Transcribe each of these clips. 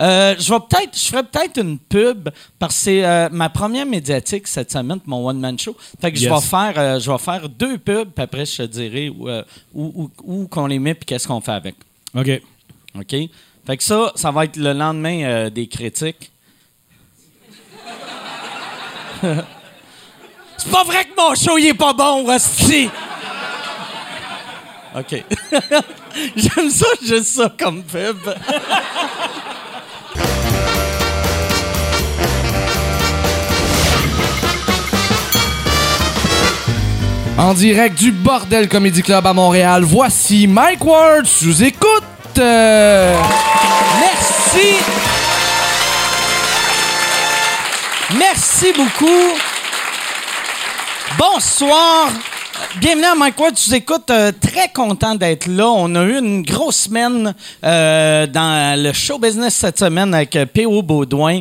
Euh, je vais peut-être, je ferai peut-être une pub parce que c'est euh, ma première médiatique cette semaine, mon one man show. Fait que je vais faire, euh, je vais faire deux pubs, puis après je te dirai où, où, où- où qu'on les met puis qu'est-ce qu'on fait avec. OK. Ok? Fait que ça, ça va être le lendemain des critiques. c'est pas vrai que mon show il est pas bon, Rusty. OK. J'aime ça, juste ça comme pub. En direct du Bordel Comedy Club à Montréal, voici Mike Ward sous écoute. Euh, Merci. Merci beaucoup. Bonsoir. Bienvenue à Mike Ward. Tu écoutes, euh, très content d'être là. On a eu une grosse semaine euh, dans le show business cette semaine avec euh, P.O. Baudouin.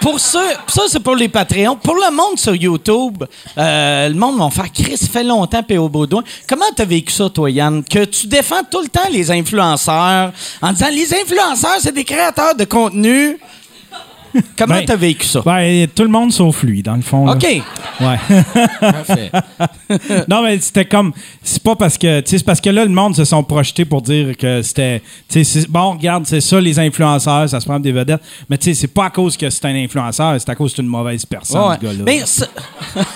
Pour ceux, ça c'est pour les Patreons. Pour le monde sur YouTube, le monde va faire Chris, fait longtemps P.O. Baudouin. Comment t'as vécu ça, toi, Yann? Que tu défends tout le temps les influenceurs en disant les influenceurs, c'est des créateurs de contenu. Comment Ben, t'as vécu ça? Ben, tout le monde sauf lui, dans le fond. là. OK. Ouais. Parfait. non, mais c'était comme. C'est pas parce que. Tu sais, c'est parce que là, le monde se sont projetés pour dire que c'était. Tu bon, regarde, c'est ça, les influenceurs, ça se prend des vedettes. Mais tu sais, c'est pas à cause que c'est un influenceur, c'est à cause que c'est une mauvaise personne, Ouais. ce gars-là. Mais ça-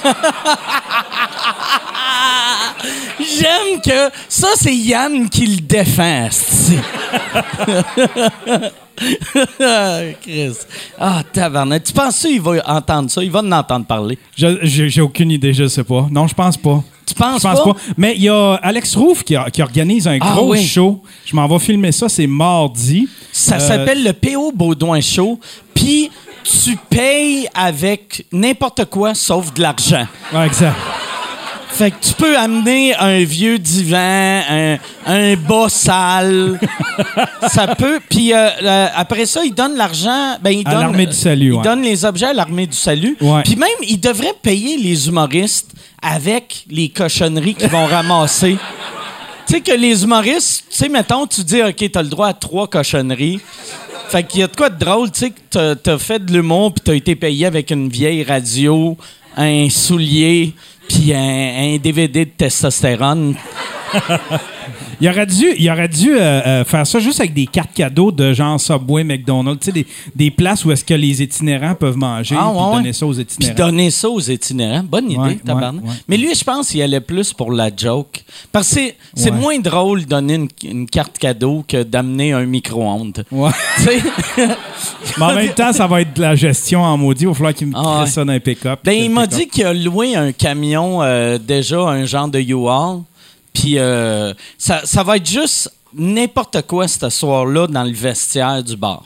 J'aime que ça, c'est Yann qui le défend. Chris. Ah, tabarnak. Tu penses qu'il va entendre ça? Il va en entendre parler. J'ai j'ai aucune idée, je sais pas. Non, je pense pas. Tu penses Je pense pas? pas. Mais il y a Alex Roof qui, a- qui organise un Ah gros oui. show. Je m'en vais filmer ça, c'est mardi. Ça Euh, s'appelle le P.O. Baudouin Show. Puis tu payes avec n'importe quoi sauf de l'argent. Ouais, exact. Fait que tu peux amener un vieux divan, un, un bas sale. ça peut. Puis euh, euh, après ça, il donne l'argent. Ben, il À l'Armée du Salut, Il ouais. donne les objets à l'armée du salut. Puis même, il devrait payer les humoristes avec les cochonneries qu'ils vont ramasser. Tu sais que les humoristes, tu sais, mettons, tu dis, OK, t'as le droit à trois cochonneries. Fait qu'il y a de quoi de drôle, tu sais, que t'as- t'as fait de l'humour puis t'as été payé avec une vieille radio, un soulier, puis un, un DVD de testostérone. Il aurait dû, il aurait dû euh, euh, faire ça juste avec des cartes cadeaux de genre Subway, McDonald's, tu sais, des, des places où est-ce que les itinérants peuvent manger Ah, puis ouais, donner ouais. ça aux Puis itinérants. donner ça aux itinérants. Bonne idée, Ouais, tabarnak. ouais, ouais. Mais lui, je pense qu'il allait plus pour la joke. Parce que c'est- c'est Ouais. moins drôle de donner une, une carte cadeau que d'amener un micro-ondes. Ouais. Tu sais? Mais en même temps, ça va être de la gestion en maudit. Il va falloir qu'il me Ah, ouais. ça dans un pick-up. Ben, puis il m'a dit qu'il a loué un camion, euh, déjà, un genre de U-Haul. Puis euh, ça, ça va être juste n'importe quoi ce soir-là dans le vestiaire du bar.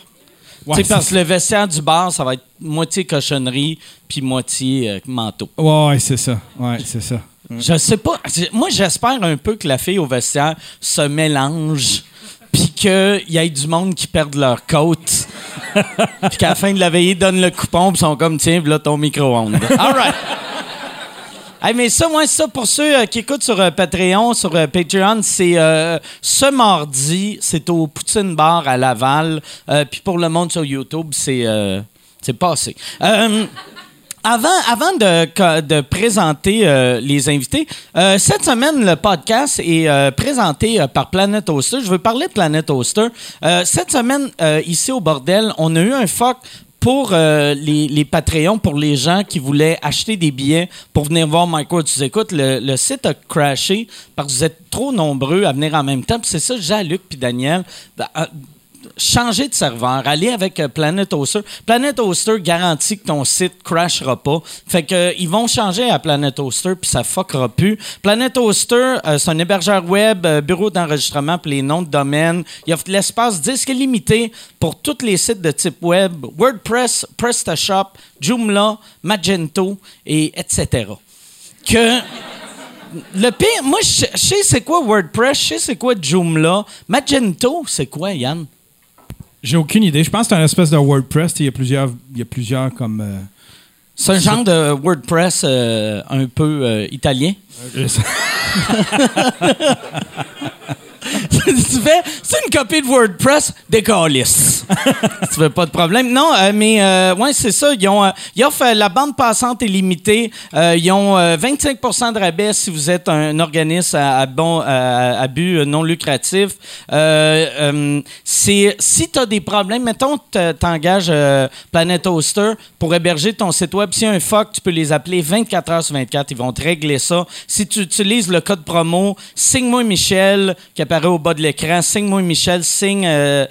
Ouais, parce que le vestiaire du bar, ça va être moitié cochonnerie puis moitié euh, manteau. Ouais, ouais, c'est ça. Ouais, c'est ça. Je sais pas. Moi, j'espère un peu que la fille au vestiaire se mélange puis qu'il y ait du monde qui perde leur côte. puis qu'à la fin de la veillée, donne le coupon puis ils sont comme, tiens, là ton micro-ondes. All right. Mais ça, moi, ça, pour ceux euh, qui écoutent sur euh, Patreon, sur euh, Patreon, c'est ce mardi, c'est au Poutine Bar à Laval. Puis pour le monde sur YouTube, c'est passé. Avant, avant de, de présenter les invités, cette semaine, le podcast est présenté par Planet Oster. Je veux parler de Planet Oster. Cette semaine, ici au bordel, on a eu un fuck pour euh, les, les Patreons, pour les gens qui voulaient acheter des billets pour venir voir Mike. Tu écoutes, le, le site a crashé parce que vous êtes trop nombreux à venir en même temps. C'est ça, Jean-Luc puis Daniel. ben, euh, changer de serveur, aller avec euh, Planet Hoster. Planet Hoster garantit que ton site crashera pas. Fait que euh, ils vont changer à Planet Hoster puis ça fuckera plus. Planet Hoster, euh, c'est un hébergeur web, bureau d'enregistrement pour les noms de domaine. Il offre l'espace disque limité pour tous les sites de type web, WordPress, PrestaShop, Joomla, Magento et etc. Que le pire, moi, je sais c'est quoi WordPress, je sais c'est quoi Joomla. Magento, c'est quoi, Yann? J'ai aucune idée. Je pense que c'est un espèce de WordPress. Il y a plusieurs, il y a plusieurs comme. euh, C'est un genre de WordPress euh, un peu euh, italien. tu fais, c'est une copie de WordPress, décalisse. tu veux pas de problème? Non, euh, mais euh, ouais, c'est ça. Ils, ont, euh, ils offrent euh, la bande passante est limitée. Euh, ils ont euh, 25 de rabais si vous êtes un organisme à, à bon, à, à but non lucratif. C'est si tu as des problèmes, mettons, t'engages Planet Hoster pour héberger ton site web. S'il y a un fuck, tu peux les appeler 24 heures sur 24. Ils vont te régler ça. Si tu utilises le code promo, signe-moi Michel, qui apparaît au bas de l'écran, signe-moi Michel, signe. euh,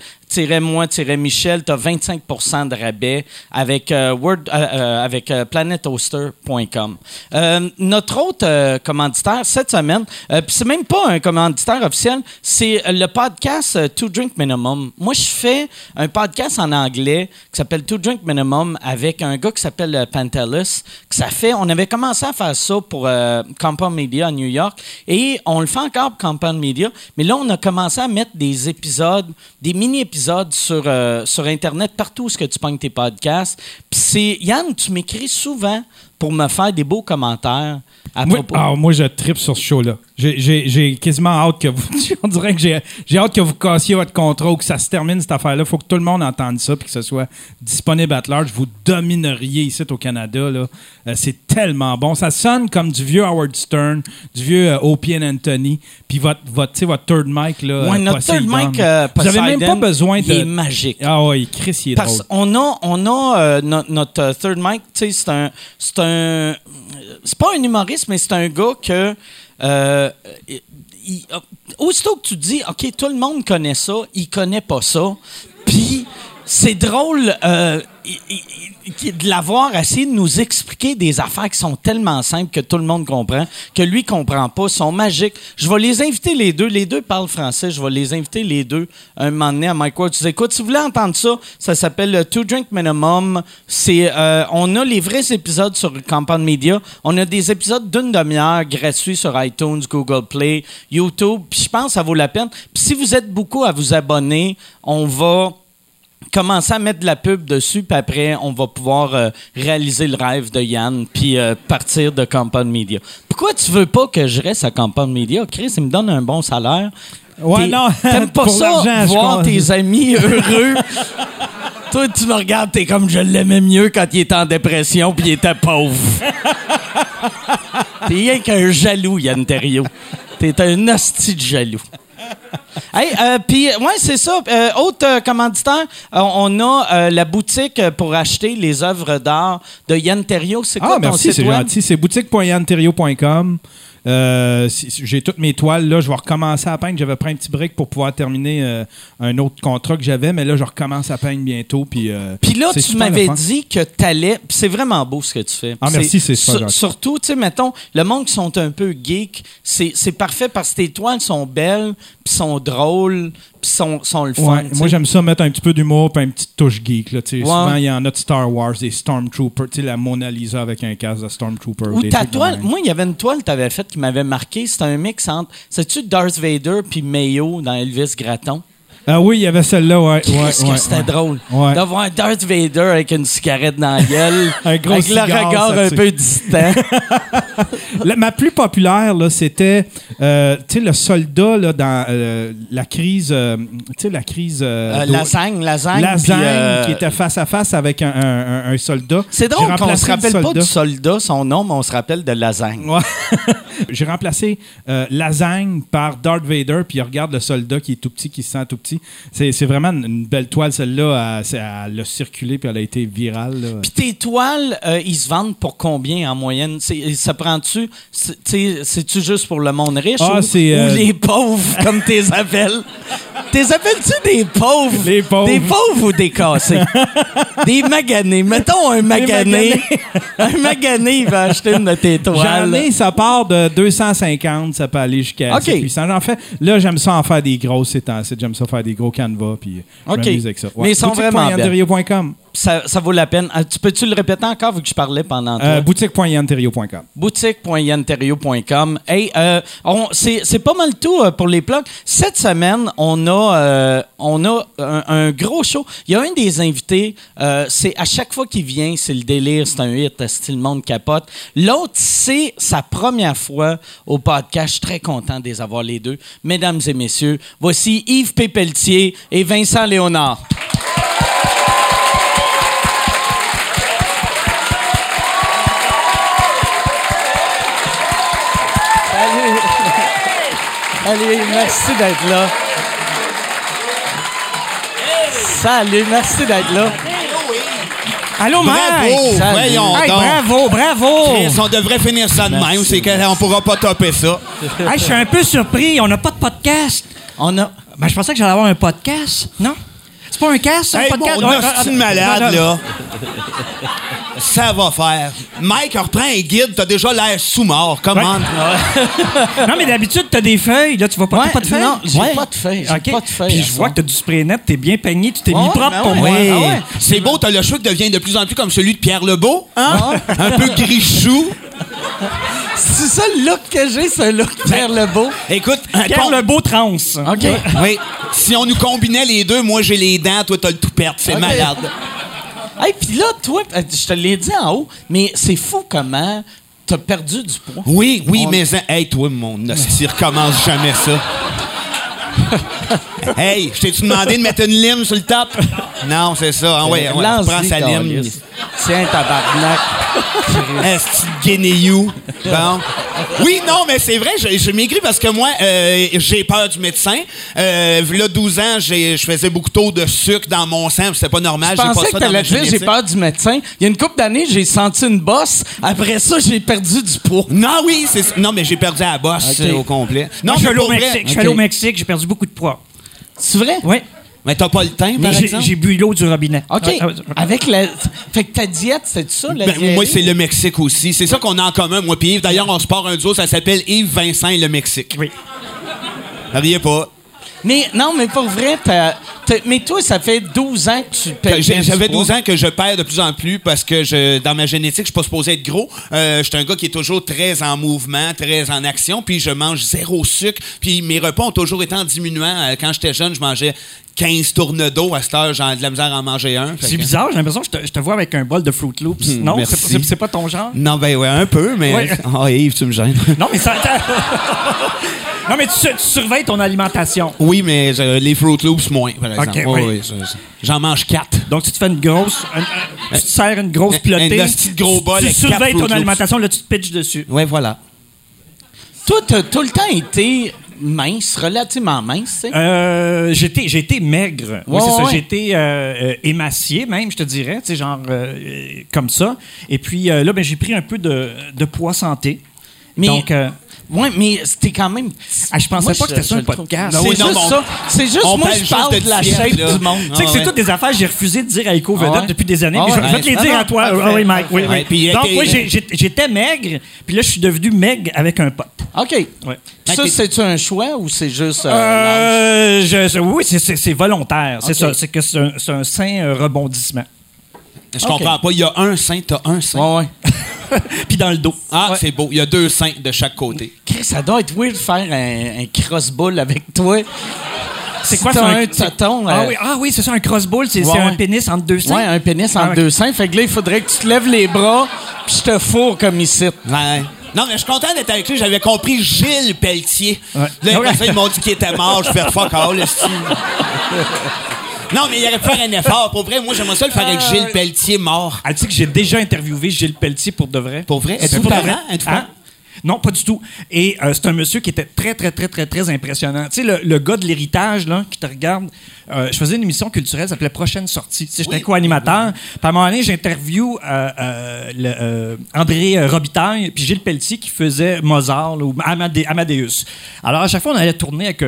Michel, tu as 25% de rabais avec, euh, Word, euh, euh, avec planethoster.com. Euh, notre autre commanditaire cette semaine, c'est même pas un commanditaire officiel, c'est le podcast Two Drink Minimum. Moi, je fais un podcast en anglais qui s'appelle Two Drink Minimum avec un gars qui s'appelle Pantelis. Ça fait, on avait commencé à faire ça pour Compound Media à New York et on le fait encore pour Compound Media, mais là, on a commencé à mettre des épisodes, des mini-épisodes sur, euh, sur Internet, partout où ce que tu pognes tes podcasts. Puis c'est, Yann, tu m'écris souvent pour me faire des beaux commentaires à Moi, propos. ah, moi, je tripe sur ce show-là. J'ai- quasiment hâte que vous. On dirait que j'ai hâte que vous cassiez votre contrat ou que ça se termine cette affaire-là. Il faut que tout le monde entende ça puis que ce soit disponible à large. Vous domineriez ici au Canada. là. Euh, C'est tellement bon. Ça sonne comme du vieux Howard Stern, du vieux euh, Opie and Anthony. Puis votre, votre, tu sais, votre third mic. Là, Ouais, notre third Poseidon. mic, euh, Vous avez même pas Poseidon, besoin de. il est magique. Ah ouais, Chris, il est Parce drôle. qu'on a, on a euh, no- notre euh, third mic, tu sais, c'est un, c'est un, c'est pas un humoriste, mais c'est un gars que, euh, aussitôt que tu dis, ok, tout le monde connaît ça, il connaît pas ça, puis c'est drôle. euh, de l'avoir essayé de nous expliquer des affaires qui sont tellement simples que tout le monde comprend, que lui comprend pas, sont magiques. Je vais les inviter les deux. Les deux parlent français. Je vais les inviter les deux un moment donné à Mike Ward. Tu écoute, si vous voulez entendre ça, ça s'appelle le Two Drink Minimum. C'est, euh, on a les vrais épisodes sur Campagne Media. On a des épisodes d'une demi-heure gratuits sur iTunes, Google Play, YouTube. Puis je pense que ça vaut la peine. Puis si vous êtes beaucoup à vous abonner, on va commencer à mettre de la pub dessus, puis après, on va pouvoir euh, réaliser le rêve de Yann, puis euh, partir de Campagne Media. Pourquoi tu veux pas que je reste à Campagne Media? Chris, il me donne un bon salaire. Ouais, non, T'aimes pas ça, voir tes amis heureux? Toi, tu me regardes, t'es comme je l'aimais mieux quand il était en dépression puis il était pauvre. t'es rien qu'un jaloux, Yann Terriot. T'es un hostie de jaloux. Hey, euh, puis, ouais, c'est ça. Euh, autre euh, commanditaire, on a la boutique pour acheter les œuvres d'art de Yann Terriot. C'est quoi Ah, ton merci, site c'est web? gentil. C'est boutique.yanterio.com. Euh, si- j'ai toutes mes toiles. Là, je vais recommencer à peindre. J'avais pris un petit break pour pouvoir terminer euh, un autre contrat que j'avais, mais là, je recommence à peindre bientôt. Puis, euh, Puis là, tu m'avais dit que t'allais. puis C'est vraiment beau ce que tu fais. Ah, merci, c'est super. Surtout, tu sais, mettons, le monde qui sont un peu geeks, c'est parfait parce que tes toiles sont belles, puis sont drôles, sont, sont le fun. Ouais, moi, j'aime ça mettre un petit peu d'humour puis une petite touche geek. Là. Ouais. Souvent, il y en a de Star Wars, des Stormtroopers. Tu sais, la Mona Lisa avec un casque de Stormtrooper. Ou ta toile, moi, il y avait une toile que tu avais faite qui m'avait marqué. C'était un mix entre. C'est-tu Darth Vader puis Mayo dans Elvis Gratton? Ah oui, il y avait celle-là, ouais. ouais, Qu'est-ce que ouais, c'était ouais. drôle d'avoir Darth Vader avec une cigarette dans la gueule, Un gros avec le cigare, regard ça, un peu distant. La- ma plus populaire, là, c'était, euh, tu sais, le soldat là, dans euh, la crise, euh, tu sais, la crise. euh, lasagne, lasagne. Qui était face à face avec un, un- un- un soldat. C'est drôle qu'on se le rappelle pas du soldat, son nom, mais on se rappelle de lasagne. J'ai remplacé Lasagne par Darth Vader, puis il regarde le soldat qui est tout petit, qui se sent tout petit. C'est c'est vraiment une, belle toile, celle-là. Elle, elle a circulé, puis elle a été virale. Puis tes toiles, euh, ils se vendent pour combien en moyenne? Ça prend-tu? C'est-tu juste pour le monde riche Ah, ou, euh, ou les pauvres, comme t'es appelles? T'es appelles-tu des pauvres? Les pauvres. Des pauvres ou des cassés? des maganés. Mettons un magané. un magané, il va acheter une de tes J'en toiles. ai, ça part de 250, ça peut aller jusqu'à OK. 800. J'en fais, là, j'aime ça en faire des grosses, temps J'aime ça faire des gros canevas, puis je OK. m'amuse avec ça. Mais ils sont vraiment belles. Ça, ça vaut la peine. Ah, tu peux-tu le répéter encore vu que je parlais pendant toi? Euh, Boutique.yanterio.com. boutique.yanterio.com. Hey, euh, on- c'est c'est pas mal tout euh, pour les plugs. Cette semaine, on a, euh, on a un, un gros show. Il y a un des invités, euh, c'est à chaque fois qu'il vient, c'est le délire, c'est un hit, style le monde capote? L'autre, c'est sa première fois au podcast. Je suis très content de les avoir les deux. Mesdames et messieurs, voici Yves Pépeltier et Vincent Léonard. Allez, merci d'être là. Salut, merci d'être là. Allô, Bravo! Salut. Voyons Hey, donc. bravo, bravo! Chris, on devrait finir ça de même, c'est qu'on pourra pas topper ça. Hey, je suis un peu surpris. On n'a pas de podcast. On a. Ben, je pensais que j'allais avoir un podcast. Non? C'est pas un cast, un Hey, podcast? hostie de ouais, malade, là. Ça va faire. Mike, reprends un guide, t'as déjà l'air sous-mort. Comment? Non, mais d'habitude, t'as des feuilles. Là, tu vas pas, Ouais, pas de feuilles? non, j'ai Ouais. pas de feuilles, pas de feuilles Puis je vois que t'as du spray net, t'es bien peigné, tu t'es Ouais, mis propre ben pour ouais. moi. Ah ouais? C'est beau, t'as le cheveu qui devient de plus en plus comme celui de Pierre Lebeau. Hein? Un peu gris-chou. C'est ça le look que j'ai, ce look Pierre Lebeau. Écoute, Pierre con- le beau trans. OK. Oui. Si on nous combinait les deux, moi j'ai les dents, toi t'as le tout perte. C'est malade. Hey, puis là, toi, euh, je te l'ai dit en haut, mais c'est fou comment t'as perdu du poids. Oui, oui, On- mais hey, toi, mon hostie, recommence jamais ça. hey, je t'ai-tu demandé de mettre une lime sur le top? Non, c'est ça. Ah ouais, prends sa lime. Tiens, tabarnak. Est-ce que guénéou? Bon. Oui, non, mais c'est vrai, j'ai j'ai maigri parce que moi, euh, j'ai peur du médecin. Euh, là, 12 ans, j'ai- je faisais beaucoup trop de sucre dans mon sang, c'était pas normal. Je j'ai pas pensais ça que dans t'allais dire j'ai peur du médecin. Il y a une couple d'années, j'ai senti une bosse. Après ça, j'ai perdu du poids. Non, oui, c'est non, mais j'ai perdu la bosse euh, au complet. Non, Non, je suis au Mexique. Je allé au Mexique, j'ai perdu beaucoup de poids. C'est vrai? Oui. Mais t'as pas le Mais par j'ai- exemple? j'ai bu l'eau du robinet. OK. Ouais, ouais, Avec la. Fait que ta diète, c'est ça, la Ben, diète? moi, c'est le Mexique aussi. C'est ça qu'on a en commun, moi puis Yves. D'ailleurs, on se part un duo, ça s'appelle Yves Vincent et le Mexique. Oui. Riez pas. Mais non, mais pour vrai, t'as- t'as- mais toi, ça fait 12 ans que tu perds J'avais poids. 12 ans que je perds de plus en plus parce que je, dans ma génétique, je suis pas supposé être gros. Euh, je suis un gars qui est toujours très en mouvement, très en action, puis je mange zéro sucre. Puis mes repas ont toujours été en diminuant. Euh, Quand j'étais jeune, je mangeais 15 tournes d'eau. À cette heure, j'ai de la misère à en manger un. C'est que- bizarre, j'ai l'impression que je te, je te vois avec un bol de Fruit Loops. Hmm, non, c'est pas- ton genre? Non, ben ouais, un peu, mais... Ouais. Oh, Yves, tu me gênes. Non, mais ça. non, mais tu, tu surveilles ton alimentation. Oui, mais euh, les Fruit Loops, moins, par exemple. Oui. ça. J'en mange quatre. Donc, tu te fais une grosse. un- un- tu te sers une grosse Un- pilotée. un hostie de gros bol Tu avec surveilles ton Loops. alimentation, là, tu te pitches dessus. Ouais, voilà. Toi, t'as tout le temps été mince, relativement mince. Euh, j'étais, j'ai été maigre. oui, Ouais, c'est ça. ouais. Été euh, euh, émacié, même, je te dirais, tu sais, genre euh, euh, comme ça. Et puis euh, là, ben, j'ai pris un peu de, de poids santé. Mais- Donc, Ouais, mais c'était quand même. Ah, je pensais Moi, pas que c'était ça, un podcast. C'est oui, non, juste ça. C'est juste on moi, je parle de de la shape là. du monde. tu sais que Ah c'est ouais. toutes des affaires que j'ai refusé de dire à Eco Vedette Ah ouais? depuis des années, Ah je, ouais. je vais te les Non, dire non, à toi. Ah oui, Mike. Oui, oui. Donc, oui, j'ai- j'étais maigre, puis là, je suis devenu maigre avec un pote. OK. Ouais. Ça, c'est-tu un choix ou c'est juste. euh? Euh, oui, c'est- volontaire. C'est ça. C'est que c'est un, c'est un sain euh, rebondissement. Je comprends pas. Il y a un sein, t'as un sein. Ouais, ouais. Puis dans le dos. Ah, Ouais. c'est beau. Il y a deux seins de chaque côté. Chris, ça doit être weird de faire un, un cross-bull avec toi. C'est quoi ça? un c'est- tonton? Ah euh, oui, ah oui c'est ça, un crossball. C'est Ouais, un pénis entre deux seins? Ouais, un pénis entre Ah, deux seins. Fait que là, il faudrait que tu te lèves les bras, puis je te fourre comme ici. Ouais. Non, mais je suis content d'être avec lui. J'avais compris Gilles Pelletier. Ouais. Là, Ouais. ils m'ont dit qu'il était mort. Je fais fuck all, esti. Non, mais il aurait pu faire un effort. Pour vrai, moi, j'aimerais ça le faire avec Gilles Pelletier mort. Ah, tu sais que j'ai déjà interviewé Gilles Pelletier pour de vrai? Pour vrai? C'est Êtes-vous pour de vrai? Non, pas du tout. Et euh, c'est un monsieur qui était très, très, très, très, très impressionnant. Tu sais, le, le gars de l'héritage, là, qui te regarde, euh, je faisais une émission culturelle, ça s'appelait Prochaine Sortie. Tu sais, j'étais Oui. co-animateur. Puis à un moment donné, j'interview euh, André Robitaille puis Gilles Pelletier qui faisait Mozart là, ou Amadeus. Alors, à chaque fois, on allait tourner avec,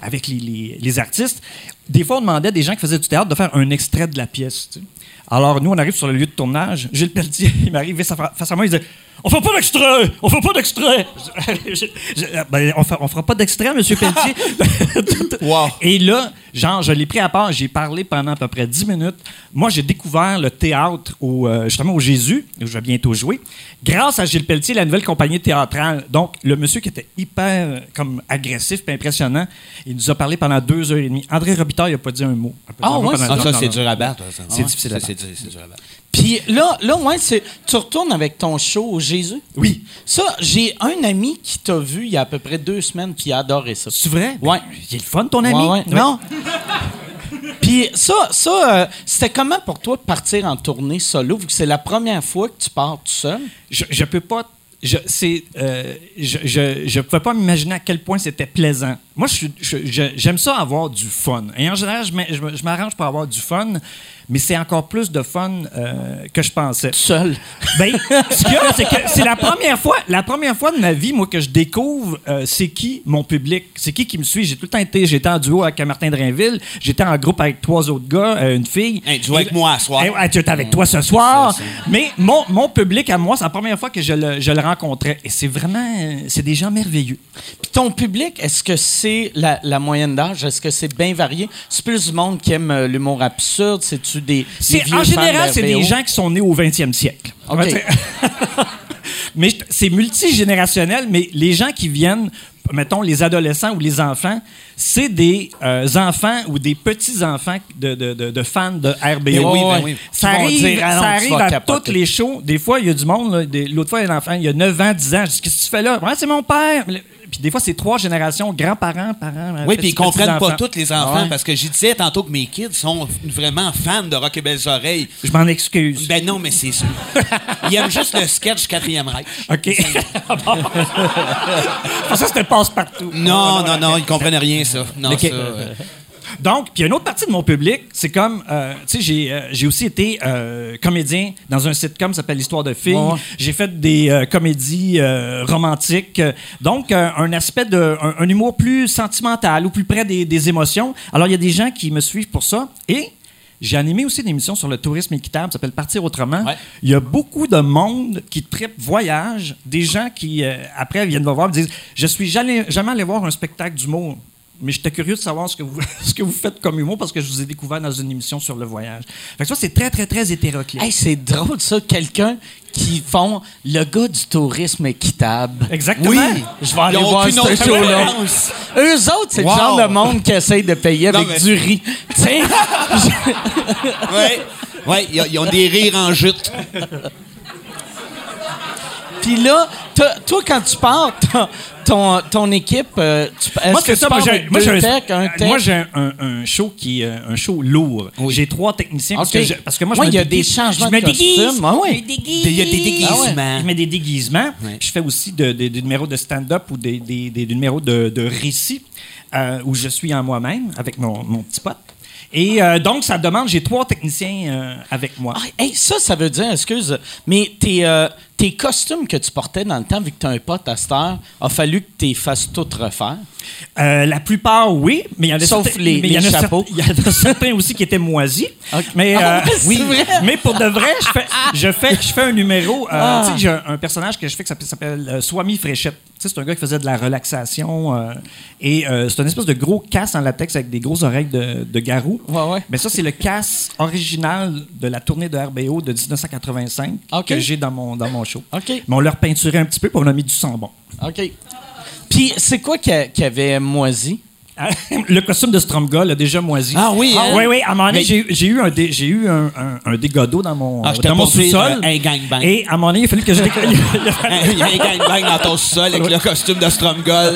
avec les, les- les artistes. Des fois, on demandait à des gens qui faisaient du théâtre de faire un extrait de la pièce. tu sais. Alors, nous, on arrive sur le lieu de tournage. Gilles Pelletier, il m'arrive face à face à moi, il dit On fait pas d'extrait On fait pas d'extrait Je- je- je- ben, on, on fera pas d'extrait, monsieur Pelletier. Wow. Et là, genre, je l'ai pris à part, j'ai parlé pendant à peu près 10 minutes. Moi, j'ai découvert le théâtre au, euh, justement au Jésus, où je vais bientôt jouer, grâce à Gilles Pelletier, la nouvelle compagnie théâtrale. Donc, le monsieur qui était hyper euh, comme agressif et impressionnant, il nous a parlé pendant deux heures et demie. André Robitaille n'a pas dit un mot. Il a pas dit Ah un mot ouais, ça, c'est dur à battre. C'est difficile à battre. Puis là, là ouais, c'est, tu retournes avec ton show au Jésus? Oui. Ça, j'ai un ami qui t'a vu il y a à peu près deux semaines il a adoré ça. C'est vrai? Ouais. Il est le fun, ton ami? Ouais. Non? Puis ça, ça euh, c'était comment pour toi de partir en tournée solo, vu que c'est la première fois que tu pars tout seul? je, je peux pas. Je, c'est, euh, je, je, je pouvais pas m'imaginer à quel point c'était plaisant. Moi, j'aime ça avoir du fun. Et en général, je m'arrange pour avoir du fun, mais c'est encore plus de fun euh, que je pensais. Seul. Ben, ce qu'il y a, c'est que c'est la première fois, la première fois de ma vie, moi, que je découvre euh, c'est qui mon public, c'est qui qui me suit. J'ai tout le temps été, j'étais en duo avec Martin Drainville, j'étais en groupe avec trois autres gars, euh, une fille. Hey, tu joues avec moi à soir. Eh ouais, tu es avec toi ce soir. Ça, Mais mon, mon public à moi, c'est la première fois que je le, je le rencontrais. Et c'est vraiment, c'est des gens merveilleux. Puis ton public, est-ce que c'est la, la moyenne d'âge? Est-ce que c'est bien varié? C'est plus du monde qui aime l'humour absurde? C'est-tu des, des C'est, vieux en général, c'est des gens qui sont nés au 20e siècle. Mais c'est multigénérationnel, mais les gens qui viennent, mettons les adolescents ou les enfants, c'est des euh, enfants ou des petits-enfants de, de, de, de fans de RBO. Ben oui, ben oui. Ça arrive, dire, Ah non, ça arrive à capoter. toutes les shows. Des fois, il y a du monde. L'autre fois, il y a un enfant, il y a 9 ans, 10 ans. Je dis, qu'est-ce que tu fais là? C'est mon père. Puis des fois, c'est trois générations, grands-parents, parents. Oui, puis ils comprennent pas tous les enfants Ouais. parce que j'y disais tantôt que mes kids sont vraiment fans de Rock et Belles Oreilles. Je m'en excuse. Ben non, mais c'est sûr. Ils aiment juste le sketch Quatrième Reich. OK. Ça, c'était passe-partout. Non, non, non, ils comprennent rien, ça. Non, ça, euh, Donc, puis une autre partie de mon public, c'est comme, euh, tu sais, j'ai, euh, j'ai aussi été euh, comédien dans un sitcom qui s'appelle L'Histoire de filles. Ouais. J'ai fait des comédies romantiques. Donc, un aspect de, un, un humour plus sentimental ou plus près des, des émotions. Alors, il y a des gens qui me suivent pour ça. Et j'ai animé aussi une émission sur le tourisme équitable, ça s'appelle Partir autrement. Ouais. Il y a beaucoup de monde qui tripe voyage, des gens qui, euh, après, viennent me voir et me disent Je suis jamais, jamais allé voir un spectacle d'humour. Mais j'étais curieux de savoir ce que, vous, ce que vous faites comme humour parce que je vous ai découvert dans une émission sur le voyage. Fait que ça, c'est très, très, très hétéroclite. Hey, c'est drôle, ça, quelqu'un qui font le gars du tourisme équitable. Exactement. Oui, je vais aller voir ce show-là. Eux autres, c'est Wow. le genre de monde qui essaye de payer Non, avec mais- du riz. Tu sais, ouais. Ouais, ils ils ont des rires en jute. Puis là, toi, quand tu pars, ton, ton équipe, euh, tu, est-ce Moi, que c'est tu Moi, j'ai avec moi, deux j'ai un, techs, un tech? moi, j'ai un, un- un show qui est euh, un show lourd. J'ai trois techniciens. Parce, OK. que je- parce que moi, je me il y a déguise- des changements je me de déguise. costume. Ah ouais. Je me déguise. Il y a des déguisements. Je mets des déguisements. Je fais aussi de- de- des numéros de stand-up ou des, des- des- des numéros de, de récit euh, où je suis en moi-même avec mon, mon petit pote. Et euh, donc, ça demande, j'ai trois techniciens euh, avec moi. Ah, hey, ça, ça veut dire, excuse, mais tes, euh, tes costumes que tu portais dans le temps, vu que tu as un pote à cette heure, a fallu que tu les fasses tout refaire? Euh, la plupart, oui, mais il y en a Sauf certains, les- mais il y en les a chapeaux. Il y en a certains aussi qui étaient moisis. Mais, Ah euh, oui, vrai? mais pour de vrai, je fais, je fais, je fais un numéro. euh, Ah. Tu sais, j'ai un, un personnage que je fais qui s'appelle- euh, Swami Fréchette. C'est un gars qui faisait de la relaxation. et c'est une espèce de gros casse en latex avec des grosses oreilles de, de garou. Ouais, ouais. Mais ça, c'est le casse original de la tournée de RBO de 1985 Ok. que j'ai dans mon, dans mon show. Mais on l'a repeinturé un petit peu, puis on a mis du sang bon. OK. Puis, c'est quoi qui avait moisi? Le costume de Stromga l'a déjà moisi. Ah oui, hein? oui, oui. À un moment donné, j'ai, j'ai eu un, dé- j'ai eu un, un, un dégât d'eau dans mon, Ah, dans mon sous-sol. un gangbang. Et à un moment donné, il a fallu que je décolle. Il y a un gangbang dans ton sol avec le costume de Stromgol.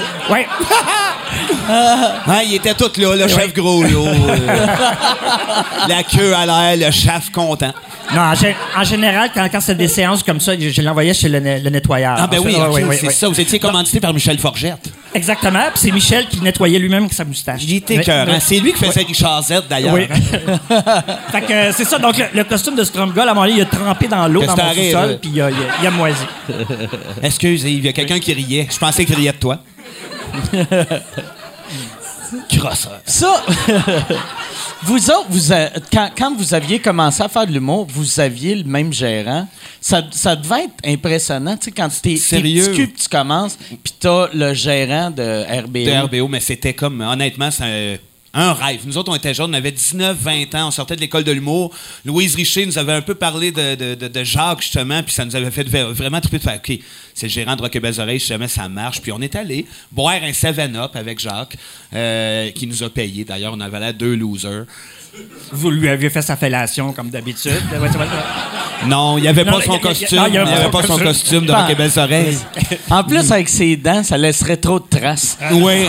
Ah, il était tout là, le chef gros euh, la queue à l'air, le chef content. Non, en, gé- en général, quand, quand c'est des séances comme ça, je, je l'envoyais chez le, ne- le nettoyeur. Ah ben oui, ok, ouais, ouais, c'est ça. Vous étiez commandité par Michel Forgette. Exactement. Puis c'est Michel qui nettoyait lui-même avec sa moustache. Il était Mais- cœur. mais- C'est lui qui faisait Richard Z d'ailleurs. Oui. hein. fait que euh, c'est ça. Donc, le, le costume de Stromga, à un moment donné, il a trempé dans l'eau dans mon sous-sol, là? puis il a, il a- il a moisi. Excuse, il y a quelqu'un qui riait. Je pensais qu'il riait de toi. Crosseur. Ça, vous autres, vous a- quand, quand vous aviez commencé à faire de l'humour, vous aviez le même gérant. Ça, ça devait être impressionnant, tu sais, quand t'es petit cul, tu commences, puis t'as le gérant de RBO. de RBO, mais c'était comme, honnêtement, c'est un, rêve. Nous autres, on était jeunes, on avait 19, 20 ans, on sortait de l'école de l'humour. Louise Richer nous avait un peu parlé de, de, de- de Jacques, justement, puis ça nous avait fait vraiment triper de faire, OK, c'est le gérant de Rock et Belles Oreilles, si jamais ça marche. Puis on est allé boire un 7-Up avec Jacques, euh, qui nous a payé. D'ailleurs, on avait là deux losers. Vous lui aviez fait sa fellation, comme d'habitude. Non, il n'y avait pas son costume. Il n'y avait pas son costume de Rock et Belles Oreilles. En plus, avec ses dents, ça laisserait trop de traces. Oui.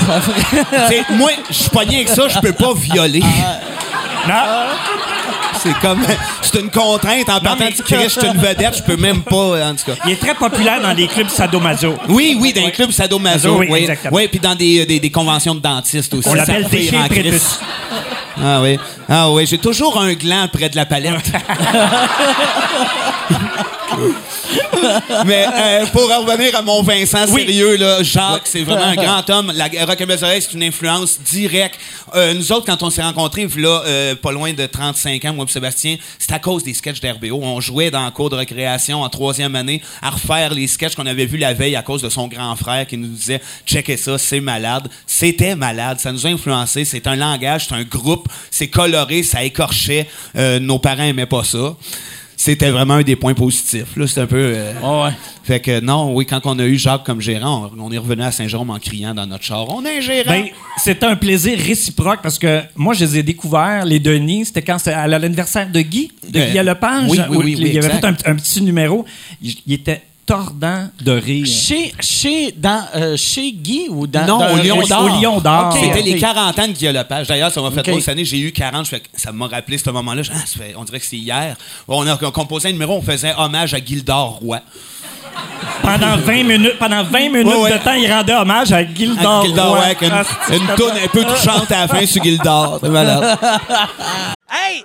Moi, je suis pogné avec ça, je peux pas violer. Non, C'est comme. C'est une contrainte. En partant mais- de Chris, je suis une vedette, je peux même pas, en tout cas. il est très populaire dans les clubs sadomaso. Oui, oui, dans les clubs sadomaso. Oui, Oui, exactement. Oui, puis dans des, des, des conventions de dentistes aussi. On l'appelle Ça fait déchet en Christ. prépuce. Ah oui. Ah oui, j'ai toujours un gland près de la palette. Mais euh, pour en revenir à mon Vincent Oui. sérieux, là, Jacques, c'est vraiment un grand homme. La Rock and Belles Oreilles, c'est une influence directe. Euh, nous autres, quand on s'est rencontrés, là, euh, pas loin de 35 ans, moi et Sébastien, c'est à cause des sketchs d'RBO. On jouait dans le cours de récréation en troisième année à refaire les sketchs qu'on avait vus la veille à cause de son grand frère qui nous disait « Checkez ça, c'est malade ». C'était malade, ça nous a influencé. C'est un langage, c'est un groupe, c'est coloré, ça écorchait. Nos parents aimaient pas ça. C'était vraiment un des points positifs. Là, c'est un peu... euh, ouais. fait que non, oui, quand on a eu Jacques comme gérant, on, on est revenu à Saint-Jérôme en criant dans notre char. On est un gérant! Ben, c'est un plaisir réciproque parce que moi, je les ai découverts, les Denis, c'était quand c'était à l'anniversaire de Guy, de Euh, Guy Lepage. oui, oui, oui, il oui, avait exact. fait un, un petit numéro. Il, il était tordant de rire. Chez, chez, dans, euh, chez Guy ou dans. Non, dans au Lion d'Or. au Lion d'Or. C'était les 40 ans de Guy Lepage. D'ailleurs, ça m'a fait Ok. drôle cette année. J'ai eu 40. je fais que ça m'a rappelé ce moment-là. Je- ah, fait- on dirait que c'est hier. On a composé un numéro, on faisait hommage à Gildor Roy. Pendant 20 minutes, pendant 20 minutes Ouais, ouais. de temps, il rendait hommage à À Gildor. Gildor Roy. Roy, avec une, une toune un peu touchante à la fin sur Gildor. Hey,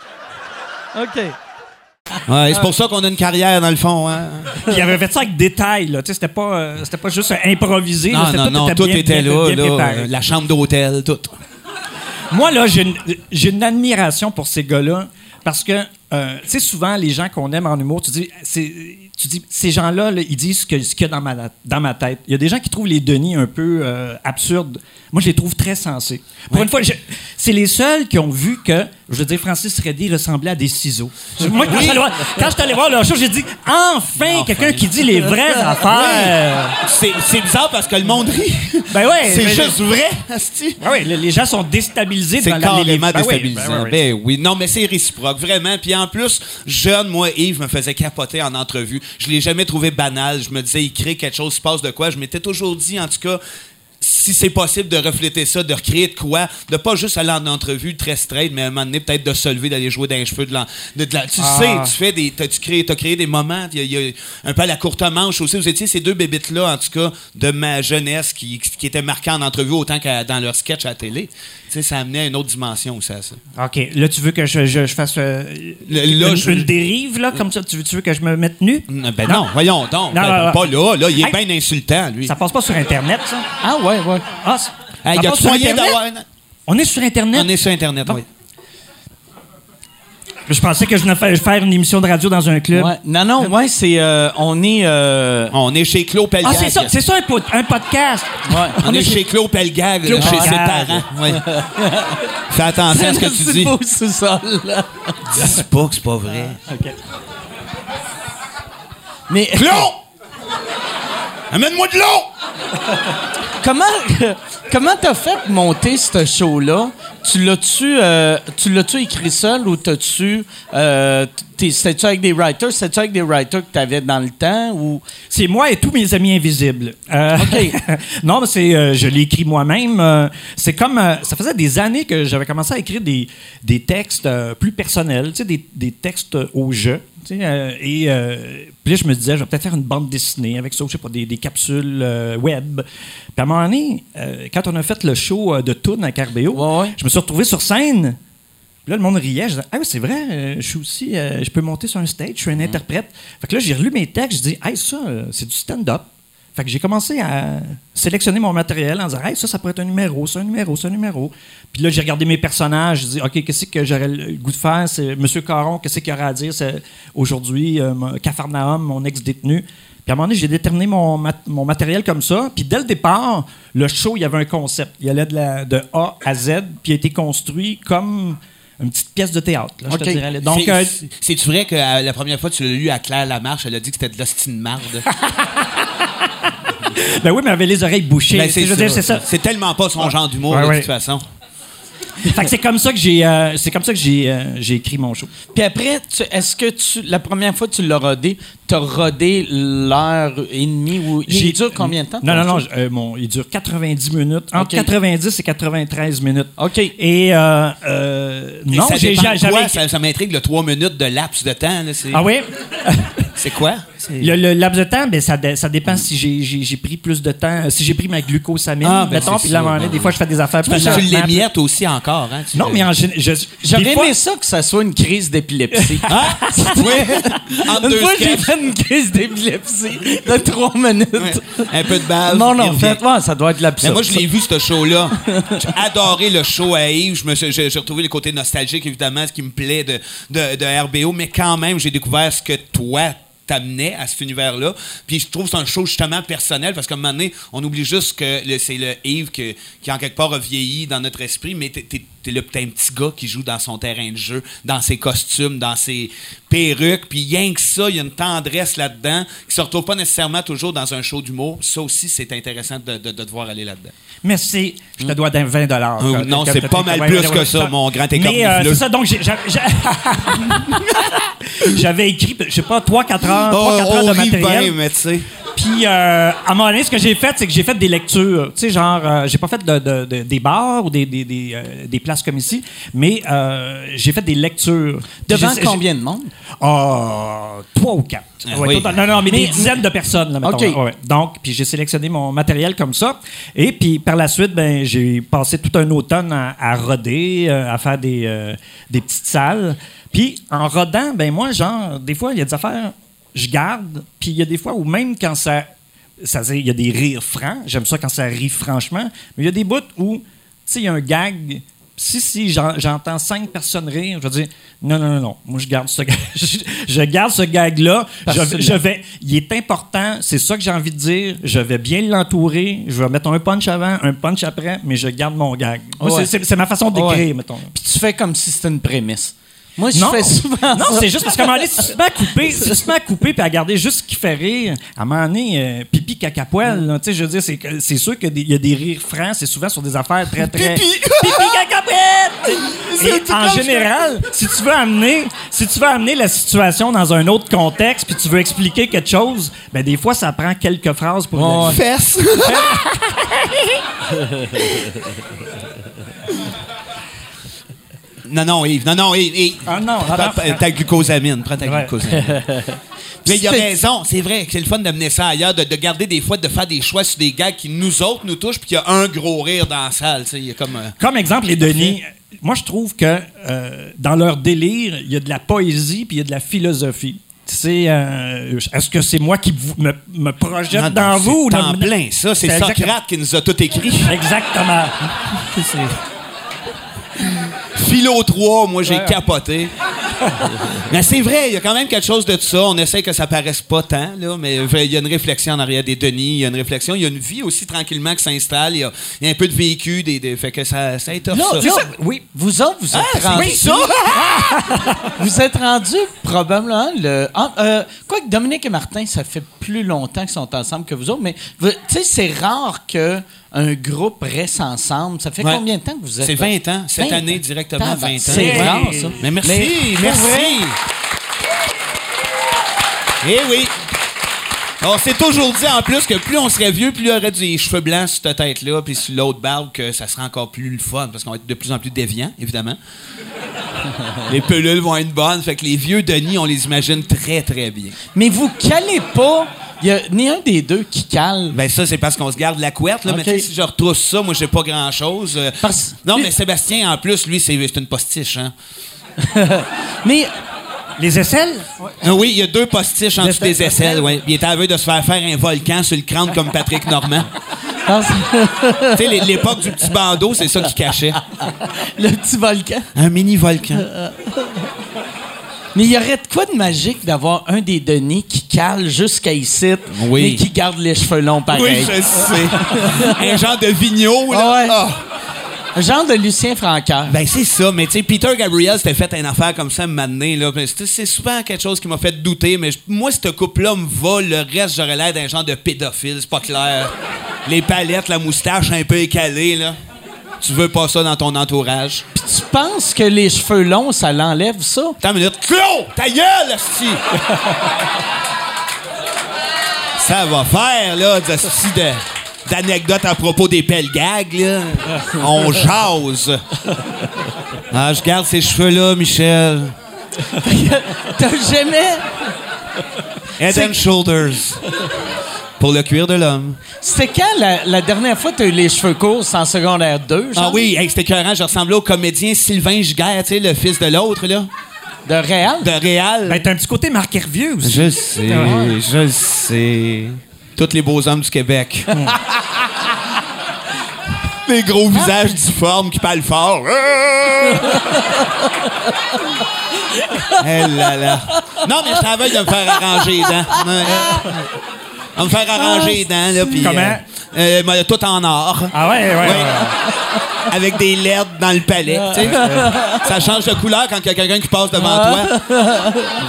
OK. Ouais, c'est pour ça qu'on a une carrière, dans le fond. Hein? Puis il avait fait ça avec détail. Là. Tu sais, C'était pas, euh, c'était pas juste improvisé. là. Non, C'était non, non, tout bien- était bien- là. bien là, euh, la chambre d'hôtel, tout. Moi, là, j'ai une, j'ai une admiration pour ces gars-là parce que, euh, tu sais, souvent, les gens qu'on aime en humour, tu dis, c'est, tu dis ces gens-là, là, ils disent ce, que- ce qu'il y a dans ma, dans ma tête. Il y a des gens qui trouvent les Denis un peu euh, absurdes. Moi, je les trouve très sensés. Pour une fois, c'est les seuls qui ont vu que, je veux dire, Francis Reddy ressemblait à des ciseaux. Moi, quand je suis allé voir- quand je suis allé voir leur show, j'ai dit, enfin, quelqu'un qui dit les vraies affaires. C'est c'est bizarre parce que le monde rit. Ben ouais. C'est juste vrai, asti. Oui, les gens sont déstabilisés C'est dans la- les- carrément ben oui, déstabilisant. ben oui, oui. Ben oui. Non, mais c'est réciproque, vraiment. Puis en plus, jeune, moi, Yves me faisait capoter en entrevue. Je l'ai jamais trouvé banal. Je me disais, il crée quelque chose, il se passe de quoi. Je m'étais toujours dit, en tout cas, si c'est possible de refléter ça, de recréer de quoi, de pas juste aller en entrevue très straight, mais à un moment donné, peut-être de se lever, d'aller jouer dans les cheveux de la. de- de la- tu Ah. sais, tu fais des. t'as- Tu crées, as créé des moments. Il y, a- il y a un peu à la courte manche aussi. Vous étiez ces deux bébites-là, en tout cas, de ma jeunesse, qui, qui étaient marqués en entrevue autant que dans leur sketch à la télé. Tu sais, ça amenait à une autre dimension aussi à ça. OK. Là, tu veux que je, je- je fasse euh, Le- une, là, je- une dérive, là, comme ça? Tu veux, tu veux que je me mette nu? Ben non, voyons donc. Non, Ben, non, pas là, là, il est Hey. bien insultant, lui. Ça passe pas sur Internet, ça? Ah ouais, Ah, c- Hey, ça y a sur moyen d'avoir un- On est sur Internet? On est sur Internet, Bon. oui. Je pensais que je venais faire, une émission de radio dans un club. Ouais. Non, non, ouais, c'est. euh, on est. euh, On est chez Claude Pelgag. Ah, c'est ça, c'est ça un, po- un podcast. ouais. On est chez Claude Pelgag, Claude là, chez ses parents. Oui. Fais attention à ce que tu C'est dis. beau sous-sol, là. Dis pas que c'est pas vrai. Mais Claude! Amène-moi de l'eau! comment comment t'as fait monter ce show-là? Tu l'as-tu, euh, tu l'as-tu écrit seul ou t'as-tu, euh, t'es- c'était-tu avec des writers? C'était-tu avec des writers que t'avais dans le temps ou? C'est moi et tous mes amis invisibles? Euh, non, mais c'est, euh, je l'ai écrit moi-même. euh, c'est comme, euh, ça faisait des années que j'avais commencé à écrire des, des textes euh, plus personnels, tu sais, des, des textes au jeu. Tu sais, euh, et euh, puis là, je me disais, je vais peut-être faire une bande dessinée avec ça, je sais pas, des, des capsules euh, web. Puis à un moment donné, quand on a fait le show de Toon à Ouais, ouais. je me suis retrouvé sur scène. Puis là, le monde riait. Je disais, ah oui, c'est vrai, je suis aussi, je peux monter sur un stage, je suis un interprète. Fait que là, j'ai relu mes textes, je dis, hey, ça, c'est du stand-up. Fait que j'ai commencé à sélectionner mon matériel en disant, hey, ça, ça pourrait être un numéro, c'est un numéro, c'est un numéro. Puis là, j'ai regardé mes personnages, je dis, OK, qu'est-ce que j'aurais le goût de faire? C'est Monsieur Caron, qu'est-ce qu'il aurait à dire? Aujourd'hui, euh, Capharnaüm, mon ex-détenu. Puis à un moment donné, j'ai déterminé mon, mat- mon matériel comme ça. Puis dès le départ, le show, il y avait un concept. Il allait de, de A à Z, puis il a été construit comme une petite pièce de théâtre, là, je te dirais. Donc, C'est- euh, C'est-tu vrai que euh, la première fois que tu l'as lu à Claire Lamarche, elle a dit que c'était de l'hostie de marde? ben oui, mais elle avait les oreilles bouchées. Ben, c'est tellement pas son genre d'humour, Ouais, de ouais. toute façon. Fait que c'est comme ça que j'ai, euh, c'est comme ça que j'ai, euh, j'ai écrit mon show. Puis après, tu- est-ce que tu, la première fois que tu l'as rodé, t'as rodé l'heure et demie ou il J'ai- dure combien de temps? Non, ton non, non. show? euh, mon, il dure 90 minutes. Entre OK. 90 et 93 minutes. OK. Et euh, euh, non, ça j'ai, dépend j'a- de quoi? j'avais. Ça, ça m'intrigue le 3 minutes de laps de temps. là, c'est- Ah oui? C'est quoi? Le, le laps de temps, ben, ça, ça dépend si j'ai, pris plus de temps, si j'ai pris ma glucosamine, Ah, ben, mettons, puis là, moment donné, des fois, je fais des affaires plus tu l'émiettes aussi encore. Hein? Tu Non, mais en général, je, J'aurais aimé ça que ça soit une crise d'épilepsie. Ah! Une fois, j'ai fait une crise d'épilepsie de trois minutes. Ouais. Un peu de base. Non, non, revient. fait, ouais, ça doit être Mais l'absurde. moi, je l'ai vu, ce show-là. J'ai adoré le show à Yves. J'ai retrouvé le côté nostalgique, évidemment, ce qui me plaît de, de, de RBO. Mais quand même, j'ai découvert ce que toi t'amenais à cet univers-là. Puis je trouve que c'est un show justement personnel parce qu'à un moment donné, on oublie juste que c'est le Yves qui, en quelque part, a vieilli dans notre esprit, mais t'es, t'es- t'es le petit gars qui joue dans son terrain de jeu, dans ses costumes, dans ses perruques. Puis rien que ça, il y a une tendresse là-dedans qui se retrouve pas nécessairement toujours dans un show d'humour. Ça aussi, c'est intéressant de, de- de te voir aller là-dedans. Merci, je te dois d'un 20 dollars. Euh, non, c'est pas mal plus que ça, mon grand écart Mais euh, c'est ça, donc j'avais j'a- j'avais écrit, je sais pas, 3-4 heures, 3-4 heures de matériel. bien, mais tu sais. Puis, euh, à un moment donné, ce que j'ai fait, c'est que j'ai fait des lectures. Tu sais, genre, euh, j'ai pas fait de, de- de- des bars ou des, des, des, euh, des places comme ici, mais j'ai fait des lectures. Devant combien de monde? Ah, trois ou quatre. Ah Ouais, oui. total- non, non, mais, des dizaines de personnes, là, mettons. OK. Ouais. Donc, puis j'ai sélectionné mon matériel comme ça. Et puis, par la suite, ben, j'ai passé tout un automne à, à roder, à faire des, des petites salles. Puis, en rodant, ben moi, genre, des fois, il y a des affaires, je garde. Puis, il y a des fois où même quand ça... Ça il y a des rires francs. J'aime ça quand ça rit franchement. Mais il y a des bouts où, tu sais, il y a un gag si, si, j'en- j'entends cinq personnes rire, je vais dire non, non, non, non. Moi, je garde ce gag. je, je garde ce gag-là. Parce Je, vais. Il est important. C'est ça que j'ai envie de dire. Je vais bien l'entourer. Je vais mettre un punch avant, un punch après, mais je garde mon gag. Ouais. c'est- ma façon d'écrire, Ouais. mettons. Puis tu fais comme si c'était une prémisse. Moi, je Non, fais souvent non c'est juste parce qu'à un moment donné, si tu te mets à couper, si tu te mets à couper puis à garder juste ce qui fait rire, à un moment donné, euh, pipi caca poil, là, tu sais, je veux dire, c'est, sûr qu'il y a des rires francs, c'est souvent sur des affaires très, très... Pipi! Pipi en général, si tu veux amener, si tu veux amener la situation dans un autre contexte puis tu veux expliquer quelque chose, ben des fois, ça prend quelques phrases pour... Ouais. Fesse. non, non, Yves. Non, non, Yves. Yves. Ah non, Prends alors- ta- ta glucosamine. Prends ta Ouais. glucosamine. Mais il a C'est- raison, c'est vrai que c'est le fun d'amener ça ailleurs, de, de garder des fois, de faire des choix sur des gags qui nous autres nous touchent, puis qu'il y a un gros rire dans la salle. Il y a comme. euh, Comme exemple, les Denis, moi, je trouve que euh, dans leur délire, il y a de la poésie puis il y a de la philosophie. C'est, euh, est-ce que c'est moi qui vous- me, me projette non, dans non, vous? ou en plein, ça. C'est Socrate qui nous a tout écrit. Exactement. Philo 3, moi, j'ai Ouais. capoté. mais c'est vrai, il y a quand même quelque chose de ça. On essaie que ça paraisse pas tant, là, mais il y a une réflexion en arrière des Denis, il y a une réflexion, il y a une vie aussi tranquillement qui s'installe. Il y a, il y a un peu de vécu, des, des- fait que ça, ça étoffe Là, ça. là, oui, vous autres, vous êtes Ah, rendus. bien ça! Vous êtes rendus probablement le. Ah, euh, quoi que Dominique et Martin, ça fait plus longtemps qu'ils sont ensemble que vous autres, mais tu sais, c'est rare que un groupe reste ensemble. Ça fait Ouais. combien de temps que vous êtes C'est 20 ans. Cette 20 année, ans. directement, Tabarnak, 20 ans. C'est rare, ça. Mais merci, Mais merci. Eh oui. On s'est toujours dit en plus que plus on serait vieux, plus il y aurait des cheveux blancs sur ta tête-là, puis sur l'autre barbe, que ça serait encore plus le fun, parce qu'on va être de plus en plus déviants, évidemment. les pelules vont être bonnes, fait que les vieux Denis, on les imagine très, très bien. Mais vous calez pas. Il y a ni un des deux qui cale. Ben ça, c'est parce qu'on se garde la couette, là. Mais Ok. tu sais, si je retrousse ça, moi, j'ai pas grand-chose. Euh, Parce- Non, mais Sébastien, en plus, lui, c'est une postiche, hein. Mais Les aisselles? Ah oui, il y a deux postiches en dessous des aisselles, ouais. Il était veille de se faire faire un volcan sur le crâne comme Patrick Normand. Tu sais, l'é- l'époque du petit bandeau, c'est ça qui cachait. le petit volcan. Un mini volcan. Mais il y aurait de quoi de magique d'avoir un des Denis qui cale jusqu'à ici, Oui. mais qui garde les cheveux longs pareil. Oui, je sais. un genre de vigneault, là. Ah ouais. Ah. Un genre de Lucien Francaire. Ben, c'est ça, mais tu sais, Peter Gabriel s'était fait une affaire comme ça un moment donné, là. C'est souvent quelque chose qui m'a fait douter, mais moi, ce couple-là me va, le reste, j'aurais l'air d'un genre de pédophile, c'est pas clair. Les palettes, la moustache un peu écalée, là. Tu veux pas ça dans ton entourage? Puis tu penses que les cheveux longs, ça l'enlève, ça? Attends une minute. Claude, ta gueule, esti! Ça va faire, là, de, d'anecdotes à propos des pelgags, là. On jase. Ah, je garde ces cheveux-là, Michel. T'as jamais... Head and shoulders. Pour le cuir de l'homme. C'était quand la, la dernière fois que t'as eu les cheveux courts en secondaire 2, genre? Ah oui, hey, c'était écœurant. Je ressemblais au comédien Sylvain Giguère, tu sais, le fils de l'autre, là. De Réal? De Réal. Ben, t'as un petit côté Marc Hervieux aussi. Je sais, je le sais. Tous les beaux hommes du Québec. les gros visages difformes qui parlent fort. Eh là là. Non, mais je travaille de me faire arranger les dents. Va me faire arranger les dents, là, puis... Comment? euh, euh, tout en or. Ah ouais, ouais, ouais. Ouais. Avec des LED dans le palais. tu sais. Ça change de couleur quand il y a quelqu'un qui passe devant toi.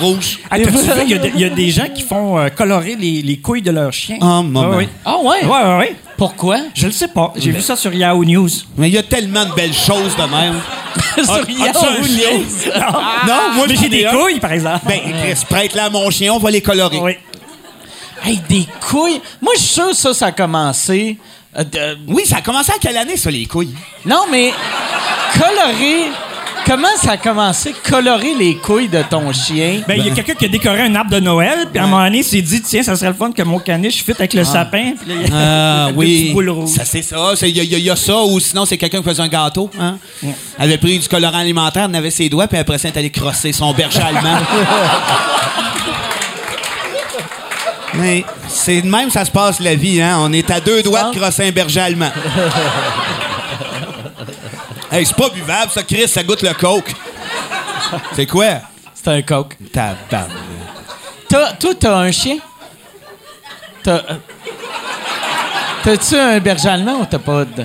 Rouge. Ah, t'as-tu vu, il y, a de- il y a des gens qui font euh, colorer les, les couilles de leurs chiens. Oh, maman. Ah oui. Ah ouais? Ouais, ouais, ouais. Pourquoi? Je le sais pas. J'ai vu ça sur Yahoo News. Mais il y a tellement de belles choses de même. Sur Yahoo chien? News? non, moi, Mais j'ai des couilles, par exemple. Ben, Chris, prête-la à mon chien, on va les colorer. oui. Hey, des couilles? Moi, je suis sûr que ça, ça a commencé... euh, de- Oui, ça a commencé à quelle année, ça, les couilles? Non, mais colorer... Comment ça a commencé? Colorer les couilles de ton chien? Ben, il y a quelqu'un qui a décoré un arbre de Noël, puis à un moment donné, il s'est dit, tiens, ça serait le fun que mon caniche fit avec le sapin. Puis là, il y a- Ah, oui. Ça, c'est ça. Il y, a- y ça, ou sinon, c'est quelqu'un qui faisait un gâteau. Hein? Avait pris du colorant alimentaire, elle avait ses doigts, puis après ça, elle est allée crosser son berger allemand. Mais c'est de même ça se passe la vie, hein? On est à deux doigts de crosser un berger allemand. hey, c'est pas buvable, ça, Chris, ça goûte le coke. C'est quoi? C'est un coq. Tabarnak. Toi, t'as un chien? T'as... euh, T'as-tu un berger allemand ou t'as pas de...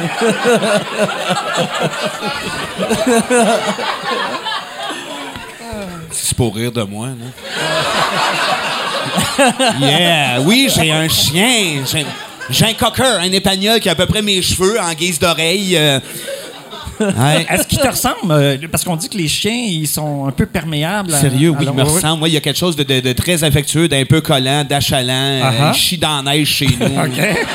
C'est pour rire de moi, là. yeah! Oui, j'ai un chien. J'ai, j'ai un cocker, un épagnol qui a à peu près mes cheveux en guise d'oreille. euh. Ouais. Est-ce qu'il te ressemble? Euh, Parce qu'on dit que les chiens, ils sont un peu perméables. à- Sérieux, oui, il me ouais, ouais. ressemble. Moi, il y a quelque chose de, de- de très affectueux, d'un peu collant, d'achalant. euh, Uh-huh. il chie dans la neige chez nous. OK.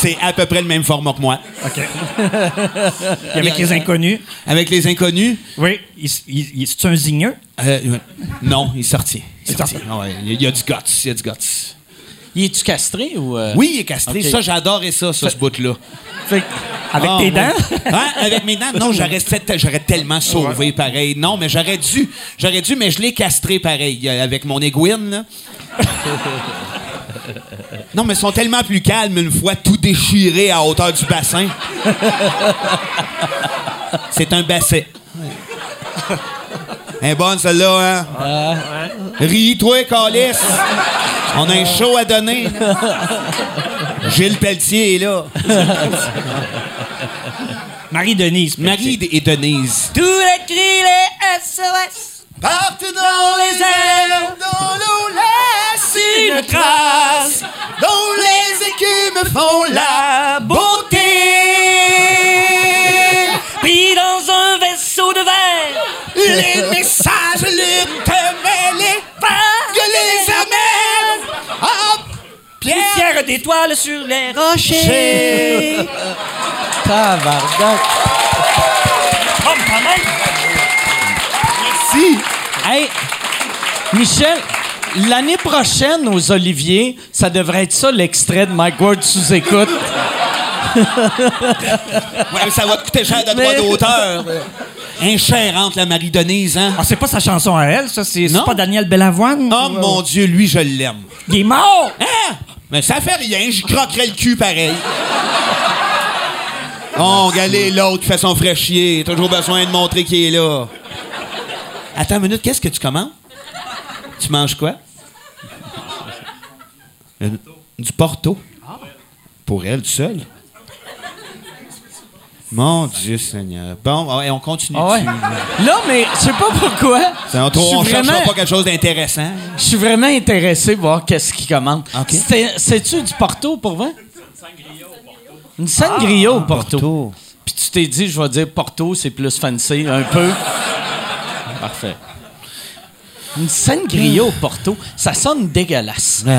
C'est à peu près le même format que moi. OK. Avec les inconnus. Avec les inconnus, Oui. Il, il, il- c'est un zigneux? euh, non, il est sorti. Il est sorti. Ah ouais, il y a- du guts. Il y a du guts. Il est-tu castré ou... euh? Oui, il est castré. Ça, j'adorais ça, ça, ce bout-là. Fait Avec Ah, tes ouais. dents? Hein? Avec mes dents? Non, j'aurais, fait- j'aurais tellement sauvé pareil. Non, mais j'aurais dû. J'aurais dû, mais je l'ai castré pareil. euh, Avec mon aiguine, là. Non, mais ils sont tellement plus calmes une fois tout déchiré à hauteur du bassin. C'est un basset. Est bonne, celle-là, hein? Ris-toi, Calice! On a un show à donner. Gilles Pelletier est là. Marie-Denise. Marie et Denise. Tous les cris, les SOS. Partout dans les airs, dans l'eau laisse une trace, dont les écumes font la beauté. Puis dans un vaisseau de verre, Les messages mêlés, que les amènent en pierre. pierre d'étoiles sur les rochers. Tabarnak. Oh, pas mal. Si. Hey, Michel, l'année prochaine aux Oliviers, ça devrait être ça l'extrait de Mike Ward sous écoute. Ouais, mais ça va te coûter cher de droit d'auteur. Un cher entre la Marie-Denise, hein? Ah, c'est pas sa chanson à elle, ça. C'est pas Daniel Bellavoine. Oh mon Dieu, lui, je l'aime. Il est mort. Hein? Mais ça fait rien, j'y croquerais le cul pareil. Oh, regardez, l'autre fait son frais chier. Toujours besoin de montrer qu'il est là. Attends une minute, qu'est-ce que tu commandes? Tu manges quoi? Euh, Du Porto. Pour elle, seule. Mon Dieu Seigneur. Bon, ouais, on continue. Ah ouais. Là, mais je sais pas pourquoi. Je suis on vraiment- pas quelque chose d'intéressant. Je suis vraiment intéressé de voir qu'est-ce qu'il commande. Ok. C'était- C'est-tu du Porto pour vrai? Une sangria au Porto. Porto. Puis tu t'es dit, je vais dire Porto, c'est plus fancy, un peu. Parfait. Une sangria au Porto, ça sonne dégueulasse.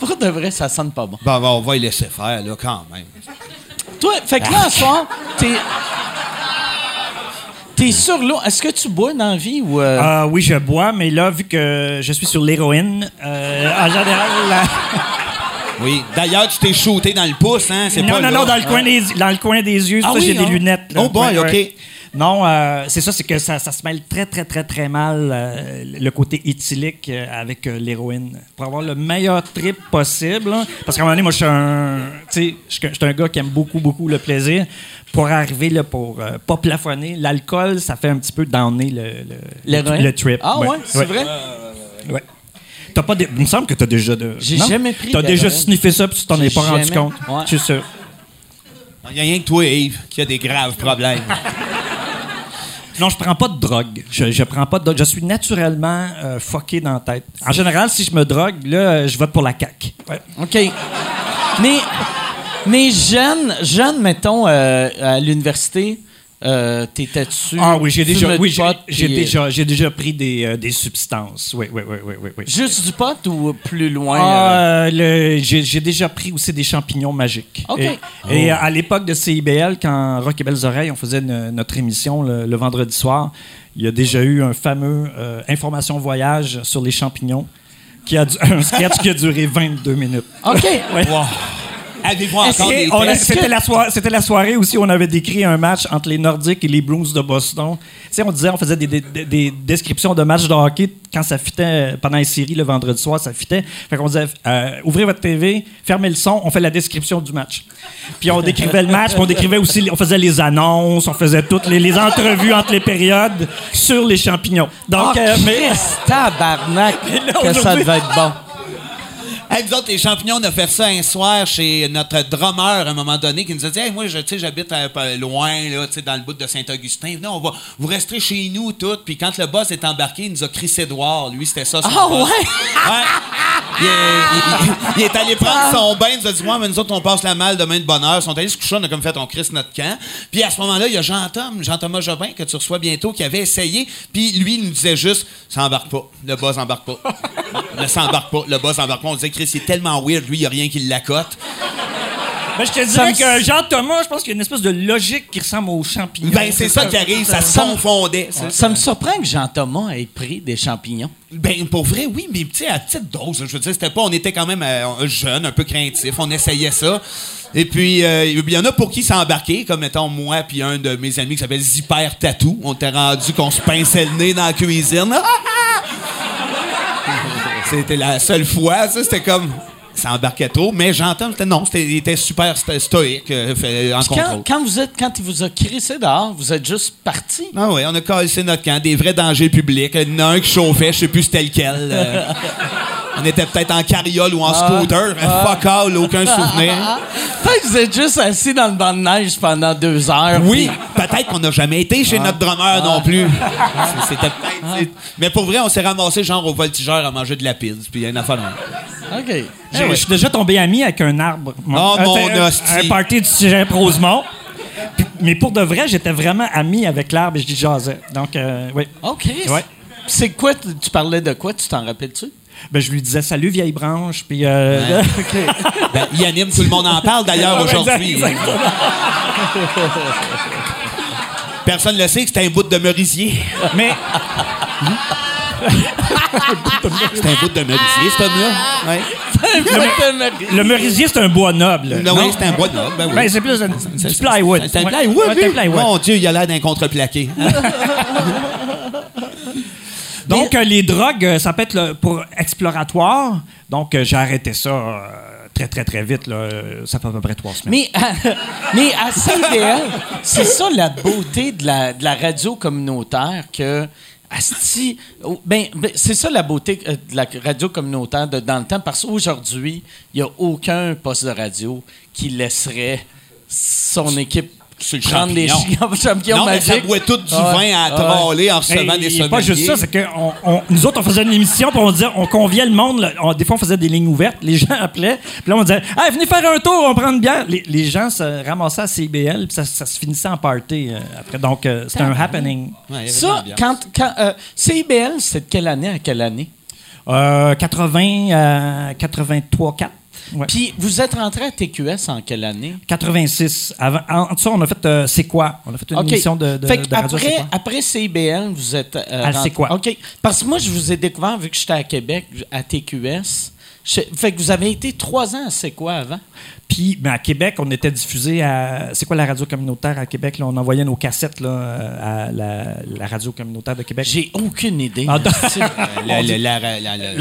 Pour de vrai, ça sonne pas bon. Bon, bon, on va y laisser faire, là, quand même. Toi, fait que là, ce soir, t'es. T'es sur l'eau. Est-ce que tu bois dans la vie ou. euh, Ah oui, je bois, mais là, vu que je suis sur l'héroïne, euh, en général, la- Oui. D'ailleurs, tu t'es shooté dans le pouce, hein? C'est non, pas non, là. non, dans le coin des, dans le coin des yeux, Ah ça oui, j'ai des hein? lunettes. là. Oh boy, Ouais, OK. ouais. Non, euh, c'est ça, c'est que ça, ça se mêle très, très, très, très mal euh, le côté éthylique euh, avec euh, l'héroïne. Pour avoir le meilleur trip possible, là, parce qu'à un moment donné, moi, je suis un, tu sais, je suis un gars qui aime beaucoup, beaucoup le plaisir. Pour arriver là, pour euh, pas plafonner, l'alcool, ça fait un petit peu downer le, le, trip. Ah ouais, c'est vrai? Ouais. T'as pas de- Il me semble que t'as déjà de. J'ai non? jamais pris T'as déjà sniffé ça puis tu t'en es pas rendu compte. Ouais. Je suis sûr. Il n'y a rien que toi, Yves, qui a des graves problèmes. Non, je prends pas de drogue. Je, je prends pas de drogue. Je suis naturellement euh, fucké dans la tête. En général, si je me drogue, là, je vote pour la CAQ. Ouais. OK. Mais, mais jeune, jeune, mettons, euh, à l'université, euh, t'étais-tu. Ah oui, j'ai déjà, oui, j'ai, puis, euh, déjà, j'ai déjà pris des, euh, des substances. Oui, oui, oui, oui, oui. oui. Juste du pot ou plus loin? Ah, euh? j'ai, déjà pris aussi des champignons magiques. OK. Et, et à l'époque de CIBL, quand Rock et Belles Oreilles, on faisait une- notre émission le, le vendredi soir, il y a déjà eu un fameux information voyage sur les champignons qui a du- un sketch qui a duré 22 minutes. OK. Ouais. Avez-vous encore que- des On a- Est-ce C'était la, soirée- c'était la soirée aussi où on avait décrit un match entre les Nordiques et les Blues de Boston. Tu sais, on disait, on faisait des, des- des- des descriptions de matchs de hockey quand ça fitait pendant les séries le vendredi soir, ça fitait. Fait qu'on disait, euh, ouvrez votre TV, fermez le son, on fait la description du match. Puis on décrivait le match, puis on décrivait aussi, les- on faisait les annonces, on faisait toutes les, les entrevues entre les périodes sur les champignons. Donc, Ah, euh, mais Christ, tabarnak, que ça aujourd'hui- devait être bon. Hey, nous autres, les champignons, on a fait ça un soir chez notre drummer à un moment donné qui nous a dit Hey, moi, je- tu sais, j'habite un peu loin, là, dans le bout de Saint-Augustin. Venez, on va, vous resterez chez nous, tout. Puis quand le boss est embarqué, il nous a crissé dehors. Lui, c'était ça. son Ah boss. ouais? Ouais. Il est, il- il- il est allé prendre son bain, il nous a dit Moi, mais nous autres, on passe la malle demain de bonne heure. Ils sont allés se coucher, on a comme fait, on crisse notre camp. Puis à ce moment-là, il y a Jean-Tom, Jean-Thomas Jobin, que tu reçois bientôt, qui avait essayé. Puis lui, il nous disait juste Ça embarque pas. Le boss embarque pas. Ne s'embarque pas. Le boss embarque pas. On disait Chris, il est tellement weird, lui, il n'y a rien qui l'accote. ben, je te dirais me- que Jean-Thomas, je pense qu'il y a une espèce de logique qui ressemble aux champignons. Ben, c'est ça qui arrive, ça se confondait. Ça me surprend que Jean-Thomas ait pris des champignons. Ben, pour vrai, oui, mais tu sais, à petite dose. Je veux dire, c'était pas, on était quand même euh, jeunes, un peu craintifs, on essayait ça. Et puis, euh, il y en a pour qui s'embarquer, comme mettons moi puis un de mes amis qui s'appelle Zipper Tatou. On était rendu qu'on se pinçait le nez dans la cuisine. c'était la seule fois, ça, c'était comme. Ça embarquait trop, mais j'entends, non, c'était, il était super sto- stoïque, euh, fait- en contrôle. quand, quand vous êtes, quand il vous a crissé dehors, vous êtes juste parti. Ah oui, on a cassé notre camp, des vrais dangers publics. Il y en a un qui chauffait, je sais plus c'était lequel. euh. On était peut-être en carriole ou en scooter. mais Fuck all, aucun souvenir. Peut-être que vous êtes juste assis dans le banc de neige pendant deux heures. Oui, peut-être qu'on n'a jamais été chez notre drummer non plus. C'est- C'était Mais pour vrai, on s'est ramassé genre au voltigeur à manger de la pizza. Puis il y a une affaire OK. Je je suis déjà tombé ami avec un arbre. Oh, Un- mon un, hostie. un party du cégep Rosemont. Puis- Mais pour de vrai, j'étais vraiment ami avec l'arbre et je dis jasais. Donc, euh, oui. OK. Ouais. C'est quoi, tu parlais de quoi? Tu t'en rappelles-tu? Ben, je lui disais salut vieille branche. Puis, euh, Ben, il anime, tout le monde en parle d'ailleurs aujourd'hui. Personne ne le sait que c'était un bout de merisier. mais C'était un bout de merisier, cet homme-là. Ouais. le merisier, c'est un bois noble. Non, oui, c'était un bois noble, ben oui. Ben, c'est plus un, du plywood. C'est un plywood, Ouais, c'est. Mon Dieu, il a l'air d'un contreplaqué. Donc, euh, les drogues, euh, ça peut être là, pour exploratoire. Donc, euh, j'ai arrêté ça euh, très, très, très vite. Là. Ça fait à peu près trois semaines. Mais à, mais à CIBL, c'est ça la beauté de la, de la radio communautaire que. Ben, ben, c'est ça la beauté euh, de la radio communautaire de, dans le temps, parce qu'aujourd'hui, il n'y a aucun poste de radio qui laisserait son équipe Sur le prendre des champignon. chi- champignons non, mais ça magiques. boit tout du vin à troller en recevant des et sommeliers. pas juste ça, c'est que on- on- nous autres, on faisait une émission, puis on disait, on conviait le monde. là. On- des fois, on faisait des lignes ouvertes. Les gens appelaient, puis là, on disait, hey, venez faire un tour, on prend une bière. Les, les gens se ramassaient à CBL, puis ça, ça se finissait en party euh, après. Donc, euh, c'était un happening. Ouais, Ça, quand, quand euh, CIBL, c'est de quelle année à quelle année? Euh, 80, euh, 83, 4. Ouais. Puis vous êtes rentré à TQS en quelle année? 86. Avant, en dessous, on a fait euh, C'est quoi? On a fait une OK. émission de, de, fait de radio C'est après, après CIBL, vous êtes. euh, À C'est quoi? OK. Parce que moi, je vous ai découvert, vu que j'étais à Québec, à TQS. Je- fait que vous avez été trois ans à C'est quoi avant? Puis, ben, à Québec, on était diffusé à. C'est quoi la radio communautaire à Québec? Là? On envoyait nos cassettes là, à la, la radio communautaire de Québec. J'ai aucune idée. Ah, La,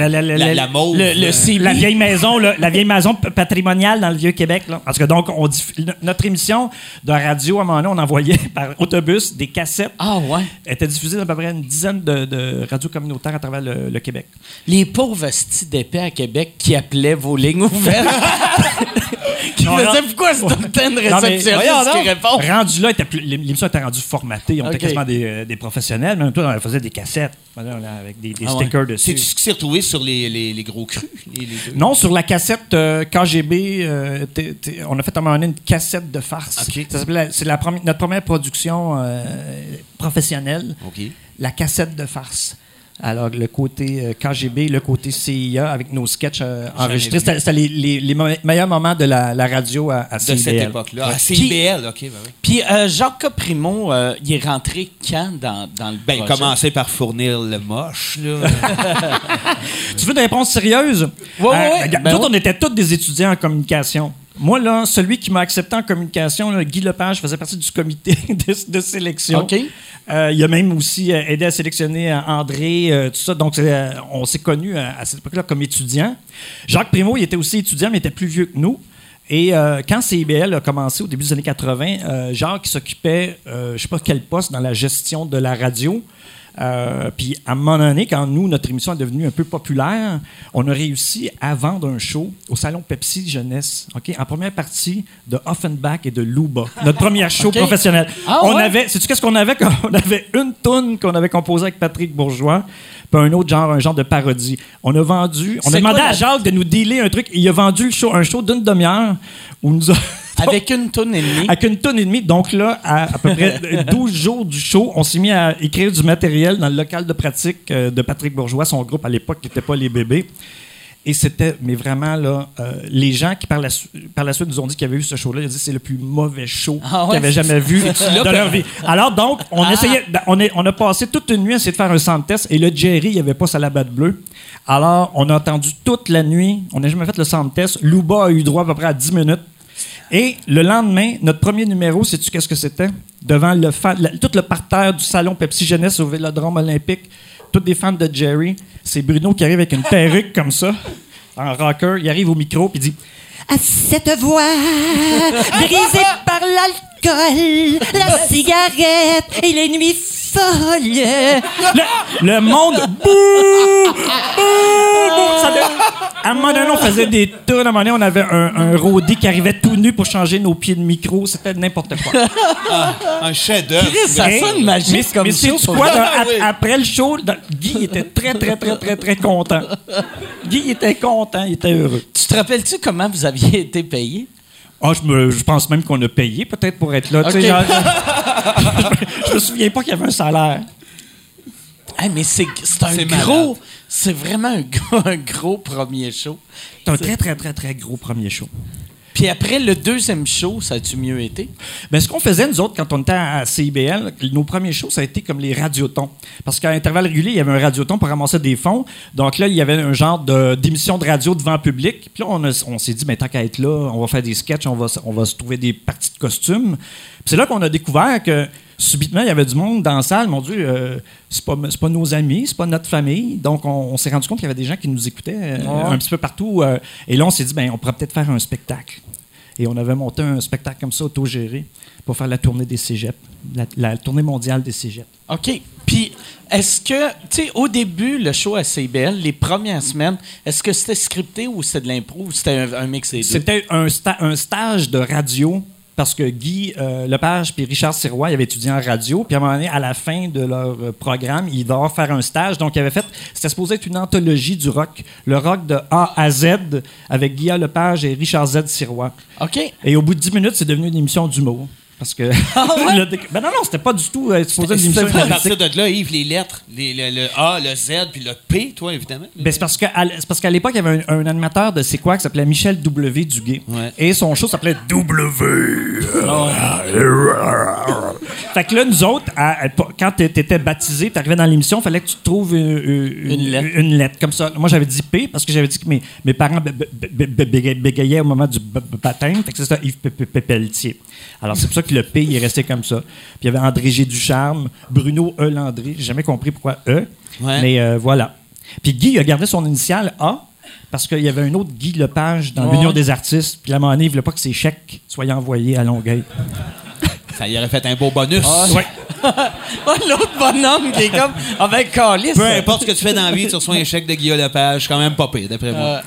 la, la, mauve. le- le CB. La vieille maison, là, la vieille maison patrimoniale dans le vieux Québec. Là. Parce que donc, on diff- notre émission de radio, à un moment donné, on envoyait par autobus des cassettes. Ah ouais. Elle était diffusée dans à peu près une dizaine de, de radios communautaires à travers le, le Québec. Les pauvres stis d'épais à Québec qui appelaient vos lignes ouvertes. qui non. pourquoi c'est de voyons qui donc. répond? Rendu là, l'émission était rendue formatée. On Ok. était quasiment des, euh, des professionnels. Même toi, on faisait des cassettes là, avec des, des Ah ouais. stickers dessus. C'est-tu ce qui s'est retrouvé sur les, les, les gros crus? Les? Non, sur la cassette euh, KGB, euh, on a fait à un moment donné une cassette de farce. C'est notre première production euh, professionnelle, la cassette de farce. Alors, le côté euh, KGB, le côté CIA, avec nos sketchs euh, enregistrés. C'était les, les- les mo- meilleurs moments de la, la radio à, à De cette époque-là. Puis- CIBL, OK, ben oui. Puis euh, Jacques Caprimo, euh, il est rentré quand dans, dans le Ben, projet? commencer par fournir le moche, là. Tu veux des réponses sérieuses? Ouais. regarde, Ben nous on était tous des étudiants en communication. Moi, là, celui qui m'a accepté en communication, là, Guy Lepage, faisait partie du comité de, de sélection. OK. Euh, il a même aussi euh, aidé à sélectionner euh, André, euh, tout ça. Donc, euh, on s'est connus à, à cette époque-là comme étudiants. Jacques Primo, il était aussi étudiant, mais il était plus vieux que nous. Et quand CIBL a commencé au début des années 80, euh, Jacques s'occupait, je ne sais pas quel poste, dans la gestion de la radio. Euh, puis à un moment donné, quand nous, notre émission est devenue un peu populaire, on a réussi à vendre un show au salon Pepsi Jeunesse, ok, en première partie de Offenbach et de Luba, notre premier show professionnel. Ah on ouais? avait, sais-tu qu'est-ce qu'on avait On avait une toune qu'on avait composée avec Patrick Bourgeois, puis un autre genre, un genre de parodie. On a vendu, on a demandé quoi à Jacques de nous dealer un truc. Et il a vendu le show, un show d'une demi-heure où nous a- Avec une tonne et demie. avec une tonne et demie. Donc là, à, à peu près 12 jours du show, on s'est mis à écrire du matériel dans le local de pratique euh, de Patrick Bourgeois, son groupe à l'époque qui n'était pas les bébés. Et c'était, mais vraiment, là, euh, les gens qui par la, par la suite nous ont dit qu'ils avaient vu ce show-là, ils ont dit que c'est le plus mauvais show Ah ouais? qu'ils avaient jamais vu de leur vie. Alors donc, on Ah. essayait, on, est, on a passé toute une nuit à essayer de faire un sound test et le Jerry, il n'y avait pas sa labatte bleue. Alors, on a entendu toute la nuit, on n'a jamais fait le sound test. Louba a eu droit à peu près à 10 minutes. Et le lendemain, notre premier numéro, sais-tu qu'est-ce que c'était? Devant le fa- la- tout le parterre du salon Pepsi Jeunesse au Vélodrome Olympique, tous des fans de Jerry. C'est Bruno qui arrive avec une perruque comme ça, en rocker. Il arrive au micro puis dit À cette voix brisée par l'alcool, la cigarette et les nuits folles. Le, le monde, bouh, bouh, bouh. Ça de- À un moment donné, on faisait des tours. À un moment donné, on avait un, un roadie qui arrivait tout nu pour changer nos pieds de micro. C'était n'importe quoi. Un chef-d'œuvre. Ça Mais- sonne magique mais, comme mais show, sais-tu pour quoi? vrai. dans- ap- Après le show, dans- Guy était très, très, très, très, très content. Guy était content, il était heureux. Tu te rappelles-tu comment vous aviez été payé? Ah, je, me, je pense même qu'on a payé peut-être pour être là. genre, je me souviens pas qu'il y avait un salaire. Hey, mais c'est c'est un C'est gros... C'est vraiment un gros premier show. C'est un très, très, très, très gros premier show. Puis après, le deuxième show, ça a-tu mieux été? Ben, ce qu'on faisait, nous autres, quand on était à CIBL, nos premiers shows, ça a été comme les radiotons. Parce qu'à intervalles réguliers, il y avait un radioton pour ramasser des fonds. Donc là, il y avait un genre d'émission de, radio devant public. Puis là, on, on s'est dit, ben, tant qu'à être là, on va faire des sketchs, on va, on va se trouver des parties de costumes. Puis c'est là qu'on a découvert que subitement, il y avait du monde dans la salle. Mon Dieu, euh, c'est pas, nos amis, c'est pas notre famille. Donc, on, on s'est rendu compte qu'il y avait des gens qui nous écoutaient euh, un petit peu partout. euh, et là, on s'est dit, ben, on pourrait peut-être faire un spectacle. Et on avait monté un spectacle comme ça, autogéré, pour faire la tournée des cégeps, la, la tournée mondiale des cégeps. OK. Puis, est-ce que, tu sais, au début, le show à CBL, les premières semaines, est-ce que c'était scripté ou c'était de l'impro ou c'était un, un mix des deux? C'était un, sta- un stage de radio parce que Guy euh, Lepage et Richard Sirois ils avaient étudié en radio. Puis à un moment donné, à la fin de leur euh, programme, ils devaient faire un stage. Donc, ils avaient fait, c'était supposé être une anthologie du rock. Le rock de A à Z avec Guy Lepage et Richard Z. Sirois. OK. Et au bout de 10 minutes, c'est devenu une émission d'humour. Parce que. le déc- ben non, non, c'était pas du tout euh, supposé une émission À humoristique. partir de là, Yves, les lettres, les- le, le A, le Z, puis le P, toi, évidemment. Ben, c'est parce qu'à c'est parce qu'à l'époque, il y avait un, un animateur de C'est quoi qui s'appelait Michel W. Duguay. Ouais. Et son show s'appelait W. fait que là, nous autres, à- à- quand tu étais baptisé, tu arrivais dans l'émission, il fallait que tu trouves une, une- Une lettre. une lettre. Comme ça. Moi, j'avais dit P parce que j'avais dit que mes, mes parents bé- bé- bé- bé- bé- bégayaient au moment du b- b- baptême. Fait que c'est ça, Yves P- P- P- Pelletier. Alors, c'est pour ça que le P, il est resté comme ça. Puis il y avait André G. Ducharme, Bruno E. Landry. J'ai jamais compris pourquoi E. Ouais. Mais euh, voilà. Puis Guy il a gardé son initiale A parce qu'il y avait un autre Guy Lepage dans Ouais. l'Union des artistes. Puis moment donné, il voulait pas que ses chèques soient envoyés à Longueuil. Ça y aurait fait un beau bonus. Ouais. Ah, L'autre bonhomme qui est comme avec Calis. Peu importe ce que tu fais dans la vie, tu reçois un chèque de Guillaume Lepage, quand même pas pire, d'après moi. Euh,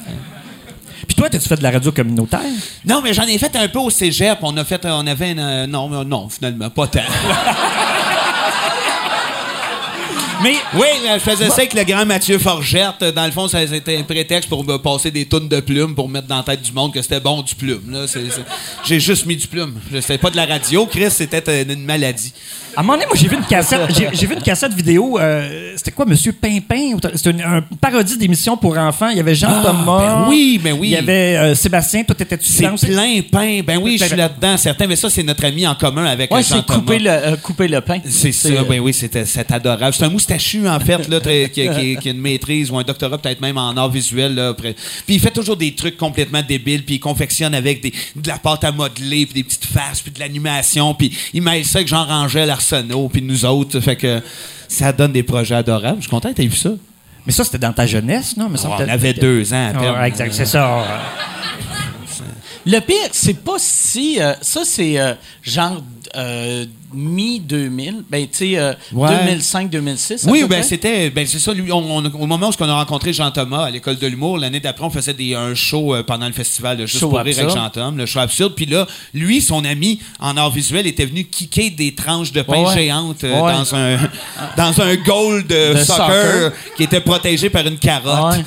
toi, t'as-tu fait de la radio communautaire? Non, mais j'en ai fait un peu au cégep. On a fait, on avait une, euh, non, non, finalement, pas tant. Mais Oui, je faisais ça avec le grand Mathieu Forgette. Dans le fond, ça c'était un prétexte pour me passer des tonnes de plumes pour mettre dans la tête du monde que c'était bon du plume. là. C'est- c'est- J'ai juste mis du plume. C'était pas de la radio, Chris, c'était une maladie. à un moment donné, moi, j'ai vu une cassette, j'ai, j'ai vu une cassette vidéo. euh, c'était quoi, Monsieur Pimpin? C'était une, un parodie d'émission pour enfants. Il y avait Jean-Thomas. ben oui, ben oui. Il y avait euh, Sébastien. Toi, t'étais-tu C'est plein pain. Ben oui, je suis là-dedans, certain. Mais ça, c'est notre ami en commun avec ouais, c'est Jean-Thomas. couper le, euh, couper le pain. C'est ça, euh, ben oui, c'était c'est adorable. C'est un moustachu, en fait, là, très- qui, qui- qui a une maîtrise ou un doctorat peut-être même en art visuel. Là, après. Puis il fait toujours des trucs complètement débiles, puis il confectionne avec des, de la pâte à modeler, puis des petites faces, puis de l'animation, puis il mêle ça avec Jean-Rangel Arsenault, puis nous autres. Fait que ça donne des projets adorables. Je suis content que tu vu ça. Mais ça, c'était dans ta jeunesse, non? Me semble on avait deux ans à terme. exact, c'est ça. Le pire, c'est pas si. euh, ça, c'est euh, genre euh, mi-2000. Ben, tu sais, euh, Ouais. 2005-2006. à Oui, ben c'était, ben c'est ça. Lui, on- on- au moment où on a rencontré Jean Thomas à l'école de l'humour, l'année d'après, on faisait des, un show euh, pendant le festival de Juste Show pour rire avec absurde. Jean Thomas, le show absurde. Puis là, lui, son ami en art visuel, était venu kicker des tranches de pain Ouais. géantes euh, Ouais. dans un dans un goal de, De soccer, soccer. qui était protégé par une carotte.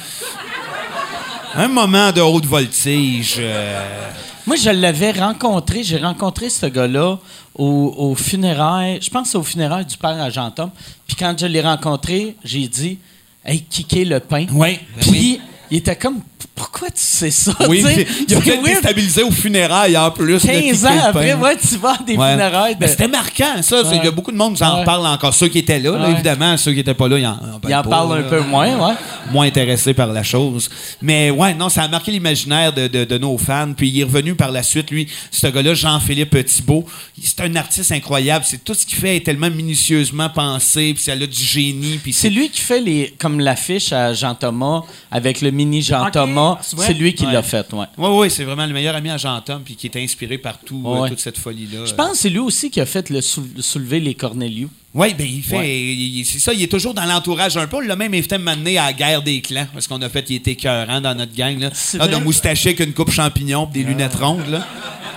Un moment de haute voltige. euh, Moi, je l'avais rencontré. J'ai rencontré ce gars-là au, au funérailles. Je pense au funérailles du père à Jean-Tom. Puis quand je l'ai rencontré, j'ai dit Hey, kicker le pain. Ouais, ben Puis oui. il était comme Pourquoi tu sais ça? Oui, il a peut-être déstabilisé aux funérailles en plus. de 15 kicker ans après, ouais, tu vas à des Ouais. funérailles. de- C'était marquant, ça. Il y a beaucoup de monde qui en Ouais. parlent encore. Ceux qui étaient là, là, évidemment. Ceux qui n'étaient pas là, ils en, Il en pas, parle un peu moins, ouais. Moins intéressés par la chose. Mais ouais, non, ça a marqué l'imaginaire de, de- de nos fans. Puis il est revenu par la suite, lui, ce gars-là, Jean-Philippe Thibault. C'est un artiste incroyable. C'est tout ce qu'il fait est tellement minutieusement pensé. Puis ça a du génie. Puis C'est lui qui fait les comme l'affiche à Jean Thomas avec le mini Jean Ok, Thomas. c'est lui qui Ouais. l'a fait, ouais. Oui, oui, c'est vraiment le meilleur ami à Jean-Tom, puis qui est inspiré par tout, euh, toute cette folie-là. Je pense que c'est lui aussi qui a fait le sou- soulever les Cornelius. Oui, ben il fait. Ouais. c'est ça, il est toujours dans l'entourage un peu. On l'a même invité à m'amener à la guerre des clans, parce qu'on a fait, il était écœurant dans notre gang. Là. C'est Ah, d'un moustaché avec une coupe champignon pis des lunettes rondes. Là.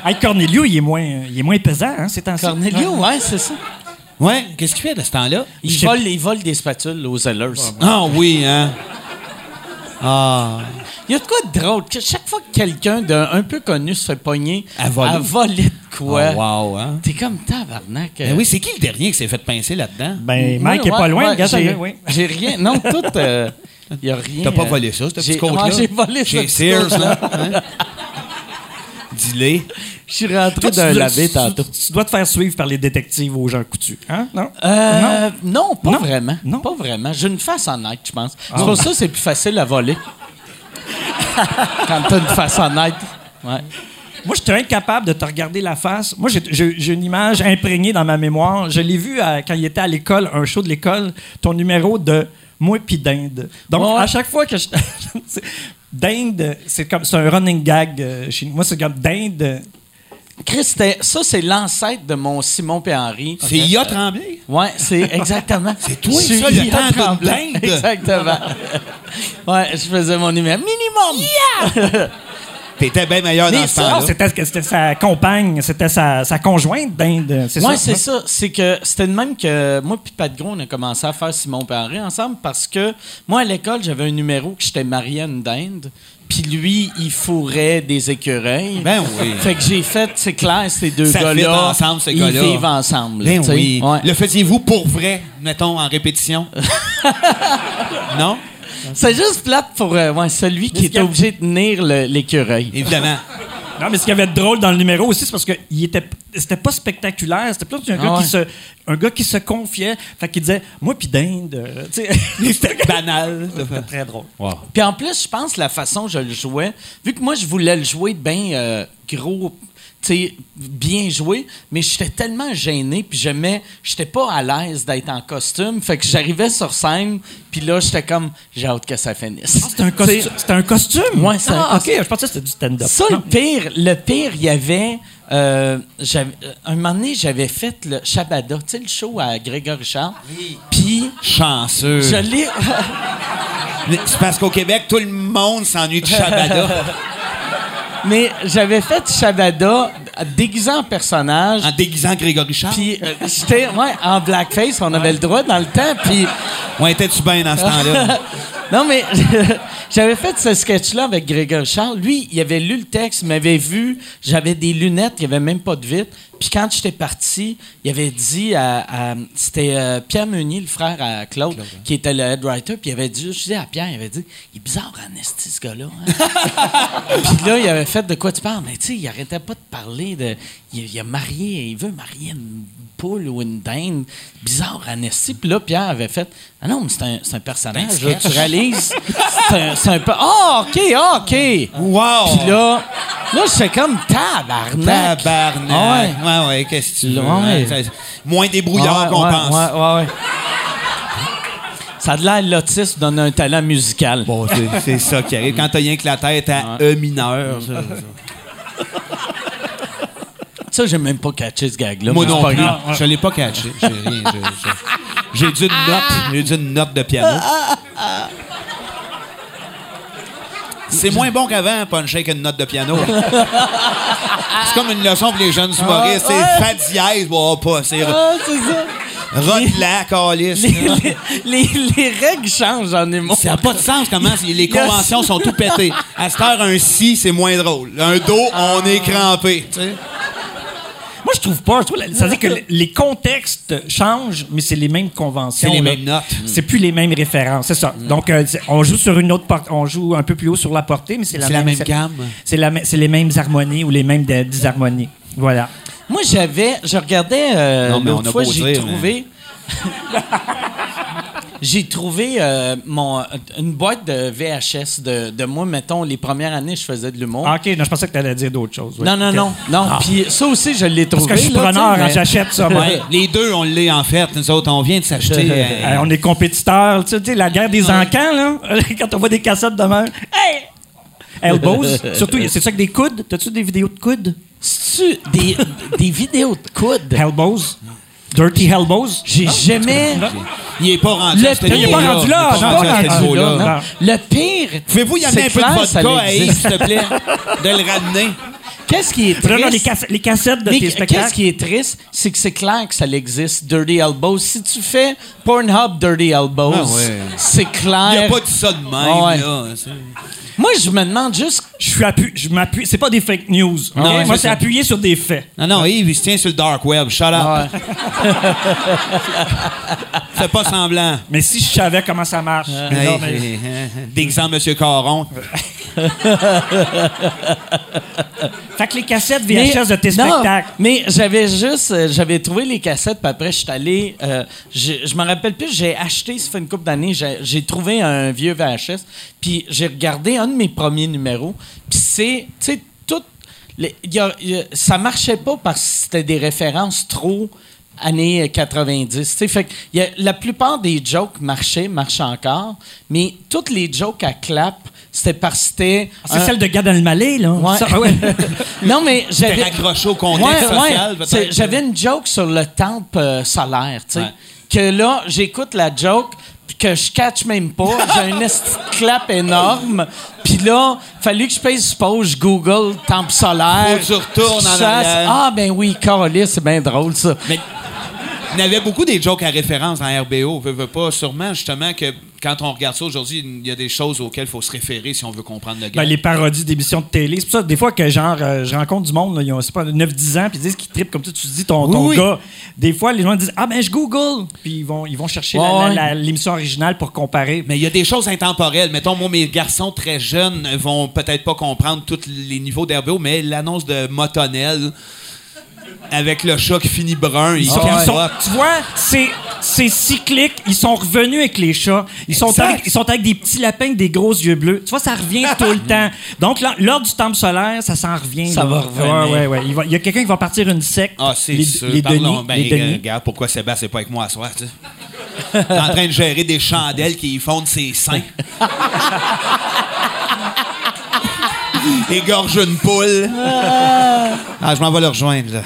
Hey, Cornelio, il est moins, il est moins pesant, hein, ces temps-ci. Cornelius, ouais, c'est ça. Ouais, qu'est-ce qu'il fait de ce temps-là? Il vole, il vole des spatules aux Zellers. Ah oui, hein? Ah. Il y a de quoi de drôle. que chaque fois que quelqu'un d'un un peu connu se fait pogner À voler. voler de quoi, Oh, wow, hein? t'es comme tabarnak. Ben oui, c'est qui le dernier qui s'est fait pincer là-dedans? Ben, Mike est ouais, pas loin, ouais, regarde, j'ai, oui. j'ai rien. Non, tout. Il n'y a rien. T'as pas euh, volé ça, ce j'ai- petit j'ai volé ça. Chez Sears, là. hein? Dis-le. Je suis rentré d'un lavé tu- tantôt. Tu dois te faire suivre par les détectives aux gens coutus. Hein? Non? Euh, non? pas Non? vraiment. Non? Pas vraiment. J'ai une face honnête, je pense. C'est pour ça que c'est plus facile à voler. Quand t'as une face honnête. Ouais. Moi, j'étais incapable de te regarder la face. Moi, j'ai- une image imprégnée dans ma mémoire. Je l'ai vu à- quand il était à l'école, un show de l'école, ton numéro de Moi puis d'Inde. Donc, Ouais. à chaque fois que je. D'Inde, c'est comme c'est un running gag euh, chez nous. Moi, c'est comme d'Inde. Chris, ça, c'est l'ancêtre de mon Simon P. Henry. C'est IA Tremblay? Ouais, c'est exactement. c'est toi, ça, le temps. Exactement. ouais, je faisais mon numéro. Minimum! T'étais bien meilleur dans ce temps-là. Non, c'était c'était sa compagne, c'était sa, sa conjointe d'Inde. C'est Ouais, ça? c'est ça. C'est que c'était de même que moi puis Pat Gros, on a commencé à faire Simon Paré ensemble parce que moi, à l'école, j'avais un numéro que j'étais marié à une dinde. Puis lui, il fourrait des écureuils. Ben oui. Fait que j'ai fait, c'est clair, ces deux gars-là. ensemble, ces ils gars-là. vivent ensemble. Ben oui. Ouais. Le faisiez-vous pour vrai, mettons, en répétition? non? C'est juste plate pour euh, ouais, celui qui est obligé de tenir l'écureuil. Évidemment. Non, mais ce qu'il y avait de drôle dans le numéro aussi, c'est parce que il était, c'était pas spectaculaire. C'était plus un, gars Ah ouais. qui se, un gars qui se confiait. Fait qu'il disait, moi puis d'Inde. euh, c'était Banal. C'était très drôle. Puis en plus, je pense la façon que je le jouais, vu que moi je voulais le jouer bien euh, gros, sais, bien joué, mais j'étais tellement gêné, puis j'aimais, j'étais pas à l'aise d'être en costume, fait que j'arrivais sur scène, puis là j'étais comme, j'ai hâte que ça finisse. Ah, c'était un, costu- un costume? Ouais, c'est un ah, costume. OK, je pensais que c'était du stand-up. Ça, le pire, le pire, il y avait. euh, euh, un moment donné, j'avais fait le Shabada, tu sais, le show à Grégory Charles. Puis, Chanceux. je l'ai. C'est parce qu'au Québec, tout le monde s'ennuie de Shabada. Mais j'avais fait Shabada déguisé en personnage. en déguisant Grégory Charles. Puis euh, j'étais ouais, en blackface, on avait le droit dans le temps. Puis Ouais, étais-tu bien dans ce temps-là? non mais j'avais fait ce sketch-là avec Grégory Charles. Lui, il avait lu le texte, il m'avait vu. J'avais des lunettes, il n'y avait même pas de vitre. Puis quand j'étais parti, il avait dit à, à- c'était euh, Pierre Meunier, le frère à Claude, qui était le head writer. Puis il avait dit, je disais à Pierre, il avait dit, il est bizarre Anesti ce gars-là. hein. Puis là, il avait fait de quoi tu parles. Mais tu sais, il arrêtait pas de parler de. Il, il a marié, il veut marier une poule ou une dinde. Bizarre, Annecy. Puis là, Pierre avait fait Ah non, mais c'est un, c'est un personnage. là, tu réalises C'est un, c'est un peu. Ah, OK, ah, OK. Puis Wow! là, là, j'étais comme tabarnak. Tabarnak. Ah ouais. Ouais, ouais, qu'est-ce que tu veux? Ouais. hein? Moins débrouillard Ouais, qu'on ouais, pense. Ouais, ouais, ouais. Ça a de l'air l'autisme donne un talent musical. Bon, c'est- c'est ça qui arrive. Quand t'as rien que la tête à E mineur. ça, ça. Ça, j'ai même pas catché ce gag-là. Moi mais non pas plus. grave. Je l'ai pas catché. J'ai rien. J'ai dû une note. J'ai dû une note de piano. C'est moins bon qu'avant, puncher qu'une note de piano. c'est comme une leçon pour les jeunes humoristes. C'est fa dièse, bon, pas. C'est Ah, c'est ça. rotla, calice. Les, les, les- les règles changent en humour. Ça n'a pas de sens comment les conventions sont tout pétées. À cette heure, un si, c'est moins drôle. Un do, on est crampé. tu sais. Moi, je trouve pas. Je trouve, ça veut dire que les contextes changent, mais c'est les mêmes conventions. C'est les là. mêmes notes. C'est plus les mêmes références, c'est ça. Donc, euh, on joue sur une autre porte, on joue un peu plus haut sur la portée, mais c'est la, C'est la même gamme. C'est la, c'est les mêmes harmonies ou les mêmes disharmonies. Voilà. Moi, j'avais. Je regardais. euh, Non, mais on L'autre a fois, j'ai trouvé. j'ai trouvé euh, mon, une boîte de VHS de, de moi, mettons, les premières années, je faisais de l'humour. Ah, OK, non, je pensais que tu allais dire d'autres choses. ouais. Non, non, non, non. Puis ça aussi, je l'ai Parce trouvé. que je suis là, preneur, hein, mais- j'achète ça, moi. Ouais, les deux, on l'est en fait. Nous autres, on vient de s'acheter. euh, Euh, on est compétiteurs. Tu sais, la guerre des encans, là, quand on voit des cassettes de même. Hey! Elbows. Surtout, c'est ça que des coudes? T'as-tu des vidéos de coudes? C'est-tu des, des vidéos de coudes? Elbows? Dirty Elbows. J'ai jamais. il est pas rendu Le à ce pire- Il est pas niveau-là. rendu là, Il est non, pas rendu là. Le pire. Pouvez-vous y amener un peu clair, de vodka, s'il te plaît? De le ramener. Qu'est-ce qui est les, triste? les cassettes de Mais tes qu'est-ce spectacles. qui est triste, c'est que c'est clair que ça existe, Dirty Elbows. Si tu fais Pornhub Dirty Elbows, Ah ouais. c'est clair. Il a pas dit ça de même, Ah ouais. là. Moi, je me demande juste. Je suis appu- je m'appuie. C'est pas des fake news. Non, ouais, Moi, c'est appuyé sur des faits. Non, non, Yves, il se tient sur le dark web. Shut up. Ah ouais. Fais pas semblant. Mais si je savais comment ça marche. Mais non, mais- Hey, D'exemple, Monsieur Caron. Fait que les cassettes Mais- VHS de tes non, spectacles. Mais j'avais juste, euh, j'avais trouvé les cassettes, puis après, je suis allé, euh, je me rappelle plus, j'ai acheté, ça fait une couple d'années, j'ai j'ai trouvé un vieux VHS, puis j'ai regardé un de mes premiers numéros, puis c'est, tu sais, tout, les- y a- y a- ça marchait pas parce que c'était des références trop années 90. tu sais, fait que y a- la plupart des jokes marchaient, marchent encore, mais toutes les jokes à clap, c'était parce que c'était... C'est un- celle de Gad Elmaleh, là. Ouais. Ça, ah ouais. non, mais j'avais. raccroché au contexte social, peut-être. c'est- J'avais une joke sur le temple euh, solaire, tu sais. Que là, j'écoute la joke, que je catch même pas. J'ai un clap énorme. Puis là, fallu que je pause, je Google temple solaire. Faut que tu retournes en arrière. Ah, ben oui, Carlis, c'est bien drôle, ça. Mais il y avait beaucoup des jokes à référence dans RBO. Veux, veux pas, sûrement, justement, que quand on regarde ça aujourd'hui, il y a des choses auxquelles il faut se référer si on veut comprendre le gars. Ben, les parodies d'émissions de télé. C'est pour ça, des fois, que genre, euh, je rencontre du monde, là, ils ont, c'est pas, 9-10 ans, puis ils disent qu'ils trippent comme ça. Tu te dis, ton, ton Oui, oui. gars. Des fois, les gens disent, ah, ben, je Google. Puis ils vont, ils vont chercher Ouais, l'émission originale pour comparer. Mais il y a des choses intemporelles. Mettons, moi, mes garçons très jeunes vont peut-être pas comprendre tous les niveaux d'RBO, mais l'annonce de Motonel avec le chat qui finit brun, ils sont- capotent. ils sont- tu vois, c'est, c'est cyclique. Ils sont revenus avec les chats. Ils sont, avec, ils sont avec des petits lapins avec des gros yeux bleus. Tu vois, ça revient tout le temps. Donc, lors du temple solaire, ça s'en revient. Ça va revenir. Ouais, ouais. Il, va- il y a quelqu'un qui va partir une secte. Ah, c'est les, sûr. Les. Denis. Ben, les Denis. regarde pourquoi Sébastien n'est pas avec moi à soir, tu sais. En train de gérer des chandelles qui y fondent ses seins. Égorge une poule. Ah, je m'en vais le rejoindre, là.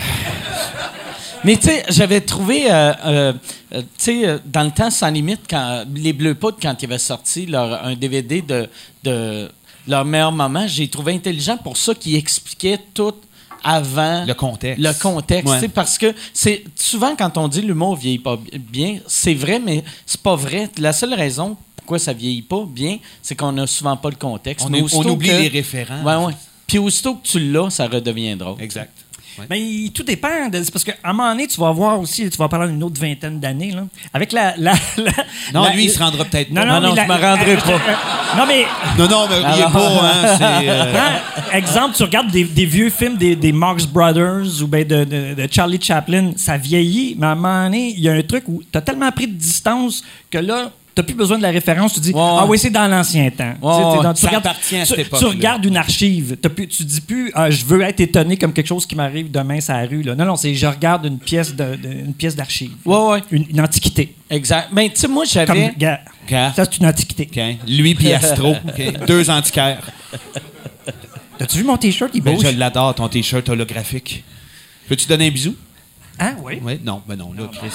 Mais tu sais, j'avais trouvé, euh, euh, euh, tu sais, dans le temps sans limite, quand les Bleus Poudres, quand ils avaient sorti leur, un DVD de, de leur meilleur moment, j'ai trouvé intelligent pour ça qu'ils expliquaient tout avant Le contexte. le contexte, Ouais. parce que c'est souvent quand on dit l'humour vieillit pas bi- bien, c'est vrai, mais c'est pas vrai. La seule raison pourquoi ça vieillit pas bien, c'est qu'on a souvent pas le contexte. On, Mais on oublie que- les référents. Ouais, ouais. Puis aussitôt que tu l'as, ça redevient drôle. Exact. Ouais. Mais il- tout dépend. de- C'est parce qu'à un moment donné, tu vas voir aussi, tu vas parler d'une autre vingtaine d'années. là. Avec la. la- la- Non, la- lui, il se rendra peut-être Non, pas. non, Non, je la- me rendrai euh, pas. euh, non, mais. Non, non, mais riez Alors- pas, hein. Euh, Hein, exemple, tu regardes des, des vieux films des, des Marx Brothers ou ben de, de- de Charlie Chaplin, ça vieillit, mais à un moment donné, il y a un truc où tu as tellement pris de distance que là, tu plus besoin de la référence. Tu dis, Ouais, ah oui, c'est dans l'ancien temps. Tu Ouais, dans- regardes- appartient à cette Tu regardes une archive. T'as plus- tu dis plus, ah, je veux être étonné comme quelque chose qui m'arrive demain sur la rue. Là. Non, non, c'est je regarde une pièce de, de- une pièce d'archive. Ouais, ouais. Une, une antiquité. Exact. Mais tu sais, moi, j'avais. ça, c'est une antiquité. OK. Lui puis Astro. OK. Deux antiquaires. T'as-tu vu mon T-shirt? Il Ben, bouge? je l'adore, ton T-shirt holographique. Peux-tu donner un bisou? Ah oui. Oui. Non, ben non, là, Chris.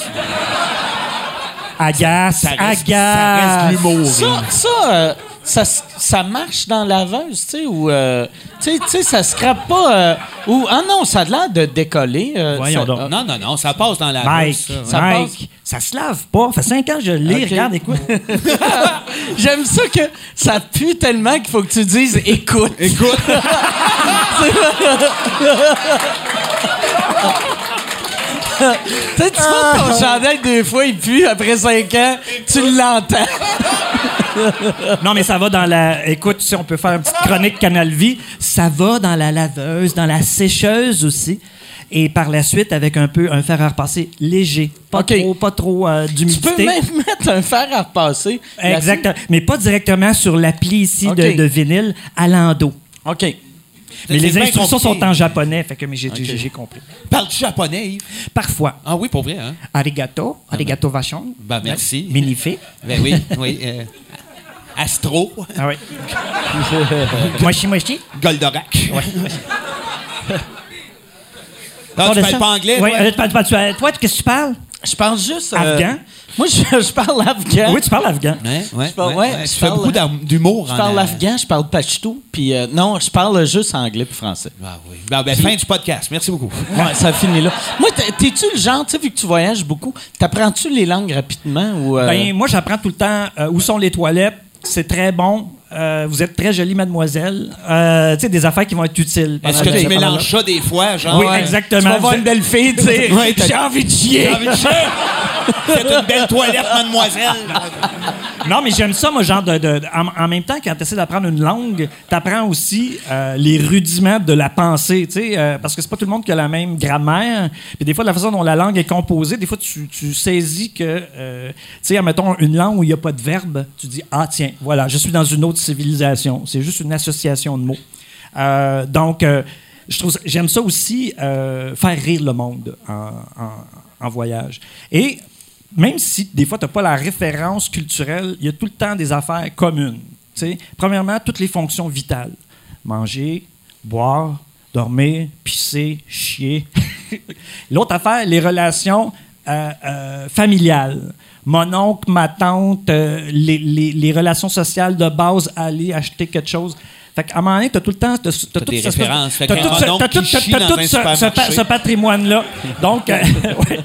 Agace, Ça reste, agace. ça reste l'humour. Ça, ça, euh, ça, ça marche dans la laveuse, tu sais, ou. euh, tu sais- ça scrape pas. euh, ou, ah non, ça a l'air de décoller. euh, Voyons ça- donc. Non, non, non, ça passe dans la Mike, ça, ouais. Ça Mike, ça se lave pas. Ça fait cinq ans que je l'ai. Ok. Regarde, écoute. J'aime ça que ça pue tellement qu'il faut que tu dises écoute. Écoute, Tu sais, tu frottes ton chandail deux fois et puis après cinq ans, tu l'entends. Non, mais ça va dans la. Écoute, si on peut faire une petite chronique Canal Vie, ça va dans la laveuse, dans la sécheuse aussi. Et par la suite, avec un peu un fer à repasser léger. Pas trop, pas trop euh, Tu d'humidité. peux même mettre un fer à repasser. Exactement. Mais pas directement sur l'appli ici de, de vinyle à l'endo. OK. Mais les instructions sont en japonais, fait que j'ai compris. Parles-tu japonais, Yves? Parfois. Ah oui, pour vrai, hein? Arigato, arigato vachon. Ben, merci. Magnifique. Ben oui, oui. euh, Astro, Ah oui. mochi mochi. Goldorak. Non, Pas tu parles pas anglais, Oui, toi? euh, toi, qu'est-ce que tu parles? Je parle juste. euh, Afghan? Moi, je, je parle afghan. Oui, tu parles afghan. Ouais, ouais, Je parle- ouais, ouais, ouais. je Tu fais parle- beaucoup d'humour. Je parle euh, afghan, je parle pachtou, puis euh, non, je parle juste anglais puis français. Ah oui. Ben, ben, fin du podcast. Merci beaucoup. Ouais, ça finit là. Moi, t'es- t'es-tu le genre, tu sais, vu que tu voyages beaucoup, t'apprends-tu les langues rapidement ou. euh, Ben, moi, j'apprends tout le temps euh, où sont les toilettes. C'est très bon. Euh, vous êtes très jolie, mademoiselle. Euh, tu sais, des affaires qui vont être utiles. Est-ce que tu mélanges ça des fois, genre? Oui, Ouais. exactement. tu vas voir une belle fille Ouais, t'as- J'ai envie de chier. J'ai envie de chier. Faites une belle toilette, mademoiselle. Non, mais j'aime ça, moi, genre, de, en, même temps, quand tu essaies d'apprendre une langue, tu apprends aussi euh, les rudiments de la pensée, tu sais, euh, parce que c'est pas tout le monde qui a la même grammaire. Puis des fois, la façon dont la langue est composée, des fois, tu, saisis que, euh, tu sais, admettons, une langue où il n'y a pas de verbe, tu dis, ah, tiens, voilà, je suis dans une autre civilisation. C'est juste une association de mots. Donc, je j'aime ça aussi, faire rire le monde en- en voyage. Et même si des fois, tu n'as pas la référence culturelle, il y a tout le temps des affaires communes. Premièrement, toutes les fonctions vitales. Manger, boire, dormir, pisser, chier. L'autre affaire, les relations euh, euh, familiales. Mon oncle, ma tante, euh, les relations sociales de base, aller acheter quelque chose. Fait qu'à un moment donné, tu as tout le temps. T'as, t'as tout des ce- références. T'as tout ce- t'as t'as- t'as un patrimoine-là. Donc, euh, ouais.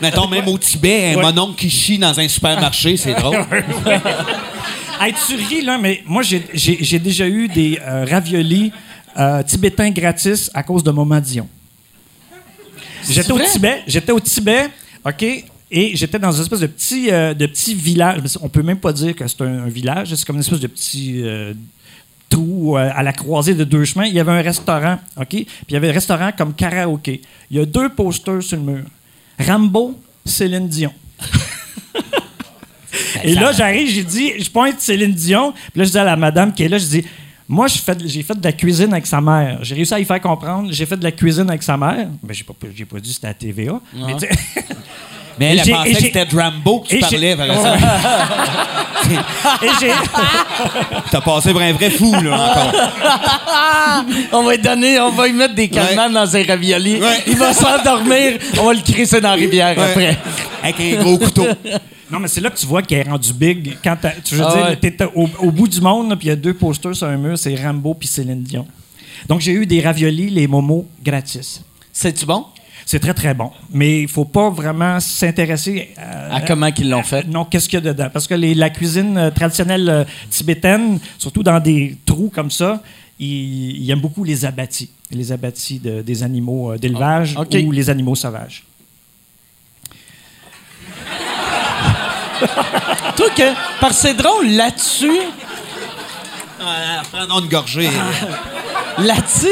Mettons, même au Tibet, un Ouais. mononcle qui chie dans un supermarché, c'est drôle. Hey, tu ris, là, mais moi, j'ai, déjà eu des euh, raviolis euh, tibétains gratis à cause de Maman Dion. J'étais au? Tibet, j'étais au Tibet, OK, et j'étais dans une espèce de petit, euh, de petit village. On peut même pas dire que c'est un, un village, c'est comme une espèce de petit trou euh, à la croisée de deux chemins. Il y avait un restaurant, OK, puis il y avait un restaurant comme karaoké. Il y a deux posters sur le mur. Rambo, Céline Dion. Et là, j'arrive, j'ai dit, je pointe Céline Dion. Puis là, je dis à la madame qui est là, je dis, moi, j'ai fait de la cuisine avec sa mère. J'ai réussi à y faire comprendre, j'ai fait de la cuisine avec sa mère. Ben, j'ai pas, pas dit c'était à TVA. Mais tu sais- Mais elle, elle j'ai- pensait que c'était de Rambo que tu et j'ai- parlais. par exemple. et j'ai, T'as passé pour un vrai fou, là, encore. on va lui donner, on va lui mettre des calmants dans un ravioli. Ouais. Il va s'endormir, on va le crisser dans la rivière Ouais. après. Avec un gros couteau. non, mais c'est là que tu vois qu'elle est rendue big. Quand t'as- tu veux Ah dire, ouais. t'es au, au bout du monde, là, puis il y a deux posters sur un mur, c'est Rambo puis Céline Dion. Donc, j'ai eu des raviolis, les momos, gratis. C'est-tu bon? C'est très, très bon. Mais il faut pas vraiment s'intéresser à, À comment qu'ils l'ont fait? Non, qu'est-ce qu'il y a dedans? Parce que les- la cuisine euh, traditionnelle euh, tibétaine, surtout dans des trous comme ça, ils, ils aiment beaucoup les abattis. Les abattis de- des animaux euh, d'élevage Ah, ou les animaux sauvages. Toi, que, que c'est drôle, là-dessus, Ah, Prends une gorgée. là-dessus,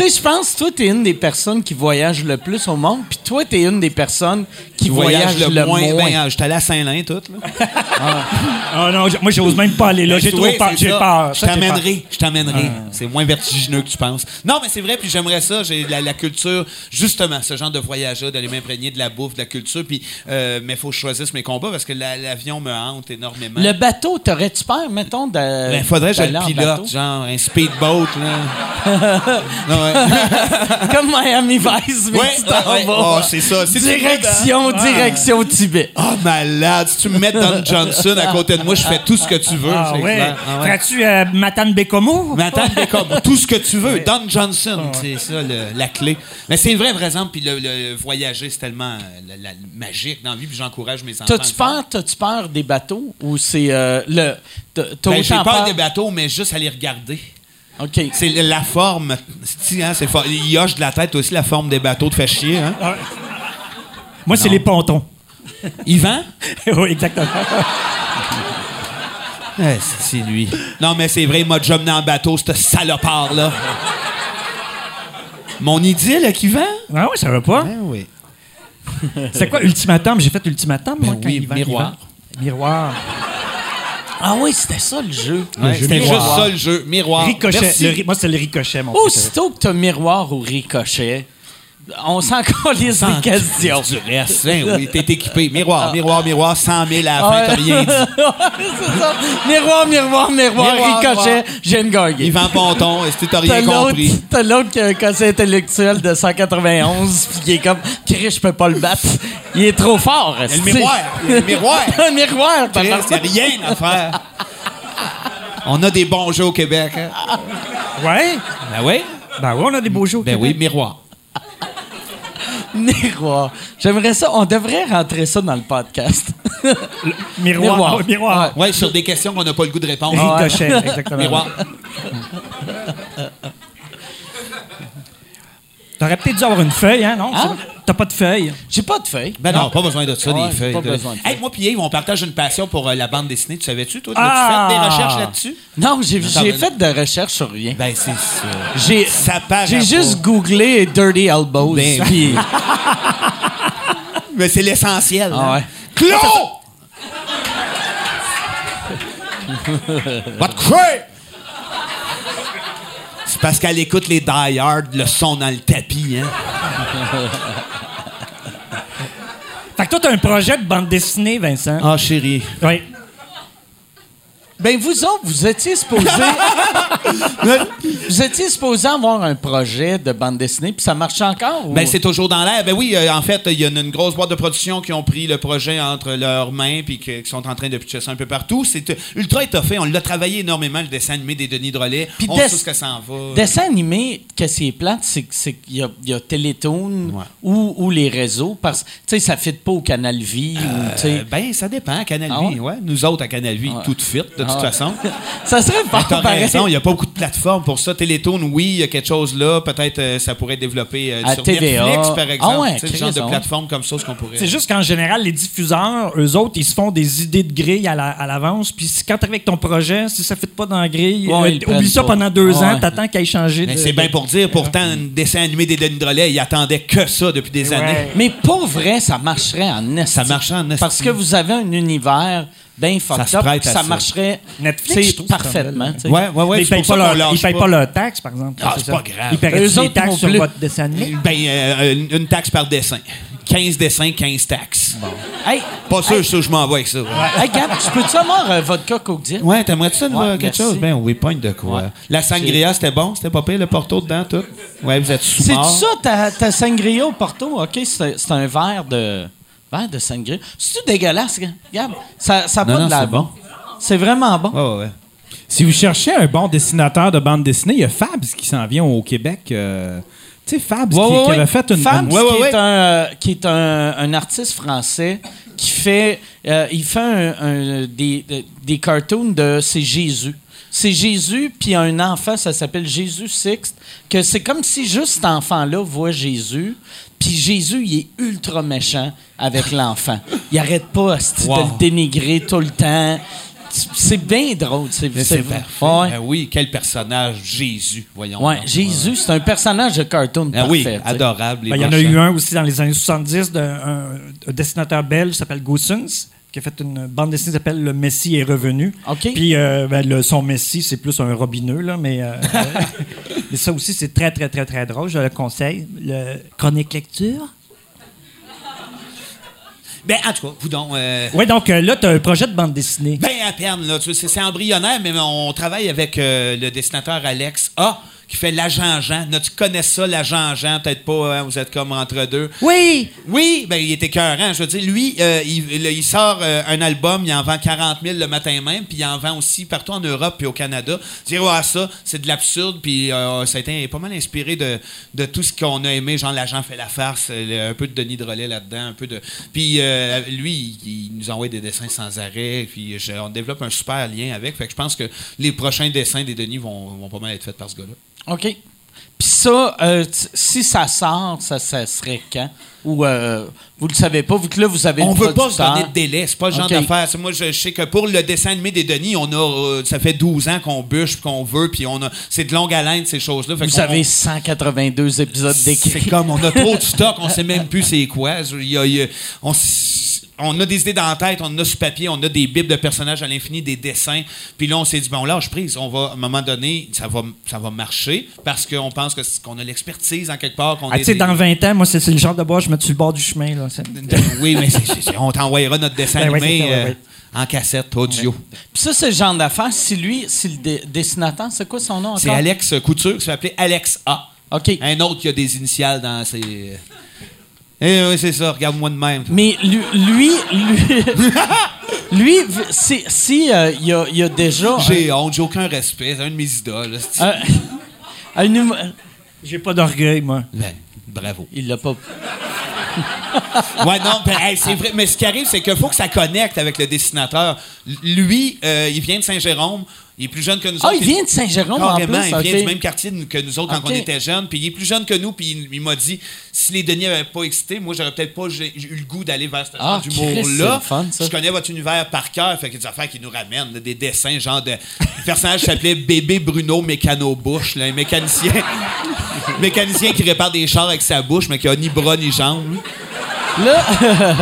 tu sais, je pense, toi, t'es une des personnes qui voyage le plus au monde, puis toi, t'es une des personnes qui, voyage, le, moins. Ben, euh, j'étais allé à Saint-Lin, tout. Là. Ah non, j- moi, j'ose même pas aller là. J'ai trop Oui, peur. J'ai. Je j'ai t'amènerai. Je t'amènerai. C'est moins vertigineux que tu penses. Non, mais c'est vrai, puis j'aimerais ça. J'ai la, la culture, justement, ce genre de voyage-là, d'aller m'imprégner de la bouffe, de la culture. Puis, euh, mais il faut que je choisisse mes combats parce que la- l'avion me hante énormément. Le bateau, t'aurais-tu peur, mettons, de. Ben, faudrait que je le pilote, genre un speedboat, là. Non, ouais. Comme Miami Vice, mais Ouais, tu t'en ouais, vas. oh, c'est ça. Si tu mets direction, direction Tibet. Oh, malade. Si tu me mets Don Johnson à côté de moi, je fais tout ce que tu veux. Ah ouais. clair. Ah ouais. Feras-tu euh, Matane comme tout ce que tu veux. Don Johnson, c'est ça le- la clé. Mais c'est vrai, par exemple, puis le, le voyager, c'est tellement euh, la- la- magique dans la vie, puis j'encourage mes enfants. T'as-tu peur, t'as-tu peur des bateaux ou c'est euh, le. t'as- Ben, J'ai peur des bateaux, mais juste à les regarder. OK. C'est la forme. hein, c'est fort. Il hoche de la tête aussi, la forme des bateaux te fait chier. Hein? Moi, c'est les pontons. Yvan? oui, exactement. Ouais, c'est lui. Non, mais c'est vrai, il m'a déjà mené en bateau, ce salopard-là. Mon idylle avec Yvan? Ah oui, ça va pas. Ben oui. C'est quoi Ultimatum? J'ai fait Ultimatum, moi, Ben quand oui, Yvan- Miroir. Yvan- Miroir. Ah oui, c'était ça le jeu. Ouais, C'était juste ça le jeu. Miroir. Ricochet. Merci. Le ri- moi, c'est le ricochet, mon. Aussitôt que t'as miroir ou ricochet, on s'en calisse des questions. Du reste, hein, oui, t'es équipé. Miroir, miroir, miroir, 100 000 à la fin, t'as rien dit. c'est ça. Miroir, miroir, miroir, Miroir, ricochet, j'ai une gagné. Yvan Ponton, est-ce que t'as rien compris? t'as l'autre qui a un quotient intellectuel de 191 puis qui est comme Chris, je peux pas le battre. Il est trop fort. Il y a le miroir. Il y a le miroir. un miroir, Chris, a rien à faire. On a des bons jeux au Québec. Hein? Ouais? Ben oui. Ben oui, on a des beaux jeux. au Ben oui, Québec. miroir. Miroir. J'aimerais ça. On devrait rentrer ça dans le podcast. Miroir. Miroir. Miroir. Ouais, sur des questions qu'on n'a pas le goût de répondre. Ricochet, exactement. Miroir. T'aurais peut-être dû avoir une feuille, hein, non? Hein? T'as pas de feuille. J'ai pas de feuille. Ben non, pas besoin de ça, Ouais, des feuilles. pas là. besoin de Hey, feuilles. moi puis Yves, on partage une passion pour euh, la bande dessinée. Tu savais-tu, toi? Ah! As-tu fait des recherches là-dessus? Non, j'ai fait de recherches sur rien. Ben, c'est ça. J'ai Ça paraît j'ai pas. juste googlé Dirty Elbows. Ben- puis- Mais c'est l'essentiel. Ah hein. ouais. Claude! Va te coucher! C'est parce qu'elle écoute les Die Hard, le son dans le tapis, hein? Fait que toi, t'as un projet de bande dessinée, Vincent? Ah, chérie. Oui. Ben, vous autres, vous étiez supposés. vous étiez supposés avoir un projet de bande dessinée, puis ça marche encore? ou- Ben, c'est toujours dans l'air. Ben oui, euh, en fait, il y a une, une grosse boîte de production qui ont pris le projet entre leurs mains puis que- qui sont en train de pitcher ça un peu partout. C'est euh, ultra étoffé. On l'a travaillé énormément, le dessin animé des Denis Drolet. Puis on des- sait ce que ça en va. Dessin animé, qu'est-ce qui est plate, c'est que- c'est qu'il y a, y a Télétoon Ouais. ou, ou les réseaux, parce que, tu sais, ça ne fit pas au Canal Vie, ou. Euh, ben, ça dépend. Canal Ah Vie, ouais. Nous autres, à Canal Vie, tout fit, de toute Ah ouais. façon. ça serait pas T'as pareil. raison, il n'y a pas beaucoup de plateformes pour ça. Télétoon, oui, il y a quelque chose là. Peut-être euh, ça pourrait être développé euh, À sur TVA. Netflix, par exemple. Ah ouais, Tu sais, le genre de plateforme comme ça, ce qu'on pourrait. C'est juste qu'en général, les diffuseurs, eux autres, ils se font des idées de grille à la- à l'avance. Puis si- quand tu avec ton projet, si ça ne fit pas dans la grille, Ouais, euh, ils oublie ça pas. pendant deux Ouais. ans, t'attends qu'il ait changé. De- c'est bien pour dire, pourtant, un dessin animé des Denis Drolet, il attendait que ça depuis des Ouais. années. Mais pour vrai, ça marcherait en esti. Ça marcherait en. Parce que vous avez un univers fucked up, ça ça. marcherait Netflix, trouve, parfaitement. un ouais, ouais. Mais ils payent pas, leur, ils payent pas leur taxe, par exemple. Ah, c'est pas grave. Ils paieraient Eux des autres taxes sur plus. votre dessin animé. Ben, euh, une, une taxe par dessin. 15 dessins, 15 taxes. Hey, Pas sûr, ça, je m'en vais avec ça. hey Gab, tu peux-tu avoir euh, vodka Coke Diet? Ouais, t'aimerais-tu ça, Ouais, quelque merci. chose? Ben oui, pogne de quoi. Ouais. La sangria, c'était bon? C'était pas pire, le porto dedans, tout? Ouais, vous êtes sous C'est ça, ta, ta sangria au Porto? OK, c'est c'est un verre de verre de sangria. C'est-tu dégueulasse, Gab? Ça, ça a Non, pas non, de la c'est bon. C'est vraiment bon. Ouais. Si vous cherchez un bon dessinateur de bande dessinée, il y a Fabs qui s'en vient au Québec. euh, tu sais, Fabs Ouais, qui, ouais, qui avait fait une. Fabs, une- qui, Ouais, ouais, est ouais. un, euh, qui est un, un artiste français qui fait, euh, il fait un- des- des cartoons de c'est Jésus. C'est Jésus, puis un enfant, ça s'appelle Jésus Sixte, que c'est comme si juste cet enfant-là voit Jésus, puis Jésus, il est ultra méchant avec l'enfant. Il arrête pas de Wow. le dénigrer tout le temps. C'est bien drôle. C'est parfait. Ouais. Ben oui, quel personnage, Jésus, voyons. Ouais. Jésus, c'est un personnage de cartoon oui, parfait. sais. adorable. Ben, Il y en a eu un aussi dans les années 70 d'un un- un dessinateur belge qui s'appelle Goossens qui a fait une bande dessinée qui s'appelle Le Messie est revenu. Puis euh, ben, le, son Messie, c'est plus un robineux, là, mais, euh, mais ça aussi, c'est très, très, très, très drôle. Je le conseille. Le chronique lecture? Ben, en tout cas, coudonc, euh, Oui, donc euh, là, tu as un projet de bande dessinée. Ben à peine, là. C'est c'est embryonnaire, mais on travaille avec euh, le dessinateur Alex A qui fait l'agent Jean. Là, tu connais ça, l'agent Jean, peut-être pas, hein, vous êtes comme entre deux. Oui! Oui, ben il était écœurant. Je veux dire, lui, euh, il, sort euh, un album, il en vend 40 000 le matin même, puis il en vend aussi partout en Europe puis au Canada. Dire, ouais, ça, c'est de l'absurde, puis euh, ça a été pas mal inspiré de, de tout ce qu'on a aimé, genre l'agent fait la farce, un peu de Denis Drolet là-dedans, un peu de. Puis lui, il, il nous envoie des dessins sans arrêt, puis je- on développe un super lien avec. Fait que je pense que les prochains dessins des Denis vont, vont pas mal être faits par ce gars-là. OK? Puis ça, euh, si ça sort, ça, ça serait quand? Ou euh, vous le savez pas, vu que là, vous avez On le veut pas se donner de délai, c'est pas le genre Ok. d'affaire. Moi, je, je sais que pour le dessin animé des Denis, on a, euh, ça fait 12 ans qu'on bûche, qu'on veut, puis on a, c'est de longue haleine ces choses-là. Vous qu'on- avez 182 épisodes d'écrit. C'est comme, on a trop de stock, on sait même plus c'est quoi. Je- y a- il y a- on, on a des idées dans la tête, on a sur papier, on a des bibles de personnages à l'infini, des dessins. Puis là, on s'est dit, bon, lâche prise. On va, à un moment donné, ça va, ça va marcher parce qu'on pense qu'on a l'expertise en quelque part. qu'on Ah, est des- dans 20 ans, moi, c'est c'est le genre de bois, je me mets sur le bord du chemin. Là. Oui, mais c'est- c'est- c'est- on t'envoyera notre dessin Ben ouais, animé c'est ça, ouais, euh, ouais. en cassette audio. Puis ça, c'est le genre d'affaire. Si lui, si le dé- dessinateur, c'est quoi son nom encore? C'est Alex Couture qui s'appelait Alex A. OK. Un autre qui a des initiales dans ses. Eh oui, c'est ça, regarde-moi de même. Mais lui, lui, lui, lui, si, si euh, il y, a, il y a déjà J'ai honte, j'ai aucun respect, c'est un de mes idoles. c'est- un, un humo- J'ai pas d'orgueil, moi. Ben, bravo. il l'a pas. Ouais, non, ben, hey, c'est vrai. Mais ce qui arrive, c'est qu'il faut que ça connecte avec le dessinateur. Lui, euh, il vient de Saint-Jérôme. Il est plus jeune que nous Ah, autres. il vient de Saint-Jérôme en plus. il vient du même quartier que nous autres quand on était jeunes. Puis il est plus jeune que nous. Puis il, il m'a dit si les Denis n'avaient pas excité, moi, j'aurais peut-être pas eu le goût d'aller vers ce Ah, ça. Je connais votre univers par cœur. Fait qu'il y a des affaires qui nous ramènent, des dessins, genre de. Le personnage s'appelait Bébé Bruno Mécano Bouche, là, un mécanicien. mécanicien qui répare des chars avec sa bouche, mais qui a ni bras ni jambes. Là,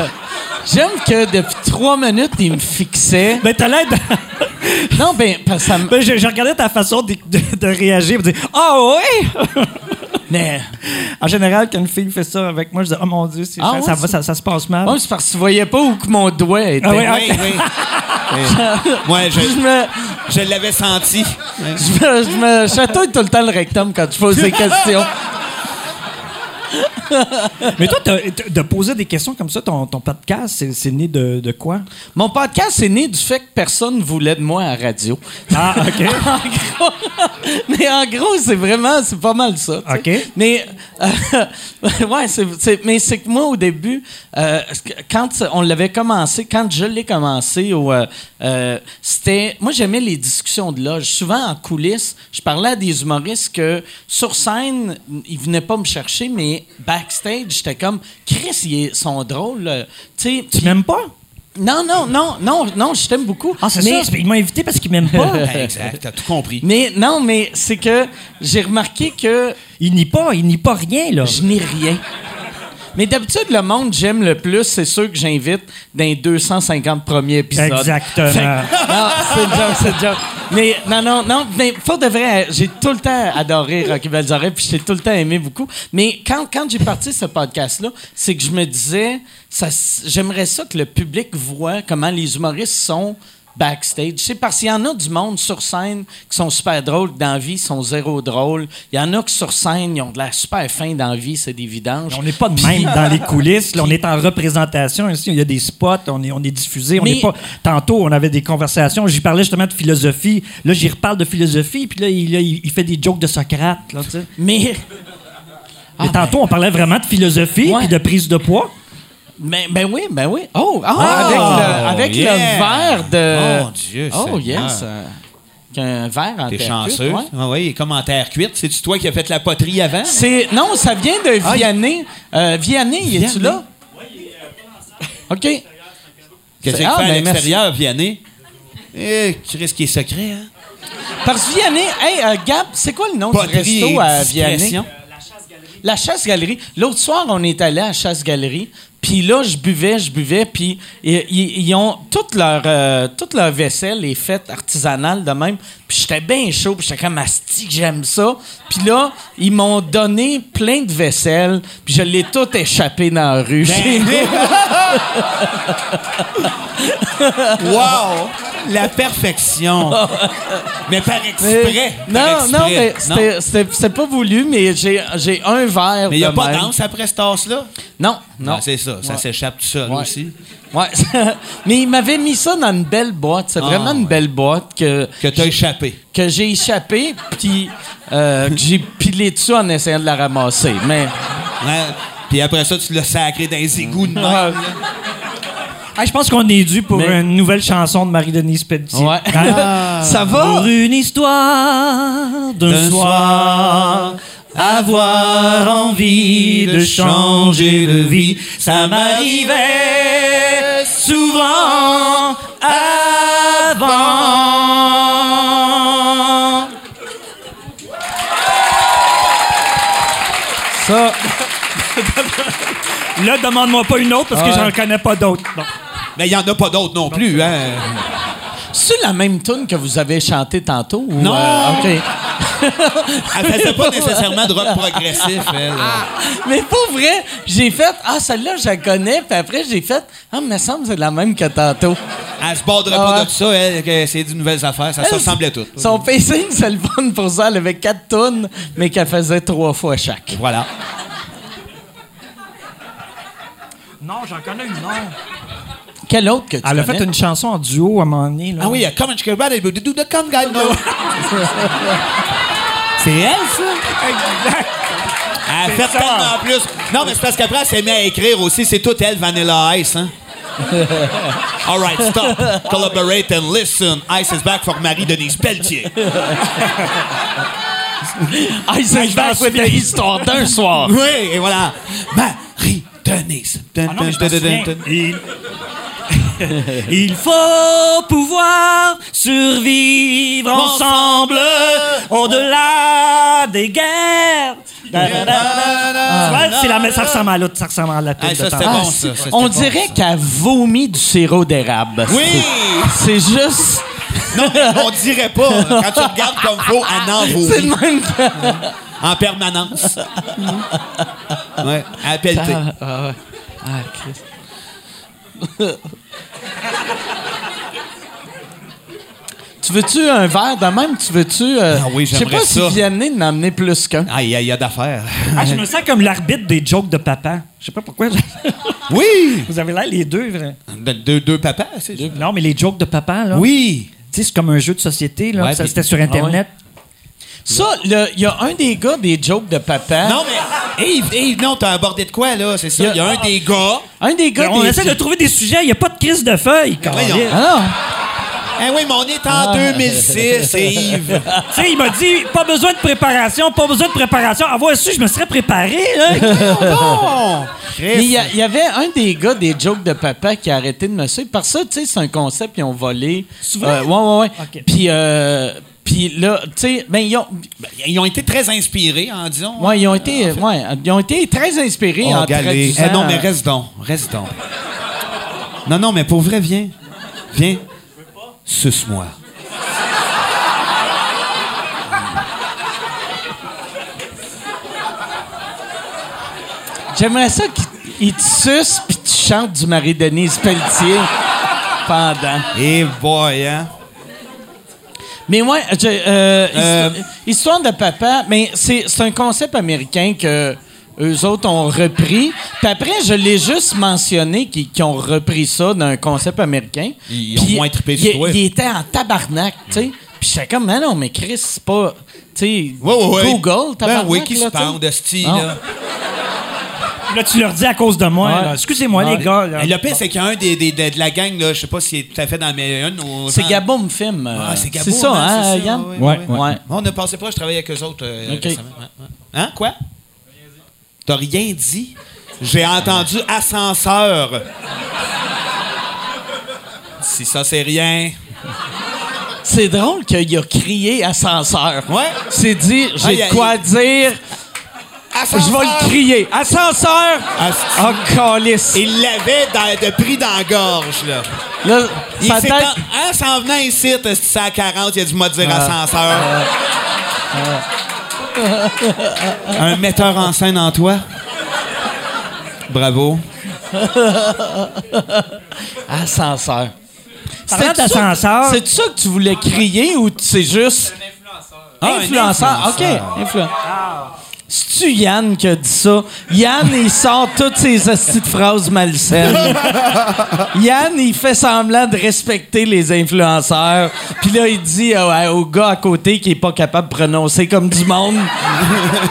j'aime que depuis trois minutes, il me fixait. Ben, t'as l'air de... Non, ben, parce que ça me. Ben, je, je regardais ta façon de, de- de réagir. de dire Ah ouais! Mais. en général, quand une fille fait ça avec moi, je dis Oh mon Dieu, Ah ça, ouais, ça va, ça, ça se passe mal. Ouais, c'est parce que tu voyais pas où que mon doigt était. Ah ouais, Oui, oui. Ouais, Je je, me, je l'avais senti. je me, je me chatouille tout le temps le rectum quand tu poses des questions. Mais toi, t'as- t'as- de poser des questions comme ça, ton, ton podcast, c'est, c'est né de, de quoi? Mon podcast est né du fait que personne voulait de moi à la radio. Ah, OK. en gros, mais en gros, c'est vraiment, c'est pas mal ça. tu sais. OK. Mais, euh, ouais, c'est, c'est- mais c'est que moi, au début, euh, quand on l'avait commencé, quand je l'ai commencé, au, euh, euh, c'était. Moi, j'aimais les discussions de loge. Souvent, en coulisses, je parlais à des humoristes que, sur scène, ils venaient pas me chercher, mais backstage, j'étais comme, Chris, ils sont drôles. euh, Tu m'aimes pas? non, non, non, non, non, je t'aime beaucoup. Ah, c'est mais, ça. Il m'a invité parce qu'il m'aime pas. Ben, exact, t'as tout compris. Mais non, mais c'est que j'ai remarqué que Il nie pas, il nie pas rien, là. je n'ai rien. Mais d'habitude, le monde que j'aime le plus, c'est ceux que j'invite dans les 250 premiers épisodes. Exactement. Fait que- non, c'est le joke, c'est le joke. Mais non, non, non, mais pour de vrai, j'ai tout le temps adoré Rocky Balzarek, puis j'ai tout le temps aimé beaucoup. Mais quand, quand j'ai parti ce podcast-là, c'est que je me disais, ça, j'aimerais ça que le public voit comment les humoristes sont backstage. C'est parce qu'il y en a du monde sur scène qui sont super drôles, dans la vie, sont zéro drôles. Il y en a qui sur scène, ils ont de la super fin dans la vie, c'est des vidanges. On n'est pas de même dans les coulisses. là. on est en représentation ici. Il y a des spots, on est, on est diffusé. On Mais- n'est pas. Tantôt, on avait des conversations. J'y parlais justement de philosophie. Là, j'y reparle de philosophie. Puis là, il, là, il- il fait des jokes de Socrate. Là. Mais... Ah, Et tantôt, on parlait vraiment de philosophie Ouais. puis de prise de poids. Ben, ben oui, ben oui. Oh, ah, Ah, avec, le, avec yeah. le verre de... Mon Dieu, Oh, Seigneur. yes. euh, qu'un verre en T'es terre chanceux. cuite, ouais. Ah oui, il est comme en terre cuite. C'est-tu toi qui as fait la poterie avant? C'est, non, ça vient de Vianney. Euh, Vianney, y es-tu là? OK. Qu'est-ce qu'il fait Ah, à ben, merci. l'extérieur, Vianney? Eh, tu risques qu'il est secret, hein? Parce que Vianney, hey, euh, Gab, c'est quoi le nom du resto et à Vianney? discrétion. La chasse-galerie. L'autre soir, on est allé à la chasse-galerie. Puis là, je buvais, je buvais. Puis ils, ils- ont toute leur, euh, toute leur vaisselle est faite artisanale de même. Puis j'étais bien chaud. Puis j'étais comme asti j'aime ça. Puis là, ils m'ont donné plein de vaisselle. Puis je l'ai tout échappé dans la rue. nous. wow! La perfection. mais par exprès. non, par exprès. non, mais c'était- c'était c'était pas voulu, mais j'ai j'ai un verre. Mais il n'y a de pas même. danse après ce tasse-là? Non, non. Ah, c'est ça. Ça Ouais. s'échappe tout seul Ouais. aussi. Ouais. mais il m'avait mis ça dans une belle boîte. C'est vraiment une ouais. belle boîte que, Que t'as échappé. que j'ai échappé, puis euh, que j'ai pilé dessus en essayant de la ramasser. Mais. Puis après ça, tu l'as sacré dans les égouts de même. Ah, je pense qu'on est dû pour Mais- une nouvelle chanson de Marie-Denise Pelletier. Ouais. Hein? Ça va? Pour une histoire d'un soir, avoir envie de changer de vie. Ça m'arrivait souvent avant. Ça, Là, demande-moi pas une autre parce que Ouais. j'en connais pas d'autres. Mais il n'y en a pas d'autres non plus, hein? C'est la même tune que vous avez chanté tantôt? ou, Non. euh, OK. Elle faisait pas nécessairement de rock progressif, elle. Mais pour vrai, j'ai fait Ah, celle-là, je la connais. Puis après, j'ai fait Ah, mais ça me semble que c'est la même que tantôt. Elle se borderait Ah pas ouais. de ça, elle, que c'est des nouvelles affaires. Ça se ressemblait tout. Son pacing, c'est le fun pour ça. Elle avait quatre tunes, mais qu'elle faisait trois fois chaque. Voilà. Non, j'en connais une, non. Quelle autre que tu Elle a connais? fait une chanson en duo à un moment donné. Là. Ah oui, come and chicken rabbit, do the come guy, no. C'est elle, ça? Exact. Elle fait tellement plus. Non, mais c'est parce qu'après, elle s'est mise à écrire aussi. C'est toute elle, Vanilla Ice, hein? All right, stop. Collaborate and listen. Ice is back for Marie-Denise Pelletier. Ah, c'est back with the histoire d'un soir. Oui, et voilà. Marie-Denise. Ah non, mais je me souviens. Il... Il faut pouvoir survivre ensemble au-delà des guerres. Ouais, c'est la, ça ressemble à l'autre, ça ressemble à la tune Ah, ça, de ça, c'était On bon, dirait qu'elle vomit du sirop d'érable. Oui! C'est juste. Non, mais on dirait pas. Quand tu regardes comme faut, elle en vaut. C'est le même que. En permanence. Ouais, à pelleter. Ah, ah, ouais. Ah, Christ. tu veux-tu un verre de même? Tu veux-tu. euh, Ah oui, Je sais pas si. Vianney d'en amener plus qu'un. Ah, il y a, il y a d'affaires. Ah, je me sens comme l'arbitre des jokes de papa. Je sais pas pourquoi. Oui! Vous avez l'air les deux, vrai. De- Deux, deux papas, c'est sûr. Non, mais les jokes de papa, là. Oui! Tu sais, c'est comme un jeu de société, là. Ouais, ça, c'était sur Internet. Ça, il y a un des gars des jokes de papa. Non, mais. Yves, Yves, non, t'as abordé de quoi, là? C'est ça. Il y a un des gars. Un des gars On des. essaie de trouver des sujets, il n'y a pas de crise de feuilles. câlisse. Ah non! Ah oui, mais on est en 2006, c'est Yves. Tu sais, il m'a dit, pas besoin de préparation, pas besoin de préparation. Avoir su, je me serais préparé, là. Mais il y, avait un des gars des jokes de papa qui a arrêté de me suivre. Parce que ça, tu sais, c'est un concept, ils ont volé. Souvent? Euh, ouais, ouais, ouais. Puis, euh, puis là, tu sais, ben, ils ont, Ben, Ils ont été très inspirés, en disons. ouais, ils ont été, ouais, ils ont été très inspirés Oh, en galé. Eh non, mais reste donc. Reste donc. Non, non, mais pour vrai, viens. Viens. Suce-moi. J'aimerais ça qu'ils te sucent puis tu chantes du Marie-Denise Pelletier pendant. Eh boy, hein? Mais ouais, je- euh, Euh, histo- histoire de papa, mais c'est c'est un concept américain que eux autres ont repris. Puis après, je l'ai juste mentionné qu'ils ont repris ça d'un concept américain. Ils ont moins trippé sur toi. Il était en tabarnak, tu sais. Puis j'étais comme, mais non, mais Chris, c'est pas. Tu sais, Ouais, ouais, ouais. Google, tabarnak. Ben oui, qui se parle de style, là. Là, tu leur dis à cause de moi. Ouais. là. Excusez-moi, Ouais. les gars. là. Et le pire, c'est qu'il y a un des, des- de, de la gang, là, je sais pas s'il est tout à fait dans mais un ou- C'est euh, Ah, c'est Gabo, C'est ça, hein, c'est ça, Yann? ouais, Ouais, ouais. Ouais. On ne pensait pas, je travaillais avec eux autres euh, Ok. récemment. Ouais, ouais. Hein? Quoi? T'as rien dit? J'ai entendu ascenseur. si ça, c'est rien. C'est drôle qu'il a crié ascenseur. Ouais. C'est dit, Ah, j'ai a- quoi dire. Je vais le crier. Ascenseur! Asti. Oh, calice. Il l'avait dans- de pris dans la gorge, là. Là, Il sa s'est tête... en, hein, s'en venant ici, c'est à 40, il a dû me dire Ah. ascenseur. Un metteur en scène en toi? Bravo. Ascenseur. Parlant C'était ça- d'ascenseur- C'est ça que tu voulais crier ou c'est juste. Ah, un influenceur. OK. Influ- C'est-tu Yann qui a dit ça? Yann, il sort toutes ses astuces de phrases malsaines. Yann, il fait semblant de respecter les influenceurs. Puis là, il dit euh, au gars à côté qui est pas capable de prononcer comme du monde.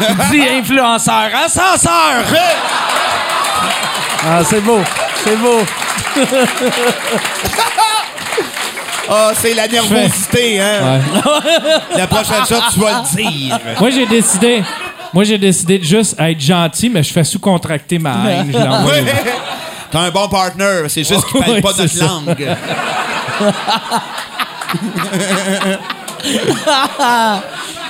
il dit influenceur. Ascenseur! Ah, c'est beau. C'est beau. Ah, c'est la nervosité, hein? La prochaine fois, tu vas le dire. moi, j'ai décidé. Moi, j'ai décidé de juste être gentil, mais je fais sous-contracter ma haine. Je l'envoie. Ouais. T'as un bon partner, c'est juste qu'il parle pas notre ça. langue.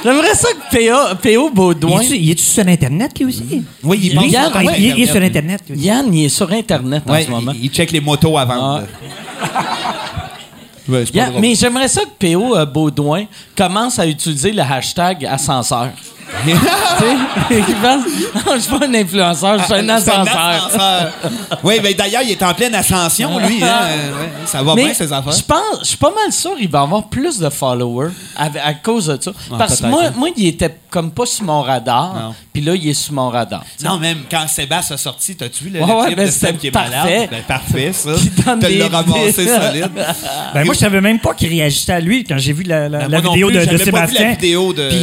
J'aimerais ça que P.O. P.O. Baudouin. Il est-tu- il est-tu sur Internet, lui aussi? Oui, il Lui, pense il, Yann, ah, il- ouais. il est sur Internet. lui. Yann, il est sur Internet en ce moment. il, check les motos. Ouais, Yann, drôle. mais j'aimerais ça que P.O. euh, Baudouin commence à utiliser le hashtag ascenseur. Tu sais, il pense, Non, je suis pas un influenceur, je suis un Ah, ascenseur. oui, mais d'ailleurs, il est en pleine ascension, lui. hein. Euh, ouais, ça va bien, Mais ses affaires. je pense, je suis pas mal sûr qu'il va avoir plus de followers à, à cause de ça. Parce que moi, hein. moi, il était comme pas sur mon radar, puis là, il est sur mon radar. Non, même quand Sébastien a sorti, t'as-tu vu le, Ouais, le clip ben, de Seb qui est parfait. malade? Ben, parfait, ça. Donne Te des- l'as ramassé solide. Ben, moi, je savais même pas qu'il réagissait à lui quand j'ai vu la, Ben, vidéo plus, de, de j'avais Sébastien. Puis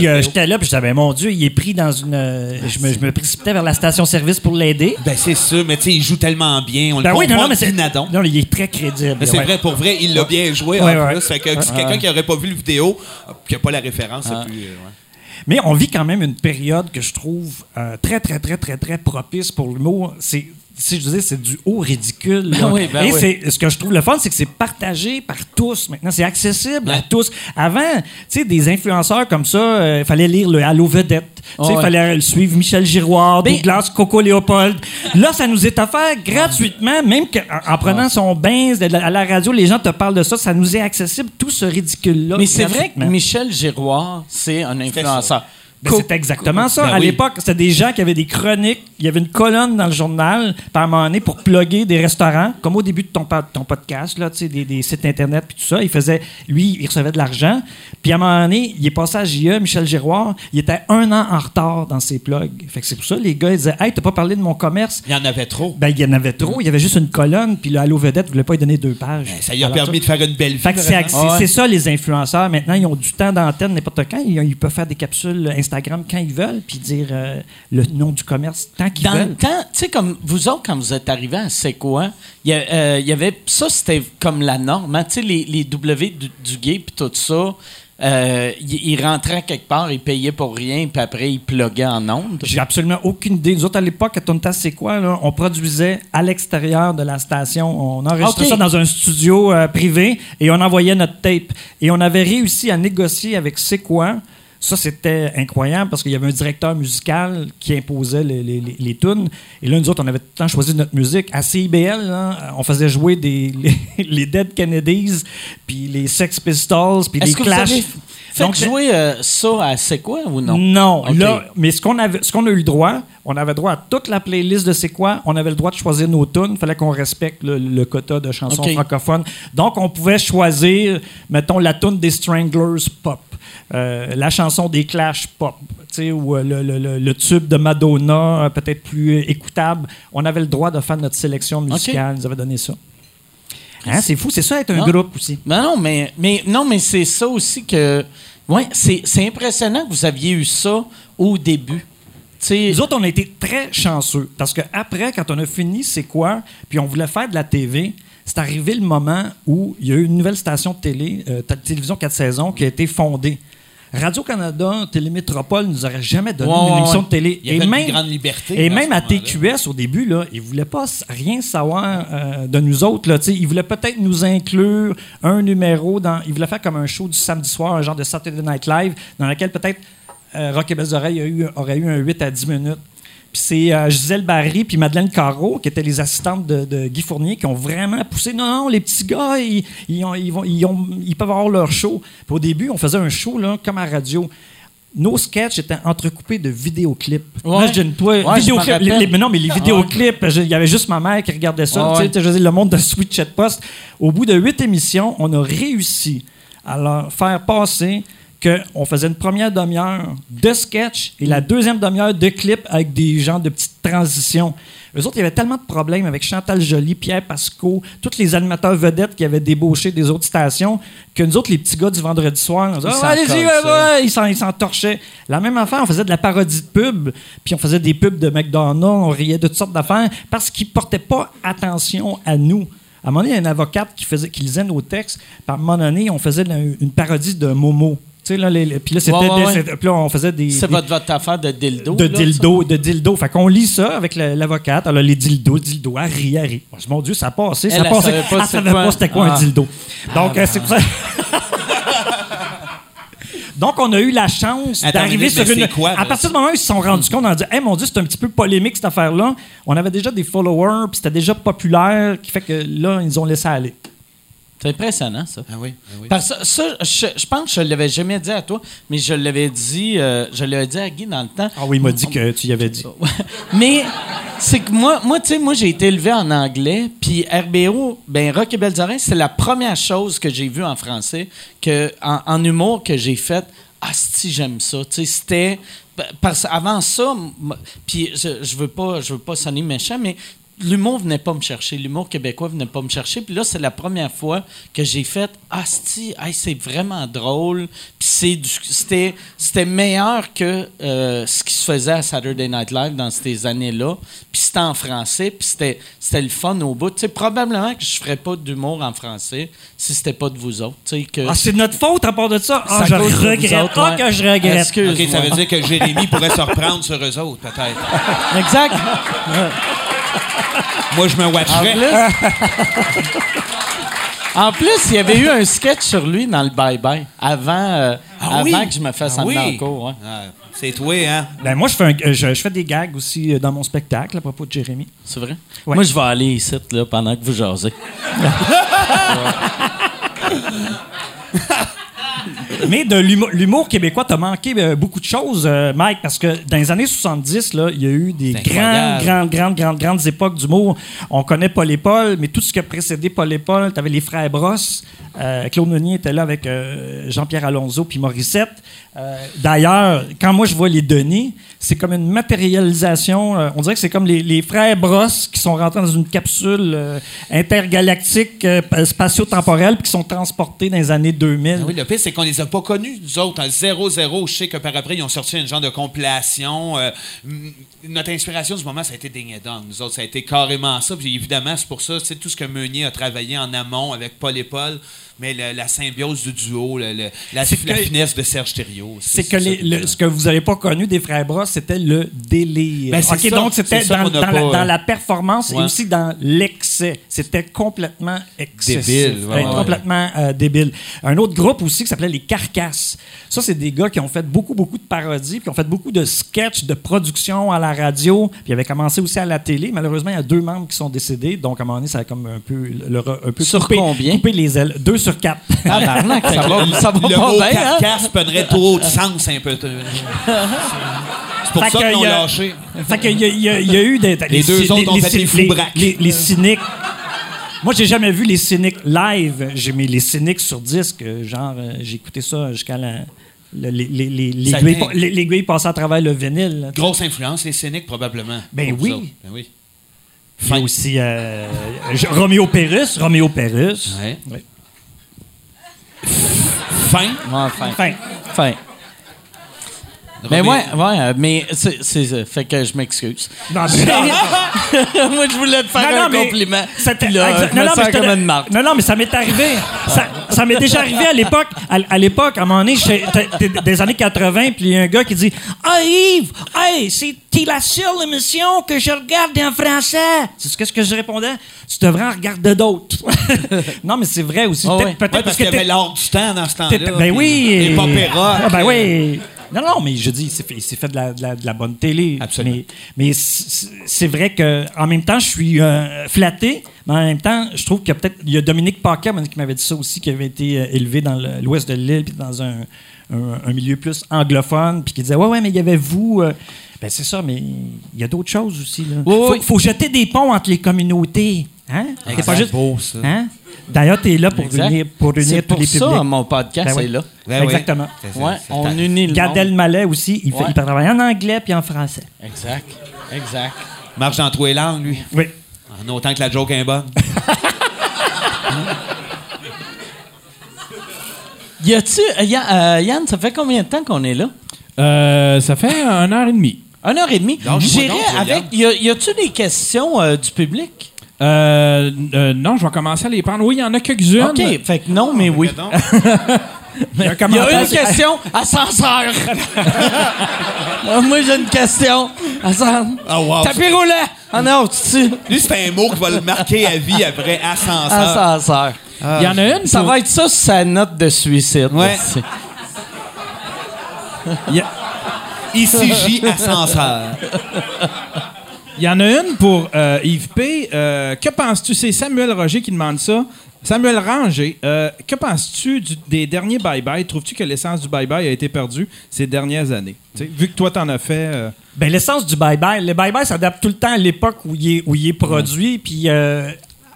euh, j'étais là, puis je savais, mon Dieu, il est pris dans une. euh, je, me, je me précipitais vers la station-service pour l'aider. Ben, c'est sûr, mais tu sais, il joue tellement bien. On Ben le oui, non, non, mais c'est. Non, il est très crédible. Mais c'est ouais. vrai, pour vrai, il l'a bien joué Ouais, en ouais. plus. Fait que si quelqu'un qui n'aurait pas vu la vidéo, qui n'a pas la référence, Ah. c'est plus. euh. Mais on vit quand même une période que je trouve euh, très, très, très, très, très propice pour l'humour. C'est. Si je disais, c'est du haut ridicule. Ben oui, ben Et oui. ce que je trouve le fun, c'est que c'est partagé par tous. Maintenant, c'est accessible à tous. Avant, tu sais, des influenceurs comme ça, il fallait lire le Allo Vedette. Tu sais, il Ouais. fallait suivre Michel Giroir, Ben- Douglas, Coco Léopold. Là, ça nous est offert gratuitement, même que, en, en prenant son bain à la radio, les gens te parlent de ça, ça nous est accessible, tout ce ridicule-là. Mais c'est vrai que. Michel Giroir, c'est un influenceur. Ben, c'est exactement ça. Ben à oui. l'époque, c'était des gens qui avaient des chroniques. Il y avait une colonne dans le journal, par un moment donné, pour plugger des restaurants, comme au début de ton, podcast, là, des, des sites Internet, puis tout ça. Il faisait, lui, il recevait de l'argent. Puis à un moment donné, il est passé à JE, Michel Giroir. Il était un an en retard dans ses plugs. Fait que c'est pour ça, les gars, ils disaient Hey, t'as pas parlé de mon commerce Il y en avait trop. Ben, il y en avait trop. Il y avait juste une colonne, puis le Allo Vedette voulait pas y donner deux pages. Ben, ça lui a Alors, permis de faire une belle vie. fait que c'est, vraiment. c'est- c'est ça, les influenceurs. Maintenant, ils ont du temps d'antenne n'importe quand. Ils, ils peuvent faire des capsules Instagram quand ils veulent, puis dire euh, le nom du commerce tant qu'ils Dans le veulent. temps, tu sais, comme vous autres, quand vous êtes arrivés à C'est quoi, il y, a- euh, il y avait. Ça, c'était comme la norme. hein. Tu sais, les, les W du, du gay, puis tout ça, euh, rentraient quelque part, ils payaient pour rien, puis après, ils pluguaient en ondes. J'ai absolument aucune idée. Nous autres, à l'époque, à Tonta, c'est quoi? Là? On produisait à l'extérieur de la station. On enregistrait Ok. ça dans un studio euh, privé et on envoyait notre tape. Et on avait réussi à négocier avec C'est quoi? Ça, c'était incroyable parce qu'il y avait un directeur musical qui imposait les, les, les- les tunes. Et là, nous autres, on avait tout le temps choisi notre musique. À CIBL, là, on faisait jouer des, les, les Dead Kennedys, puis les Sex Pistols, puis les Clash. vous avez fait Donc, jouer euh, ça à C'est quoi ou non? non, là, mais ce qu'on avait, ce qu'on a eu le droit, on avait droit à toute la playlist de c'est quoi, on avait le droit de choisir nos tunes, il fallait qu'on respecte le, le quota de chansons francophones. Donc on pouvait choisir, mettons la tune des Stranglers pop, euh, la chanson des Clash pop, ou euh, le, le- le- le tube de Madonna, euh, peut-être plus écoutable. On avait le droit de faire notre sélection musicale, ils nous avaient donné ça. Hein, c'est fou, c'est ça être un Non. groupe aussi. Ben non, mais, mais, non, mais c'est ça aussi que. Ouais, c'est impressionnant que vous aviez eu ça au début. Tu sais, Nous autres, on a été très chanceux parce que après, quand on a fini, c'est quoi, puis on voulait faire de la TV, c'est arrivé le moment où il y a eu une nouvelle station de télé, euh, télévision 4 saisons, qui a été fondée. Radio-Canada, Télémétropole nous aurait jamais donné Ouais, une émission de télé. Il y avait une grande liberté Et même à. TQS, au début, là, ils ne voulaient pas rien savoir euh, de nous autres. Là, ils voulaient peut-être nous inclure un numéro dans. Ils voulaient faire comme un show du samedi soir, un genre de Saturday Night Live, dans lequel peut-être euh, Rock et Belles Oreilles a eu- aurait eu un 8 à 10 minutes. Puis c'est euh, Gisèle Barry puis Madeleine Carreau, qui étaient les assistantes de, de Guy Fournier, qui ont vraiment poussé. Non, non, les petits gars, ils, ils ont- ils vont- ils ont- peuvent avoir leur show. Puis au début, on faisait un show là, comme à radio. Nos sketchs étaient entrecoupés de vidéoclips. Imagine-toi, Ouais, vidéoclips. me les- les- mais non, mais les vidéoclips, je- il y avait juste ma mère qui regardait ça. Tu sais, je veux dire, le monde de Sweet Chat Post. Au bout de huit émissions, on a réussi à leur faire passer qu'on faisait une première demi-heure de sketch et la deuxième demi-heure de clip avec des gens de petites transitions. Eux autres, il y avait tellement de problèmes avec Chantal Joly, Pierre Pasco, tous les animateurs vedettes qui avaient débauché des autres stations, que nous autres, les petits gars du vendredi soir, on s'en allez-y, ouais, ils s'en, torchaient. La même affaire, on faisait de la parodie de pub, puis on faisait des pubs de McDonald's, on riait de toutes sortes d'affaires, parce qu'ils portaient pas attention à nous. À un moment donné, il y a une avocate qui, faisait, qui lisait nos textes, à un moment donné, on faisait une parodie de Momo. Sais, là, les- les- puis là, c'était Ouais, ouais, des- ouais. c'était- puis là, on faisait des. C'est des- votre, votre affaire de dildo. de là, dildo, de dildo. Fait qu'on lit ça avec l'avocate. Alors, les dildos, dildo, elle rit, elle rit. Moi, je dis, Mon Dieu, ça a passé. Ça Elle, a elle passé. savait pas Elle savait quoi. pas c'était quoi Ah. un dildo. Donc, euh, c'est pour ça. Donc, on a eu la chance Attends d'arriver minute, sur mais une. c'est quoi, à là? partir du moment où ils se sont rendus compte, on a dit, hey, mon Dieu, c'est un petit peu polémique cette affaire-là. On avait déjà des followers, puis c'était déjà populaire, qui fait que là, ils ont laissé aller. C'est impressionnant, ça. Ah oui, ah oui. Parce que ça, je, je pense que je l'avais jamais dit à toi, mais je l'avais dit, euh, je l'avais dit à Guy dans le temps. Ah oui, il m'a dit que tu y avais dit. Mais c'est que moi, moi tu sais, moi, j'ai été élevé en anglais, puis RBO, ben Rock et Belles Oreilles, c'est la première chose que j'ai vue en français, que, en, en humour que j'ai faite. Ah, si, j'aime ça. Tu sais, c'était. Parce avant ça, puis je, je veux pas, je veux pas sonner méchant, mais l'humour venait pas me chercher. L'humour québécois venait pas me chercher. Puis là, c'est la première fois que j'ai fait Ah, si, hey, c'est vraiment drôle. Puis c'est du- c'était, c'était meilleur que euh, ce qui se faisait à Saturday Night Live dans ces années-là. Puis c'était en français. Puis c'était, c'était le fun au bout. Tu sais, probablement que je ferais pas d'humour en français si c'était pas de vous autres. Que Ah, c'est de notre faute à part de ça? Ah, je regrette. autres, Ah, ouais. que je regrette. Excuse-moi. OK, ça veut dire que Jérémy pourrait se reprendre sur eux autres, peut-être. Exact. Moi, je me watcherais. en plus, il y avait eu un sketch sur lui dans le Bye Bye avant, euh, Ah avant oui? que je me fasse Ah en oui? cours. Ah, c'est toi, hein? Ben, moi, je fais, un- euh, je, je fais des gags aussi euh, dans mon spectacle à propos de Jérémy. C'est vrai? Ouais. Moi, je vais aller ici là, pendant que vous jasez. Mais de l'humour- québécois, t'as manqué euh, beaucoup de choses, euh, Mike, parce que dans les années 70, là, il y a eu des grandes, grandes, grandes, grandes, grandes époques d'humour. On connaît Paul et Paul, mais tout ce qui a précédé Paul et Paul, t'avais les frères Brosse. Euh, Claude Meunier était là avec euh, Jean-Pierre Alonso puis Morissette. D'ailleurs, quand moi je vois les données, c'est comme une matérialisation. euh, on dirait que c'est comme les, frères Brosse qui sont rentrés dans une capsule euh, intergalactique, euh, spatio-temporelle, puis qui sont transportés dans les années 2000. Ah oui, le pire, c'est qu'on les a pas connus, nous autres. En 0-0, je sais que par après, ils ont sorti un genre de compilation. notre inspiration du moment, ça a été Ding Dong. Nous autres, ça a été carrément ça. Puis évidemment, c'est pour ça, c'est tout ce que Meunier a travaillé en amont avec Paul et Paul. Mais le- la symbiose du duo, le- le- la, finesse de Serge Thériault. C'est que les- le- ce que vous n'avez pas connu des frères Bras, c'était le délire. Ben, OK, ça. donc c'était dans, euh, la performance et aussi dans l'excès. C'était complètement excessif. Débile, ouais. Complètement euh, débile. Un autre groupe aussi qui s'appelait Les Carcasses. Ça, c'est des gars qui ont fait beaucoup, beaucoup de parodies, qui ont fait beaucoup de sketchs, de production à la radio, puis ils avaient commencé aussi à la télé. Malheureusement, il y a deux membres qui sont décédés, donc à un moment donné, ça a comme un peu, a un peu Sur coupé, combien? coupé les ailes. Deux sur quatre. Tabarnak, ça va, ça va le pas mot bien, hein? carcasse prendrait trop de sens un peu. C'est pour Fait ça qu'ils l'ont a- lâché. Fait qu'il y, y y a eu des. Les deux autres ont fait cy- les. Les, les cyniques. Moi, j'ai jamais vu les cyniques live. J'ai mis les cyniques sur disque. Genre, euh, j'ai écouté ça jusqu'à la. le- les- les- les- à travers le vinyle. là. Grosse influence, les cyniques, probablement. Ben oui. Ben oui. Il y a aussi euh, Roméo Pérus. Roméo Pérus. Ouais. Ouais. Fin. Ouais, fin. Enfin, Fin. Mais ouais, ouais, euh, mais c'est, c'est ça. Fait que je m'excuse. non, mais- Moi, je voulais te faire Non, non, un mais compliment. c'était- Puis là, exact- je me non, non, mais sens comme une marque. Non, non, mais ça m'est arrivé. Ça, ça m'est déjà arrivé à l'époque. À, à l'époque, à un moment donné, des années 80, puis il y a un gars qui dit Ah, Yves, hey, c'est t'es la seule émission que je regarde en français. C'est ce que, que je répondais. Tu devrais en regarder d'autres. non, mais c'est vrai aussi. Ah Peut-être ouais. peut-être Ouais, parce qu'il y t'es- avait l'art du temps dans ce temps-là. Ben oui. Les rock. Ah, ben oui. Non, non, mais je dis, il s'est fait, il s'est fait de, la, de la- de la bonne télé. Absolument. Mais, mais c'est vrai que en même temps, je suis euh, flatté, mais en même temps, je trouve qu'il y a peut-être. Il y a Dominique Paquet qui m'avait dit ça aussi, qui avait été euh, élevé dans l'ouest de l'île, puis dans un, un- un milieu plus anglophone, puis qui disait Ouais, ouais, mais il y avait vous. euh. Ben, c'est ça, mais il y a d'autres choses aussi. Oui, faut, oui. faut jeter des ponts entre les communautés. Hein? C'est pas juste. beau, ça. Hein? D'ailleurs, tu es là pour Exact. unir, pour unir C'est tous pour les ça, publics. mon podcast Ben oui. est là. Ben oui. Exactement. C'est- c'est- Ouais, c'est- on unit le Gad monde. Elmaleh aussi, il, fait, Ouais. il peut travailler en anglais puis en français. Exact. Exact. Marche dans les langues, lui. Oui. En autant que la joke est bonne. Y a-tu. euh, Yann, euh, Yann, ça fait combien de temps qu'on est là? Euh, ça fait une heure et demie. Une heure et demie. J'irai avec. Y, a, y a-tu des questions euh, du public? Euh, euh, non, je vais commencer à les prendre. Oui, il y en a quelques-unes. OK. Fait que non, mais oui. Donc, Il y a un Il y a commentaire. une question, ascenseur. Ah, Moi, j'ai une question. Ascenseur. Ah, wow. Tapis roulant. Ah non, tu Lui, c'est un mot qui va le marquer à vie après ascenseur. Ascenseur. Il y en a une. Ça pour- va être ça sur sa note de suicide. Ouais. Ici, J, ascenseur. Il y en a une pour euh, Yves P. Euh, que penses-tu? C'est Samuel Roger qui demande ça. Samuel Ranger, euh, que penses-tu des derniers bye-bye? Trouves-tu que l'essence du bye-bye a été perdue ces dernières années? Vu que toi, t'en as fait... Ben, l'essence du bye-bye, le bye-bye s'adapte tout le temps à l'époque où il est, produit. Puis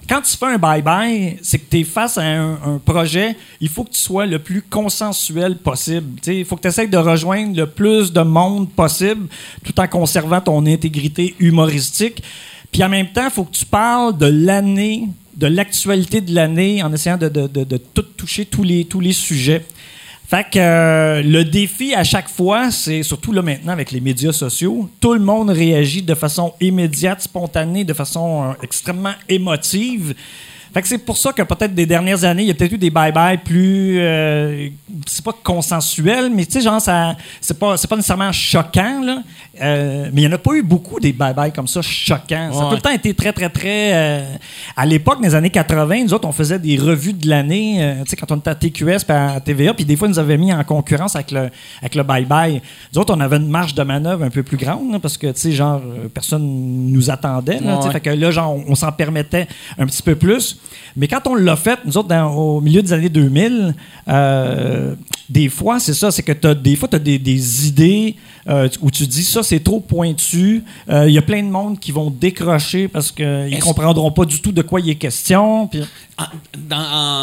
quand tu fais un bye-bye, c'est que tu es face à un, projet, il faut que tu sois le plus consensuel possible. Tu sais, Il faut que tu essaies de rejoindre le plus de monde possible tout en conservant ton intégrité humoristique. Puis en même temps, il faut que tu parles de l'année, de l'actualité de l'année en essayant de, de- de- de toucher tous les, tous les sujets. Fait que euh, le défi à chaque fois, c'est surtout là maintenant avec les médias sociaux, tout le monde réagit de façon immédiate, spontanée, de façon euh, extrêmement émotive. Fait que c'est pour ça que peut-être des dernières années, il y a peut-être eu des bye-bye plus, euh, c'est pas consensuel, mais tu sais genre ça, c'est pas, c'est pas nécessairement choquant là. Euh, mais il y en a pas eu beaucoup des bye-bye comme ça choquants. Ça a tout le temps été très très très. euh, à l'époque, dans les années 80, nous autres on faisait des revues de l'année, euh, tu sais quand on était à TQS puis à TVA, puis des fois ils nous avaient mis en concurrence avec le avec le bye-bye. Nous autres on avait une marge de manœuvre un peu plus grande là, parce que tu sais genre personne nous attendait. Là, Ouais. fait que là genre on, on s'en permettait un petit peu plus. Mais quand on l'a fait, nous autres dans- au milieu des années 2000, euh, des fois c'est ça, c'est que t'as, des fois tu as des, des idées euh, où tu dis ça c'est trop pointu. Euh, Il y a plein de monde qui vont décrocher parce qu'ils Est-ce- comprendront pas du tout de quoi il est question. Puis En- dans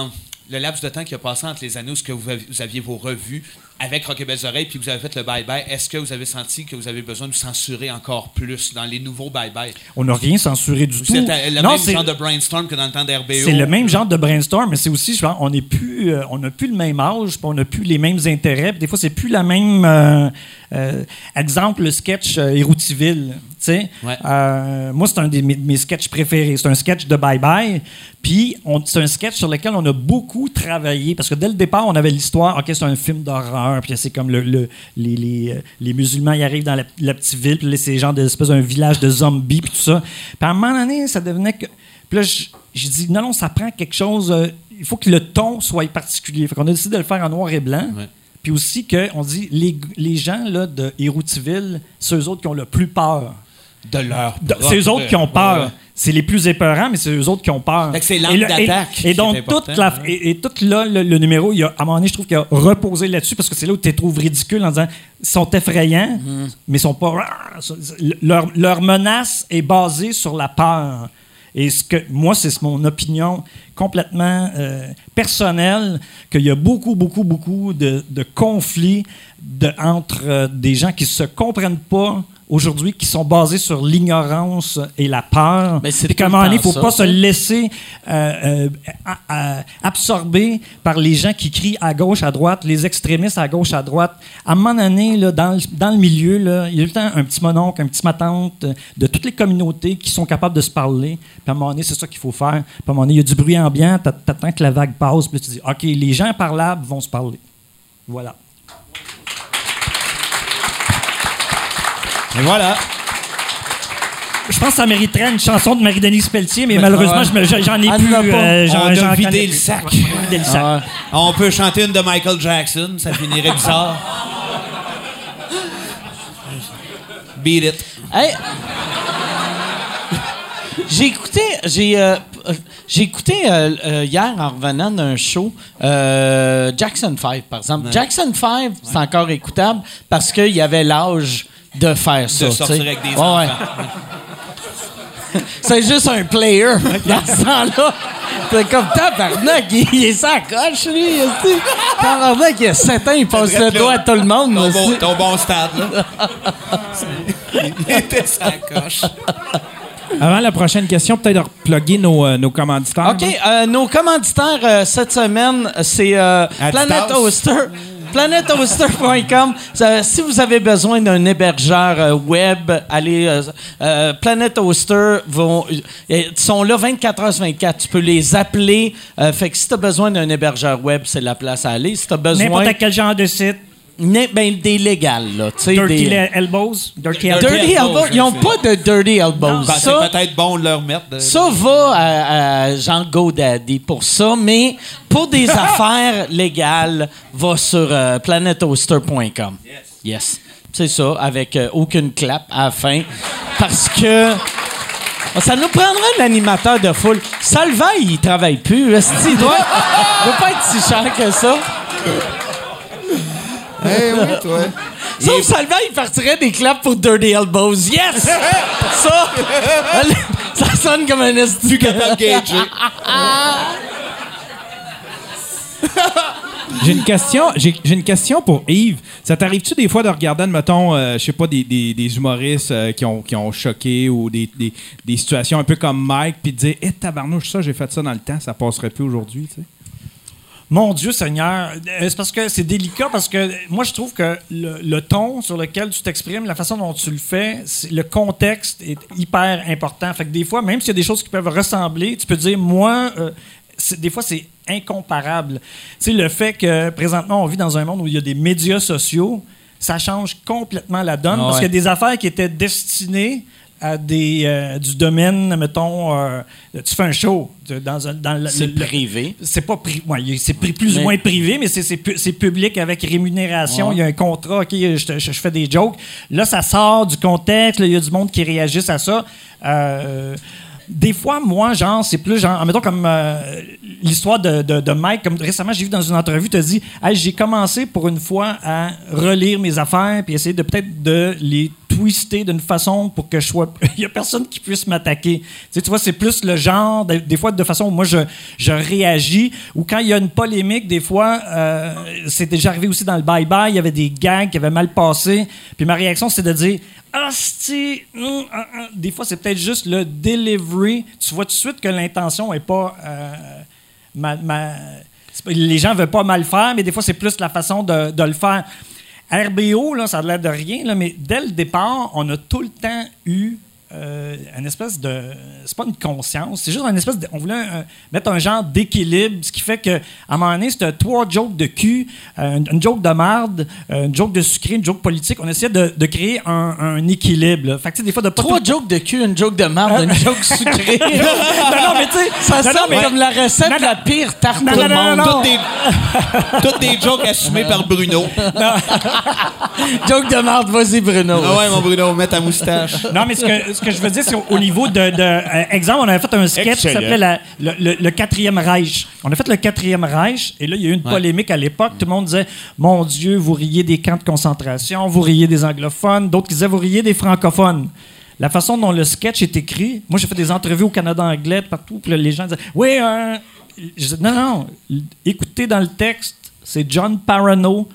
en- le laps de temps qui a passé entre les années où vous aviez vos revues avec Rock et Belles Oreilles, puis vous avez fait le bye-bye, est-ce que vous avez senti que vous avez besoin de censurer encore plus dans les nouveaux bye-bye? on n'a rien censuré du Vous tout. à- le Non, même c'est- genre de brainstorm que dans le temps d'RBO? C'est le même genre de brainstorm, mais c'est aussi, je pense, on n'est plus, euh, on n'a plus le même âge, on n'a plus les mêmes intérêts. des fois, c'est plus la même. euh, euh, exemple, le sketch euh, Héroutiville. Ouais. Euh, moi, c'est un de mes, mes sketchs préférés. C'est un sketch de Bye Bye. Puis, on- c'est un sketch sur lequel on a beaucoup travaillé. Parce que dès le départ, on avait l'histoire, OK, c'est un film d'horreur. Puis, c'est comme le, le- les, les, euh, les musulmans, ils arrivent dans la, la petite ville. Puis là, c'est genre d'espèce d'un village de zombies. Puis tout ça. Puis, à un moment donné, ça devenait que. Puis là, j'ai dit, non, non, ça prend quelque chose. euh, il faut que le ton soit particulier. Fait qu'on a décidé de le faire en noir et blanc. Ouais. Puis aussi qu'on dit, les, les gens là, de Héroutiville, c'est eux autres qui ont le plus peur. De leur C'est eux autres qui ont peur. Ouais. C'est les plus épeurants, mais c'est eux autres qui ont peur. C'est l'angle et- d'attaque Et, donc, toute la, hein. et, et tout là, le, le numéro, il y a, à un moment donné, je trouve qu'il a reposé là-dessus parce que c'est là où tu les trouves ridicules en disant ils sont effrayants, Mm-hmm. mais ils sont pas. Leur, leur menace est basée sur la peur. Et ce que moi, c'est mon opinion complètement euh, personnelle qu'il y a beaucoup, beaucoup, beaucoup de, conflits entre euh, des gens qui se comprennent pas aujourd'hui, qui sont basés sur l'ignorance et la peur. Mais c'est donné, il temps faut ça, pas se laisser euh, euh, a- a- absorber par les gens qui crient à gauche, à droite, les extrémistes à gauche, à droite. À un moment donné, là, dans, le, dans le milieu, là, il y a tout le temps un petit mononcle, un petit matante de toutes les communautés qui sont capables de se parler. Puis à un moment donné, c'est ça qu'il faut faire. Puis à un moment donné, il y a du bruit ambiant, t'a- t'attends que la vague passe, puis tu dis, OK, les gens parlables vont se parler. Voilà. Et voilà. Je pense que ça mériterait une chanson de Marie-Denise Pelletier, mais malheureusement, je me- j'en ai Elle plus. n'a pas. euh, j'en- On a vidé le sac. Ouais, on a vidé le sac. Ah, On peut chanter une de Michael Jackson, ça finirait bizarre. Beat it. Hey! J'ai écouté, j'ai, euh, j'ai écouté euh, euh, hier en revenant d'un show euh, Jackson 5, par exemple. Jackson 5, c'est encore écoutable parce qu'il y avait l'âge de faire ça. De sortir avec des Ouais, enfants. ouais. c'est juste un player dans ce temps-là. C'est comme tabarnak, il, il est sa coche, lui. Tabarnak, il a 7 ans, il passe le doigt à tout le monde. Ton bon, ton bon stade, là. Il était sa coche. Avant la prochaine question, peut-être reploguer nos, euh, nos commanditaires. OK, euh, nos commanditaires euh, cette semaine, c'est euh. Planet Oster. planetoaster.com. Si vous avez besoin d'un hébergeur euh, web, allez. Euh, euh, Planet vont, euh, ils sont là 24 heures sur 24. Tu peux les appeler. Euh, fait que si tu as besoin d'un hébergeur web, c'est la place à aller. Si tu as besoin. N'importe quel genre de site. Ben, des légales, là. tu sais, Dirty des- Elbows? Dirty Dirty Elbows. Dirty Elbows, Elbows. Ils n'ont pas de Dirty Elbows. Ben, Ça, c'est peut-être bon de leur mettre. de- ça va à, à Jean GoDaddy pour ça, mais pour des affaires légales, va sur euh, planetoaster.com. Yes. C'est ça, avec euh, aucune clap à la fin. Parce que. Ça nous prendrait un animateur de foule. Salvaille, il travaille plus. Est-ce qu'il doit, il doit pas être si cher que ça? Eh oui, toi. Sauf Salvaille, il partirait des claps pour Dirty Elbows. Yes! ça! ça sonne comme un esti. Plus capable gager. J'ai une question. J'ai j'ai une question pour Yves. Ça t'arrive-tu des fois de regarder, mettons, je sais pas, des, des- des humoristes euh, qui, ont, qui ont choqué ou des, des- des situations un peu comme Mike, puis de dire, hé, tabarnouche, ça, j'ai fait ça dans le temps, ça passerait plus aujourd'hui, tu sais? Mon Dieu Seigneur, Euh, c'est parce que c'est délicat parce que moi je trouve que le, le ton sur lequel tu t'exprimes, la façon dont tu le fais, le contexte est hyper important. Fait que des fois, même s'il y a des choses qui peuvent ressembler, tu peux dire moi, euh, des fois c'est incomparable. Tu sais le fait que présentement on vit dans un monde où il y a des médias sociaux, ça change complètement la donne Ah parce qu'il y a des affaires qui étaient destinées à des euh, du domaine mettons euh, tu fais un show dans un dans le- C'est privé. c'est pas pri- ouais, c'est plus ou moins privé, mais c'est- c'est pu- c'est public avec rémunération. Ouais. Il y a un contrat, OK, je, je- je fais des jokes. Là, ça sort du contexte, il y a du monde qui réagisse à ça. Euh, des fois, moi, genre, c'est plus genre, mettons comme euh, l'histoire de, de- de Mike, comme récemment, j'ai vu dans une entrevue, tu as dit, Hey, j'ai commencé pour une fois à relire mes affaires puis essayer de peut-être de les twister d'une façon pour que je sois. Il y a personne qui puisse m'attaquer. Tu, vois, c'est plus le genre, de- des fois, de façon où moi, je, je réagis, ou quand il y a une polémique, des fois, euh, c'est déjà arrivé aussi dans le bye-bye, il y avait des gags qui avaient mal passé, puis ma réaction, c'est de dire Ah, hum, ah, ah. Des fois, c'est peut-être juste le delivery. Tu vois tout de suite que l'intention n'est pas. euh, pas- les gens veulent pas mal faire, mais des fois, c'est plus la façon de le faire. RBO, là, ça a l'air de rien, mais dès le départ, on a tout le temps eu euh, une espèce de. C'est pas une conscience, c'est juste une espèce de. On voulait euh, mettre un genre d'équilibre, ce qui fait que à un moment donné, c'était trois jokes de cul, euh, une, une joke de marde, euh, une joke de sucré, une joke politique. On essayait de, de créer un, un équilibre. là. Fait que, tu sais, des fois, de pas Trois tout- jokes de cul, une joke de marde, une joke sucrée. non, non, mais tu sais, Ça non, sonne mais- comme la recette Non, de la pire tarte Non, au non, non, monde. non, non. Toutes des, toutes des jokes assumés par Bruno. Joke de marde, vas-y Bruno. Ah ouais, mon Bruno, mets ta moustache. Non, mais ce que, ce que je veux dire, c'est au- au niveau de. de, euh, exemple, on avait fait un sketch qui s'appelait la- le, le- le quatrième Reich. On a fait le quatrième Reich, et là, il y a eu une polémique à l'époque. Tout le monde disait Mon Dieu, vous riez des camps de concentration, vous riez des anglophones. D'autres disaient Vous riez des francophones. La façon dont le sketch est écrit, moi, j'ai fait des entrevues au Canada anglais, partout, puis les gens disaient Oui, euh, je dis, non, non, écoutez dans le texte, c'est John Parano.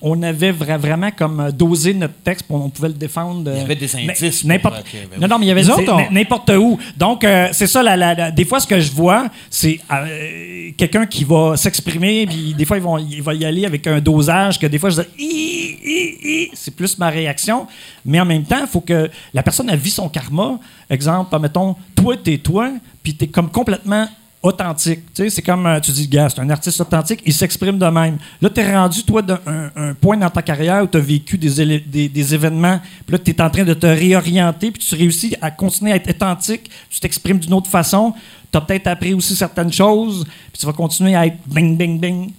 On avait vra- vraiment comme euh, dosé notre texte, puis on pouvait le défendre. euh, Il y avait des indices pour, N'importe. euh, ben non, non, mais il y avait on- n'importe où. Donc, euh, c'est ça, la, la- la- des fois, ce que je vois, c'est euh, quelqu'un qui va s'exprimer, puis des fois, ils vont, il va y aller avec un dosage que des fois, je dis, Hi, hi, hi c'est plus ma réaction. Mais en même temps, il faut que la personne, elle vit son karma. Exemple, mettons, toi, t'es toi, puis t'es comme complètement authentique. Tu sais, c'est comme euh, tu dis, gars, c'est un artiste authentique, il s'exprime de même. Là, tu es rendu, toi, d'un un, un point dans ta carrière où tu as vécu des, des, événements, puis là, tu es en train de te réorienter, puis tu réussis à continuer à être authentique, tu t'exprimes d'une autre façon, tu as peut-être appris aussi certaines choses, puis tu vas continuer à être bing, bing, bing.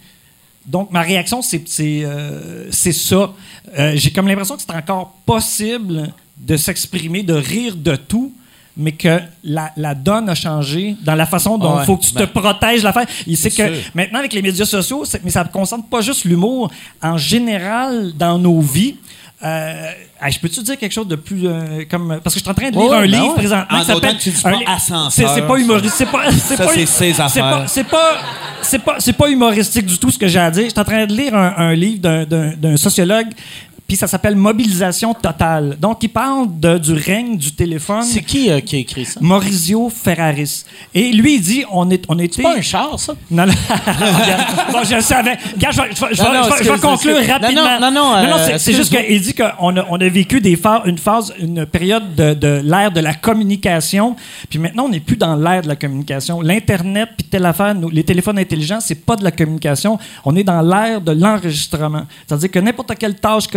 Donc, ma réaction, c'est euh, ça. Euh, J'ai comme l'impression que c'est encore possible de s'exprimer, de rire de tout, mais que la, la donne a changé dans la façon dont il Ouais, faut que tu ben, te protèges l'affaire. Il sait que sûr. maintenant, avec les médias sociaux, mais ça ne concerne pas juste l'humour. En général, dans nos vies, euh, je peux-tu dire quelque chose de plus euh, comme parce que je suis en train de lire un ben livre ouais. présentement En qui s'appelle un pas c'est pas c'est pas c'est pas c'est pas c'est pas c'est pas humoristique du tout ce que j'ai à dire je suis en train de lire un, un livre d'un sociologue puis ça s'appelle Mobilisation totale. Donc, il parle de- du règne du téléphone. C'est qui euh, qui a écrit ça? Maurizio Ferraris. Et lui, il dit, on, est, on était... C'est pas un char, ça? Non, non. bon, je savais. Regarde, je vais, conclure rapidement. Non, non, non, non, c'est- euh, c'est juste qu'il dit qu'on a, on a vécu des phases, une phase, une période de, de l'ère de la communication. Puis maintenant, on n'est plus dans l'ère de la communication. L'Internet, puis telle affaire, nous, les téléphones intelligents, c'est pas de la communication. On est dans l'ère de l'enregistrement. C'est-à-dire que n'importe quelle tâche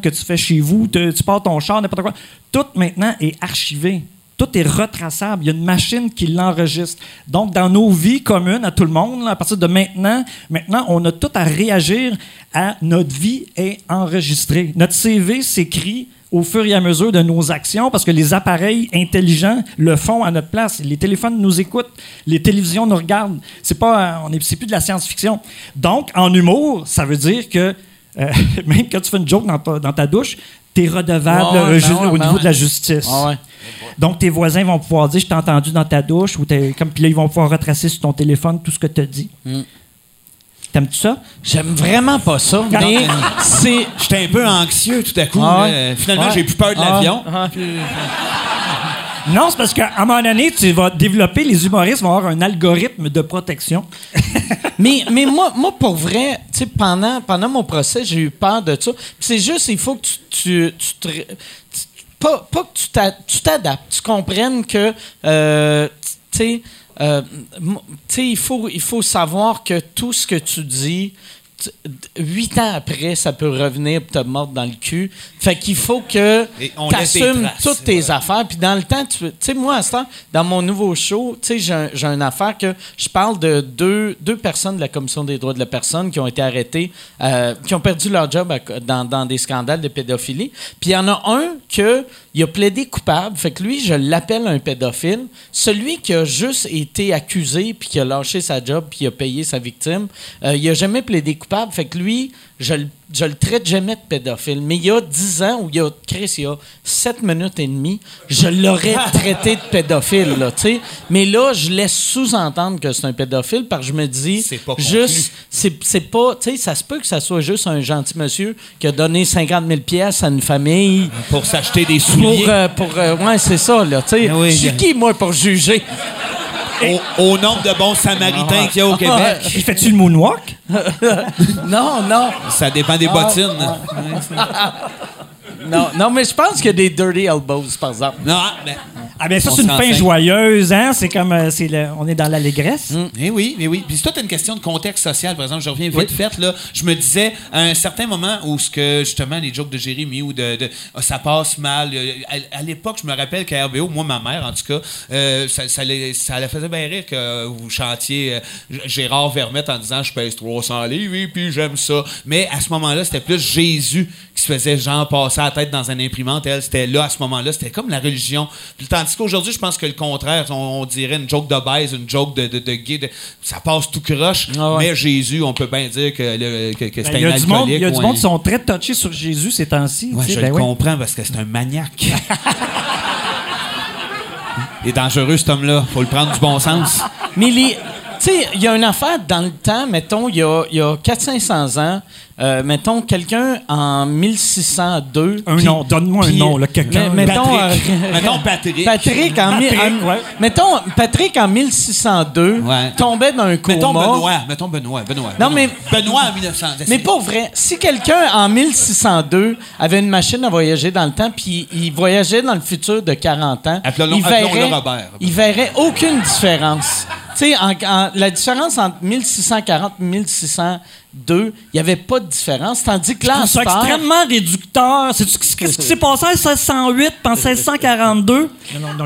que tu fais chez vous, tu pars ton char, n'importe quoi, tout maintenant est archivé. Tout est retraçable. Il y a une machine qui l'enregistre. Donc, dans nos vies communes, à tout le monde, à partir de maintenant, maintenant, on a tout à réagir à notre vie est enregistrée. Notre CV s'écrit au fur et à mesure de nos actions parce que les appareils intelligents le font à notre place. Les téléphones nous écoutent, les télévisions nous regardent. C'est pas, euh, on est, c'est plus de la science-fiction. Donc, en humour, ça veut dire que euh, même quand tu fais une joke dans ta, dans ta douche, t'es redevable Ouais, euh, ouais, ju- ben ouais, au ben niveau ouais. de la justice. Ouais. Donc, tes voisins vont pouvoir dire Je t'ai entendu dans ta douche, ou t'es- comme, puis là, ils vont pouvoir retracer sur ton téléphone tout ce que tu as dit. Mm. T'aimes-tu ça? J'aime vraiment pas ça, mais c'est. J'étais un peu anxieux tout à coup. Ah là. Finalement, Ouais. j'ai plus peur de Ah, l'avion. ah. Non, c'est parce qu'à un moment donné, tu vas développer, les humoristes vont avoir un algorithme de protection. mais, mais moi, moi, pour vrai, pendant, pendant mon procès, j'ai eu peur de ça. C'est juste, il faut que tu, tu, tu pas, pas que tu t'a- tu t'adaptes, tu comprennes que, euh, euh, tu sais, il faut, il faut savoir que tout ce que tu dis, huit ans après, ça peut revenir et te mordre dans le cul. Fait qu'il faut que tu assumes traces, toutes tes affaires. Puis dans le temps, tu sais, moi, à ce temps, dans mon nouveau show, tu sais, j'ai un- j'ai une affaire que je parle de deux, deux personnes de la Commission des droits de la personne qui ont été arrêtées, euh, qui ont perdu leur job à dans, dans des scandales de pédophilie. Puis il y en a un que il a plaidé coupable. Fait que lui, je l'appelle un pédophile. Celui qui a juste été accusé puis qui a lâché sa job puis qui a payé sa victime, euh, il a jamais plaidé coupable. Fait que lui, je le je le traite jamais de pédophile. Mais il y a 10 ans, ou il y a, Chris, il y a 7 minutes et demie, je l'aurais traité de pédophile, là, tu sais. Mais là, je laisse sous-entendre que c'est un pédophile parce que je me dis, pas juste, c'est pas, tu sais, ça se peut que ça soit juste un gentil monsieur qui a donné 50 000 pièces à une famille Pour s'acheter des pour, souliers. euh, pour euh, ouais, c'est ça, là, tu sais. Oui, je suis qui, moi, pour juger? Au, au nombre de bons samaritains qu'il y a au Québec. Il fait-tu le moonwalk? Non, non. Ça dépend des bottines. Non, non, mais je pense qu'il y a des dirty elbows, par exemple. Non, mais. Ah ben ça, On c'est une fin joyeuse, hein? C'est comme, euh, c'est le- on est dans l'allégresse. Eh oui, eh oui. Puis c'est toute une question de contexte social. Par exemple, je reviens vite fait, là. Je me disais, à un certain moment où ce que, justement, les jokes de Jérémy ou de, de- ah, ça passe mal. euh, À, à l'époque, je me rappelle qu'à RBO, moi, ma mère, en tout cas, euh, ça, ça, les- ça la faisait bien rire que vous chantiez euh, Gérard Vermette en disant je pèse 300 livres et puis j'aime ça. Mais à ce moment-là, c'était plus Jésus qui se faisait genre passer la tête dans un imprimante. Elle, c'était là à ce moment-là. C'était comme la religion. Puis, tandis qu'aujourd'hui, je pense que le contraire, on, on dirait une joke de baise, une joke de, de, de gay. de- ça passe tout croche. Ah ouais. Mais Jésus, on peut bien dire que, le- que, que Ben, y un alcoolique. il y a du monde un- qui sont très touchés sur Jésus ces temps-ci. Ouais, je ben le comprends parce que c'est un maniaque. Il est dangereux, cet homme-là. Faut le prendre du bon sens. Mais les. Tu sais, il y a une affaire dans le temps, mettons, il y a, il y a 400-500 ans, euh, mettons, quelqu'un en 1602. Un nom, donne-moi un nom, là, quelqu'un. mais- mettons, Patrick. euh, Mettons Patrick. Patrick en, Patrick, en- ouais. mettons, Patrick en 1602 Ouais. tombait dans un coma. Mettons Benoît. Mettons Benoît. Benoît. Non, Benoît. mais- Benoît en 1900. Mais pas vrai. Si quelqu'un en 1602 avait une machine à voyager dans le temps, puis il voyageait dans le futur de 40 ans, il verrait, Robert. il verrait aucune différence. Tu sais, la différence entre 1640 et 1602, il n'y avait pas de différence. Tandis que là, en C'est extrêmement réducteur. C'est qu'est-ce qui s'est passé en 1608 puis en 1642?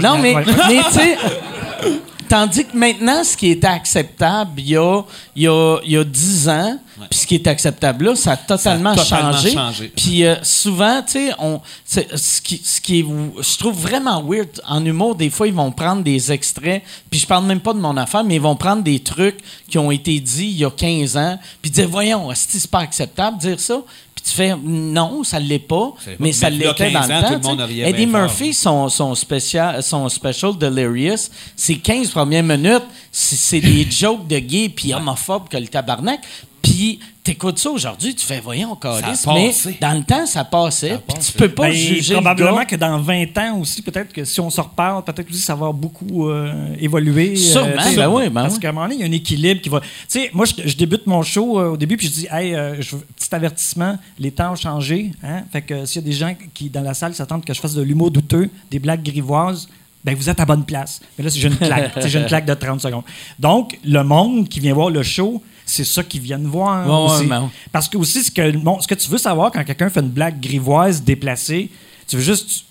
Non, mais, Ouais. mais tu sais, tandis que maintenant, ce qui était acceptable il y a, il y a, il y a 10 ans, puis ce qui est acceptable là, ça a totalement, Ça a totalement changé. changé. Puis euh, souvent, tu sais, on, ce qui, ce qui est, je trouve vraiment weird en humour, des fois, ils vont prendre des extraits, puis je parle même pas de mon affaire, mais ils vont prendre des trucs qui ont été dits il y a 15 ans, puis dire, voyons, est-ce que c'est pas acceptable de dire ça? Tu fais, non, ça l'est pas, C'est mais ça l'était dans 15 le temps. le Eddie. Murphy, son, son, spécial, son special Delirious, ses 15 premières minutes, c'est c'est des jokes de gays puis homophobes que le tabarnak. Puis t'écoutes ça aujourd'hui, tu fais, voyons, a mais passé. dans le temps, ça passait. Puis tu peux pas Ben, juger le probablement gars. que dans 20 ans aussi, peut-être que si on se reparle, peut-être aussi ça va beaucoup euh, évoluer. euh, Sûrement, ben oui, ben Parce oui. qu'à un moment donné, il y a un équilibre qui va. Tu sais, moi, je, je débute mon show euh, au début, puis je dis, hey, euh, je petit avertissement, les temps ont changé. Hein? Fait que euh, s'il y a des gens qui, dans la salle, s'attendent que je fasse de l'humour douteux, des blagues grivoises, ben vous êtes à bonne place. Mais là, c'est une claque. J'ai une claque de 30 secondes. Donc, le monde qui vient voir le show, c'est ça qu'ils viennent voir. Ouais, ouais, aussi. ouais. Parce que aussi, ce que, ce que tu veux savoir quand quelqu'un fait une blague grivoise déplacée, tu veux juste. Tu,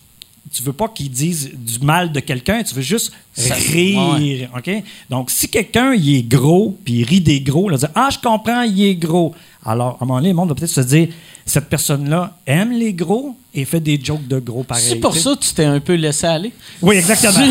tu veux pas qu'il dise du mal de quelqu'un, tu veux juste Rire. OK? Donc, si quelqu'un il est gros, puis il rit des gros, là, dire Ah, je comprends, il est gros. Alors, à un moment donné, le monde va peut-être se dire Cette personne-là aime les gros et fait des jokes de gros pareil. C'est pour ça que tu t'es un peu laissé aller. Oui, exactement.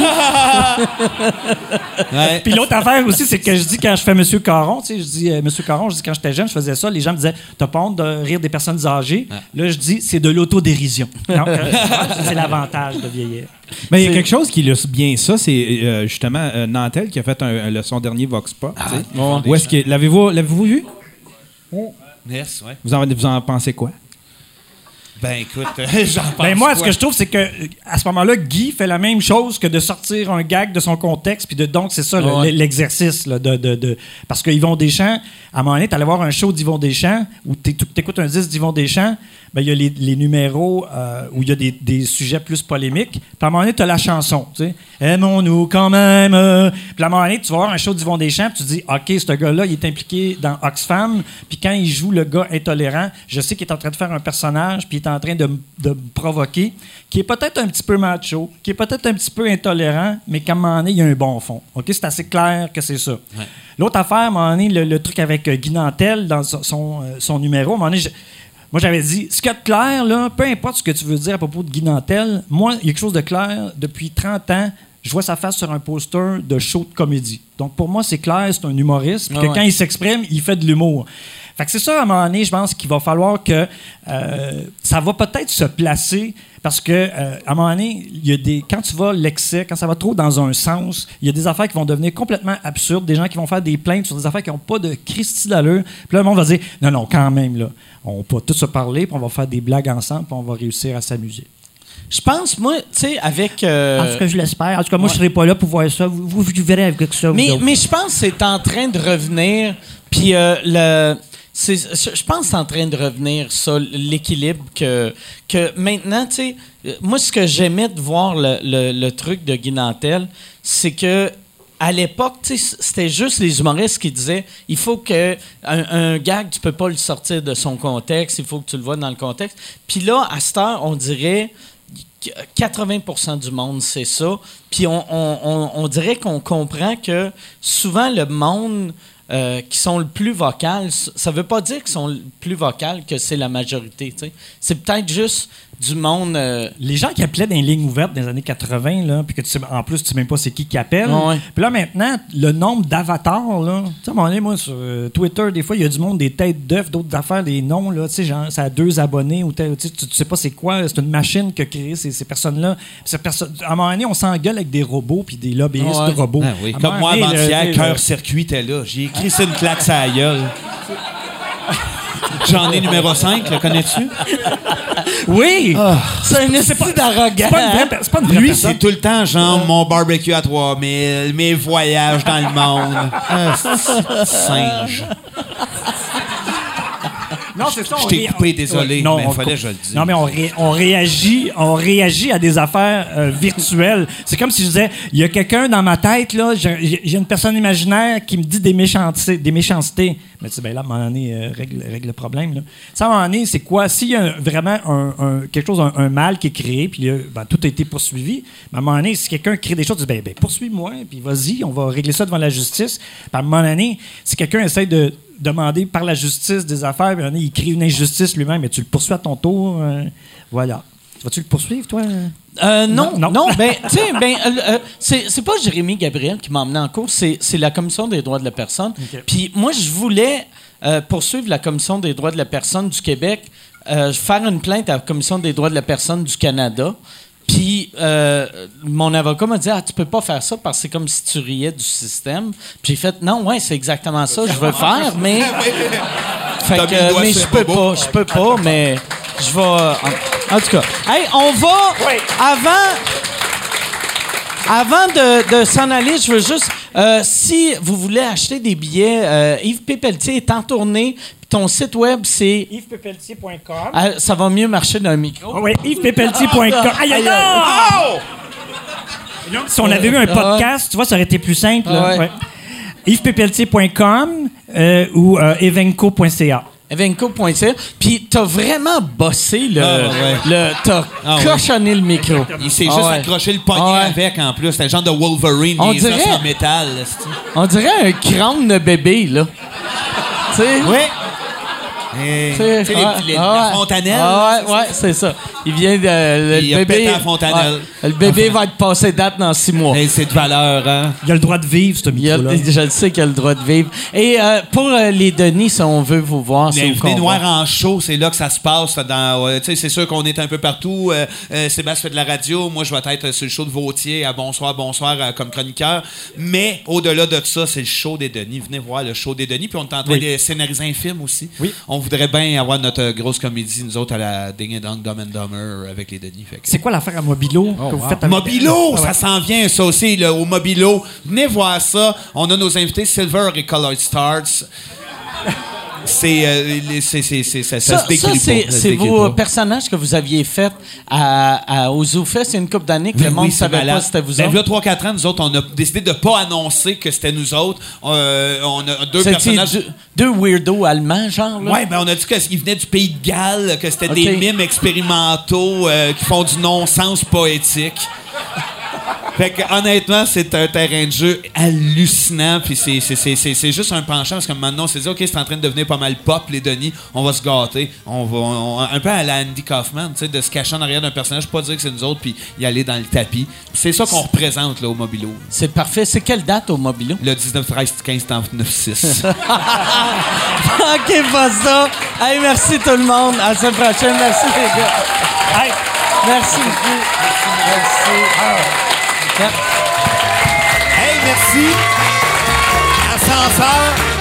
Ouais. Puis l'autre affaire aussi, c'est que je dis quand je fais Monsieur Caron, tu sais, je dis euh, Monsieur Caron, je dis quand j'étais jeune, je faisais ça, les gens me disaient T'as pas honte de rire des personnes âgées Là, je dis C'est de l'autodérision. Donc, euh, c'est l'avantage de vieillir. Mais il y a quelque chose qui illustre bien ça, c'est euh, justement euh, Nantel qui a fait un- le- son dernier Vox Pop. tu sais. ouais. Où est-ce que l'avez-vous l'avez-vous vu? Yes, ouais. vous en, vous en pensez quoi? Ben écoute, euh, j'en pense. Ben moi, ce que je trouve, c'est que euh, à ce moment-là, Guy fait la même chose que de sortir un gag de son contexte, puis de donc c'est ça Ouais. l'exercice là, de, de, de- parce que Yvon Deschamps, à un moment donné, t'allais voir un show d'Yvon Deschamps ou t'éc- t'écoutes un disque d'Yvon Deschamps, ben il y a les, les numéros euh, où il y a des, des sujets plus polémiques. Puis à un moment donné, t'as la chanson, tu sais, aimons-nous quand même. euh. Puis à un moment donné, tu vas voir un show d'Yvon Deschamps, puis tu dis, ok, ce gars-là, il est impliqué dans Oxfam, puis quand il joue le gars intolérant, je sais qu'il est en train de faire un personnage, puis il est en train de, de me provoquer, qui est peut-être un petit peu macho, qui est peut-être un petit peu intolérant, mais qu'à un moment donné, il y a un bon fond. OK? C'est assez clair que c'est ça. L'autre affaire, à un moment donné, le, le truc avec euh, Guy Nantel dans son, son, euh, son numéro, à un moment donné, je- moi, j'avais dit, ce qu'il y a de clair, là, peu importe ce que tu veux dire à propos de Guy Nantel, moi, il y a quelque chose de clair. Depuis 30 ans, je vois sa face sur un poster de show de comédie. Donc, pour moi, c'est clair, c'est un humoriste. Ah que ouais. quand il s'exprime, il fait de l'humour. Fait que c'est ça, à un moment donné, je pense qu'il va falloir que euh, ça va peut-être se placer parce que euh, à un moment donné, il y a des quand tu vas l'excès, quand ça va trop dans un sens, il y a des affaires qui vont devenir complètement absurdes, des gens qui vont faire des plaintes sur des affaires qui n'ont pas de Christie d'allure. Puis là, le monde va dire non, non, quand même là, on va tous se parler, puis on va faire des blagues ensemble, puis on va réussir à s'amuser. Je pense, moi, tu sais, avec. euh, En tout cas, je l'espère. En tout cas, moi, je serai pas là pour voir ça. Vous, vous, vous verrez avec ça. Mais, mais je pense que c'est en train de revenir. Puis euh, le. Je pense que c'est en train de revenir, ça, l'équilibre que, que maintenant, tu euh, moi, ce que j'aimais de voir le, le- truc de Guy Nantel, c'est que à l'époque, c'était juste les humoristes qui disaient il faut que un, un gag, tu peux pas le sortir de son contexte, il faut que tu le vois dans le contexte. Puis là, à cette heure, on dirait que 80% du monde, c'est ça. Puis on, on- on- on dirait qu'on comprend que souvent le monde euh, qui sont le plus vocal, ça veut pas dire qu'ils sont le plus vocal que c'est la majorité. C'est peut-être juste du monde. euh, Les gens qui appelaient dans les lignes ouvertes des années 80, là, puis que tu sais, en plus, tu sais même pas c'est qui qui appelle. Ouais. Puis là, maintenant, le nombre d'avatars, là, tu sais, à un moment donné, moi, sur euh, Twitter, des fois, il y a du monde, des têtes d'œufs, d'autres affaires, des noms, là, tu sais, genre, ça a deux abonnés, ou tel- tu sais, tu tu sais pas c'est quoi, c'est une machine qui a créé ces, ces personnes-là. Perso- à un moment donné, on s'engueule avec des robots, puis des lobbyistes Ouais. de robots. Ah oui, Comme moi, avant-hier, là, cœur-circuit était là. J'ai écrit ça une claque à la gueule. J'en ai numéro 5, le connais-tu? Oui! un d'arrogant. C'est pas une vraie, per- c'est pas une vraie Lui, c'est tout le temps, genre, mon barbecue à 3000, mes voyages dans le monde. Ah, c'est- singe. Non, c'est ça. Je t'ai coupé, désolé, non, mais on fallait que je le dise. Non, mais on, ré- on réagit, on réagit à des affaires euh, virtuelles. C'est comme si je disais, il y a quelqu'un dans ma tête là, j'ai une personne imaginaire qui me dit des méchancetés, des méchancetés. Mais tu sais, ben là, à un moment donné, euh, règle, règle le problème. Là. Ça, à un moment donné, c'est quoi? S'il y a un- vraiment un, un- quelque chose, un, mal qui est créé, puis ben, tout a été poursuivi. Mais à un moment donné, si quelqu'un crée des choses, tu dis, ben, ben poursuis-moi, puis vas-y, on va régler ça devant la justice. Puis à un moment donné, si quelqu'un essaie de demander par la justice des affaires, puis il crée une injustice lui-même, mais tu le poursuis à ton tour. euh, voilà. Vas-tu le poursuivre, toi? Euh, non, Non, non, ben, tu sais, ben, euh, c'est pas Jérémy Gabriel qui m'a emmené en cours, c'est la Commission des droits de la personne. Puis moi, je voulais poursuivre la Commission des droits de la personne du Québec, faire une plainte à la Commission des droits de la personne du Canada. Puis euh, mon avocat m'a dit ah tu peux pas faire ça parce que c'est comme si tu riais du système. Puis j'ai fait non ouais c'est exactement ça je veux faire mais Fait que, mais je peux pas, je peux pas, mais je vais. En, en tout cas, hey, on va avant. Avant de, de s'en aller, je veux juste, euh, si vous voulez acheter des billets, euh, Yves Pépeltier est en tournée. Ton site web, c'est. yvespépeltier.com. Ah, ça va mieux marcher d'un micro. Oh, ouais, yvespépeltier.com. Aïe, aïe, aïe! Si on avait eu un podcast, tu vois, ça aurait été plus simple. Ah ouais. Ouais. yvespépeltier.com euh, ou euh, evenco.ca. Evenco.ca. Puis t'as vraiment bossé le. Ah, ouais. le t'as Ah, ouais. cochonné le micro. Il s'est Ah, juste ouais. accroché le poignet Ah, avec en plus. C'était le genre de Wolverine, On dirait- en métal. On dirait un crâne de bébé, là. tu sais? Oui. Tu sais, les- ah la fontanelle. Ah ouais, ouais, c'est ça. Il vient de. Le, Il a bébé. pété la fontanelle. ouais, le bébé va être passé date dans six mois. C'est de valeur, hein? Il a le droit de vivre, ce Il a- micro-là. je le sais qu'il a le droit de vivre. Et euh, pour euh, les Denis, si on veut vous voir, c'est Mais où venez qu'on noir va? en show, c'est là que ça se passe. Dans, ouais, tu sais, c'est sûr qu'on est un peu partout. Euh, euh, Sébastien fait de la radio. Moi, je vais être sur le show de Vautier à Bonsoir, Bonsoir euh, comme chroniqueur. Mais au-delà de ça, c'est le show des Denis. Venez voir le show des Denis. Puis on est en train Oui. de scénariser un film aussi. Oui. On voudrait bien avoir notre grosse comédie, nous autres, à la Ding and Dong Dumb and Dumber avec les Denis. Fait que- C'est quoi l'affaire à Mobilo que vous faites avec- Mobilo, ça s'en vient, ça aussi, là, au Mobilo. Venez voir ça. On a nos invités Silver et Colored Stars. C'est, euh, les- c'est, c'est, c'est- ça, ça Ça, se décrit ça, c'est, pas. vos pas. personnages que vous aviez faits à, à, au ZooFest il y a une couple d'années que le Ben monde oui, ne c'est savait malade. pas c'était vous Ben, autres. là, 3-4 ans, nous autres, on a décidé de pas annoncer que c'était nous autres. Euh, on a deux personnages. deux, deux weirdos allemands, genre. Ouais, ben on a dit qu'ils venaient du pays de Galles, que c'était des mimes expérimentaux euh, qui font du non-sens poétique. Fait que honnêtement, c'est un terrain de jeu hallucinant, puis c'est, juste un penchant parce que maintenant on s'est dit ok c'est en train de devenir pas mal pop les Denis, on va se gâter, on va on- un peu à la Andy Kaufman, tu sais, de se cacher en arrière d'un personnage, pas dire que c'est nous autres, puis y aller dans le tapis. C'est ça qu'on représente là au Mobilo. C'est parfait. C'est quelle date au Mobilo? Le 19 13 15 39 6. OK, pas ça. Hey, merci tout le monde. À la semaine prochaine. Merci les gars. Hey, merci beaucoup. Merci. Hey merci. Ascenseur.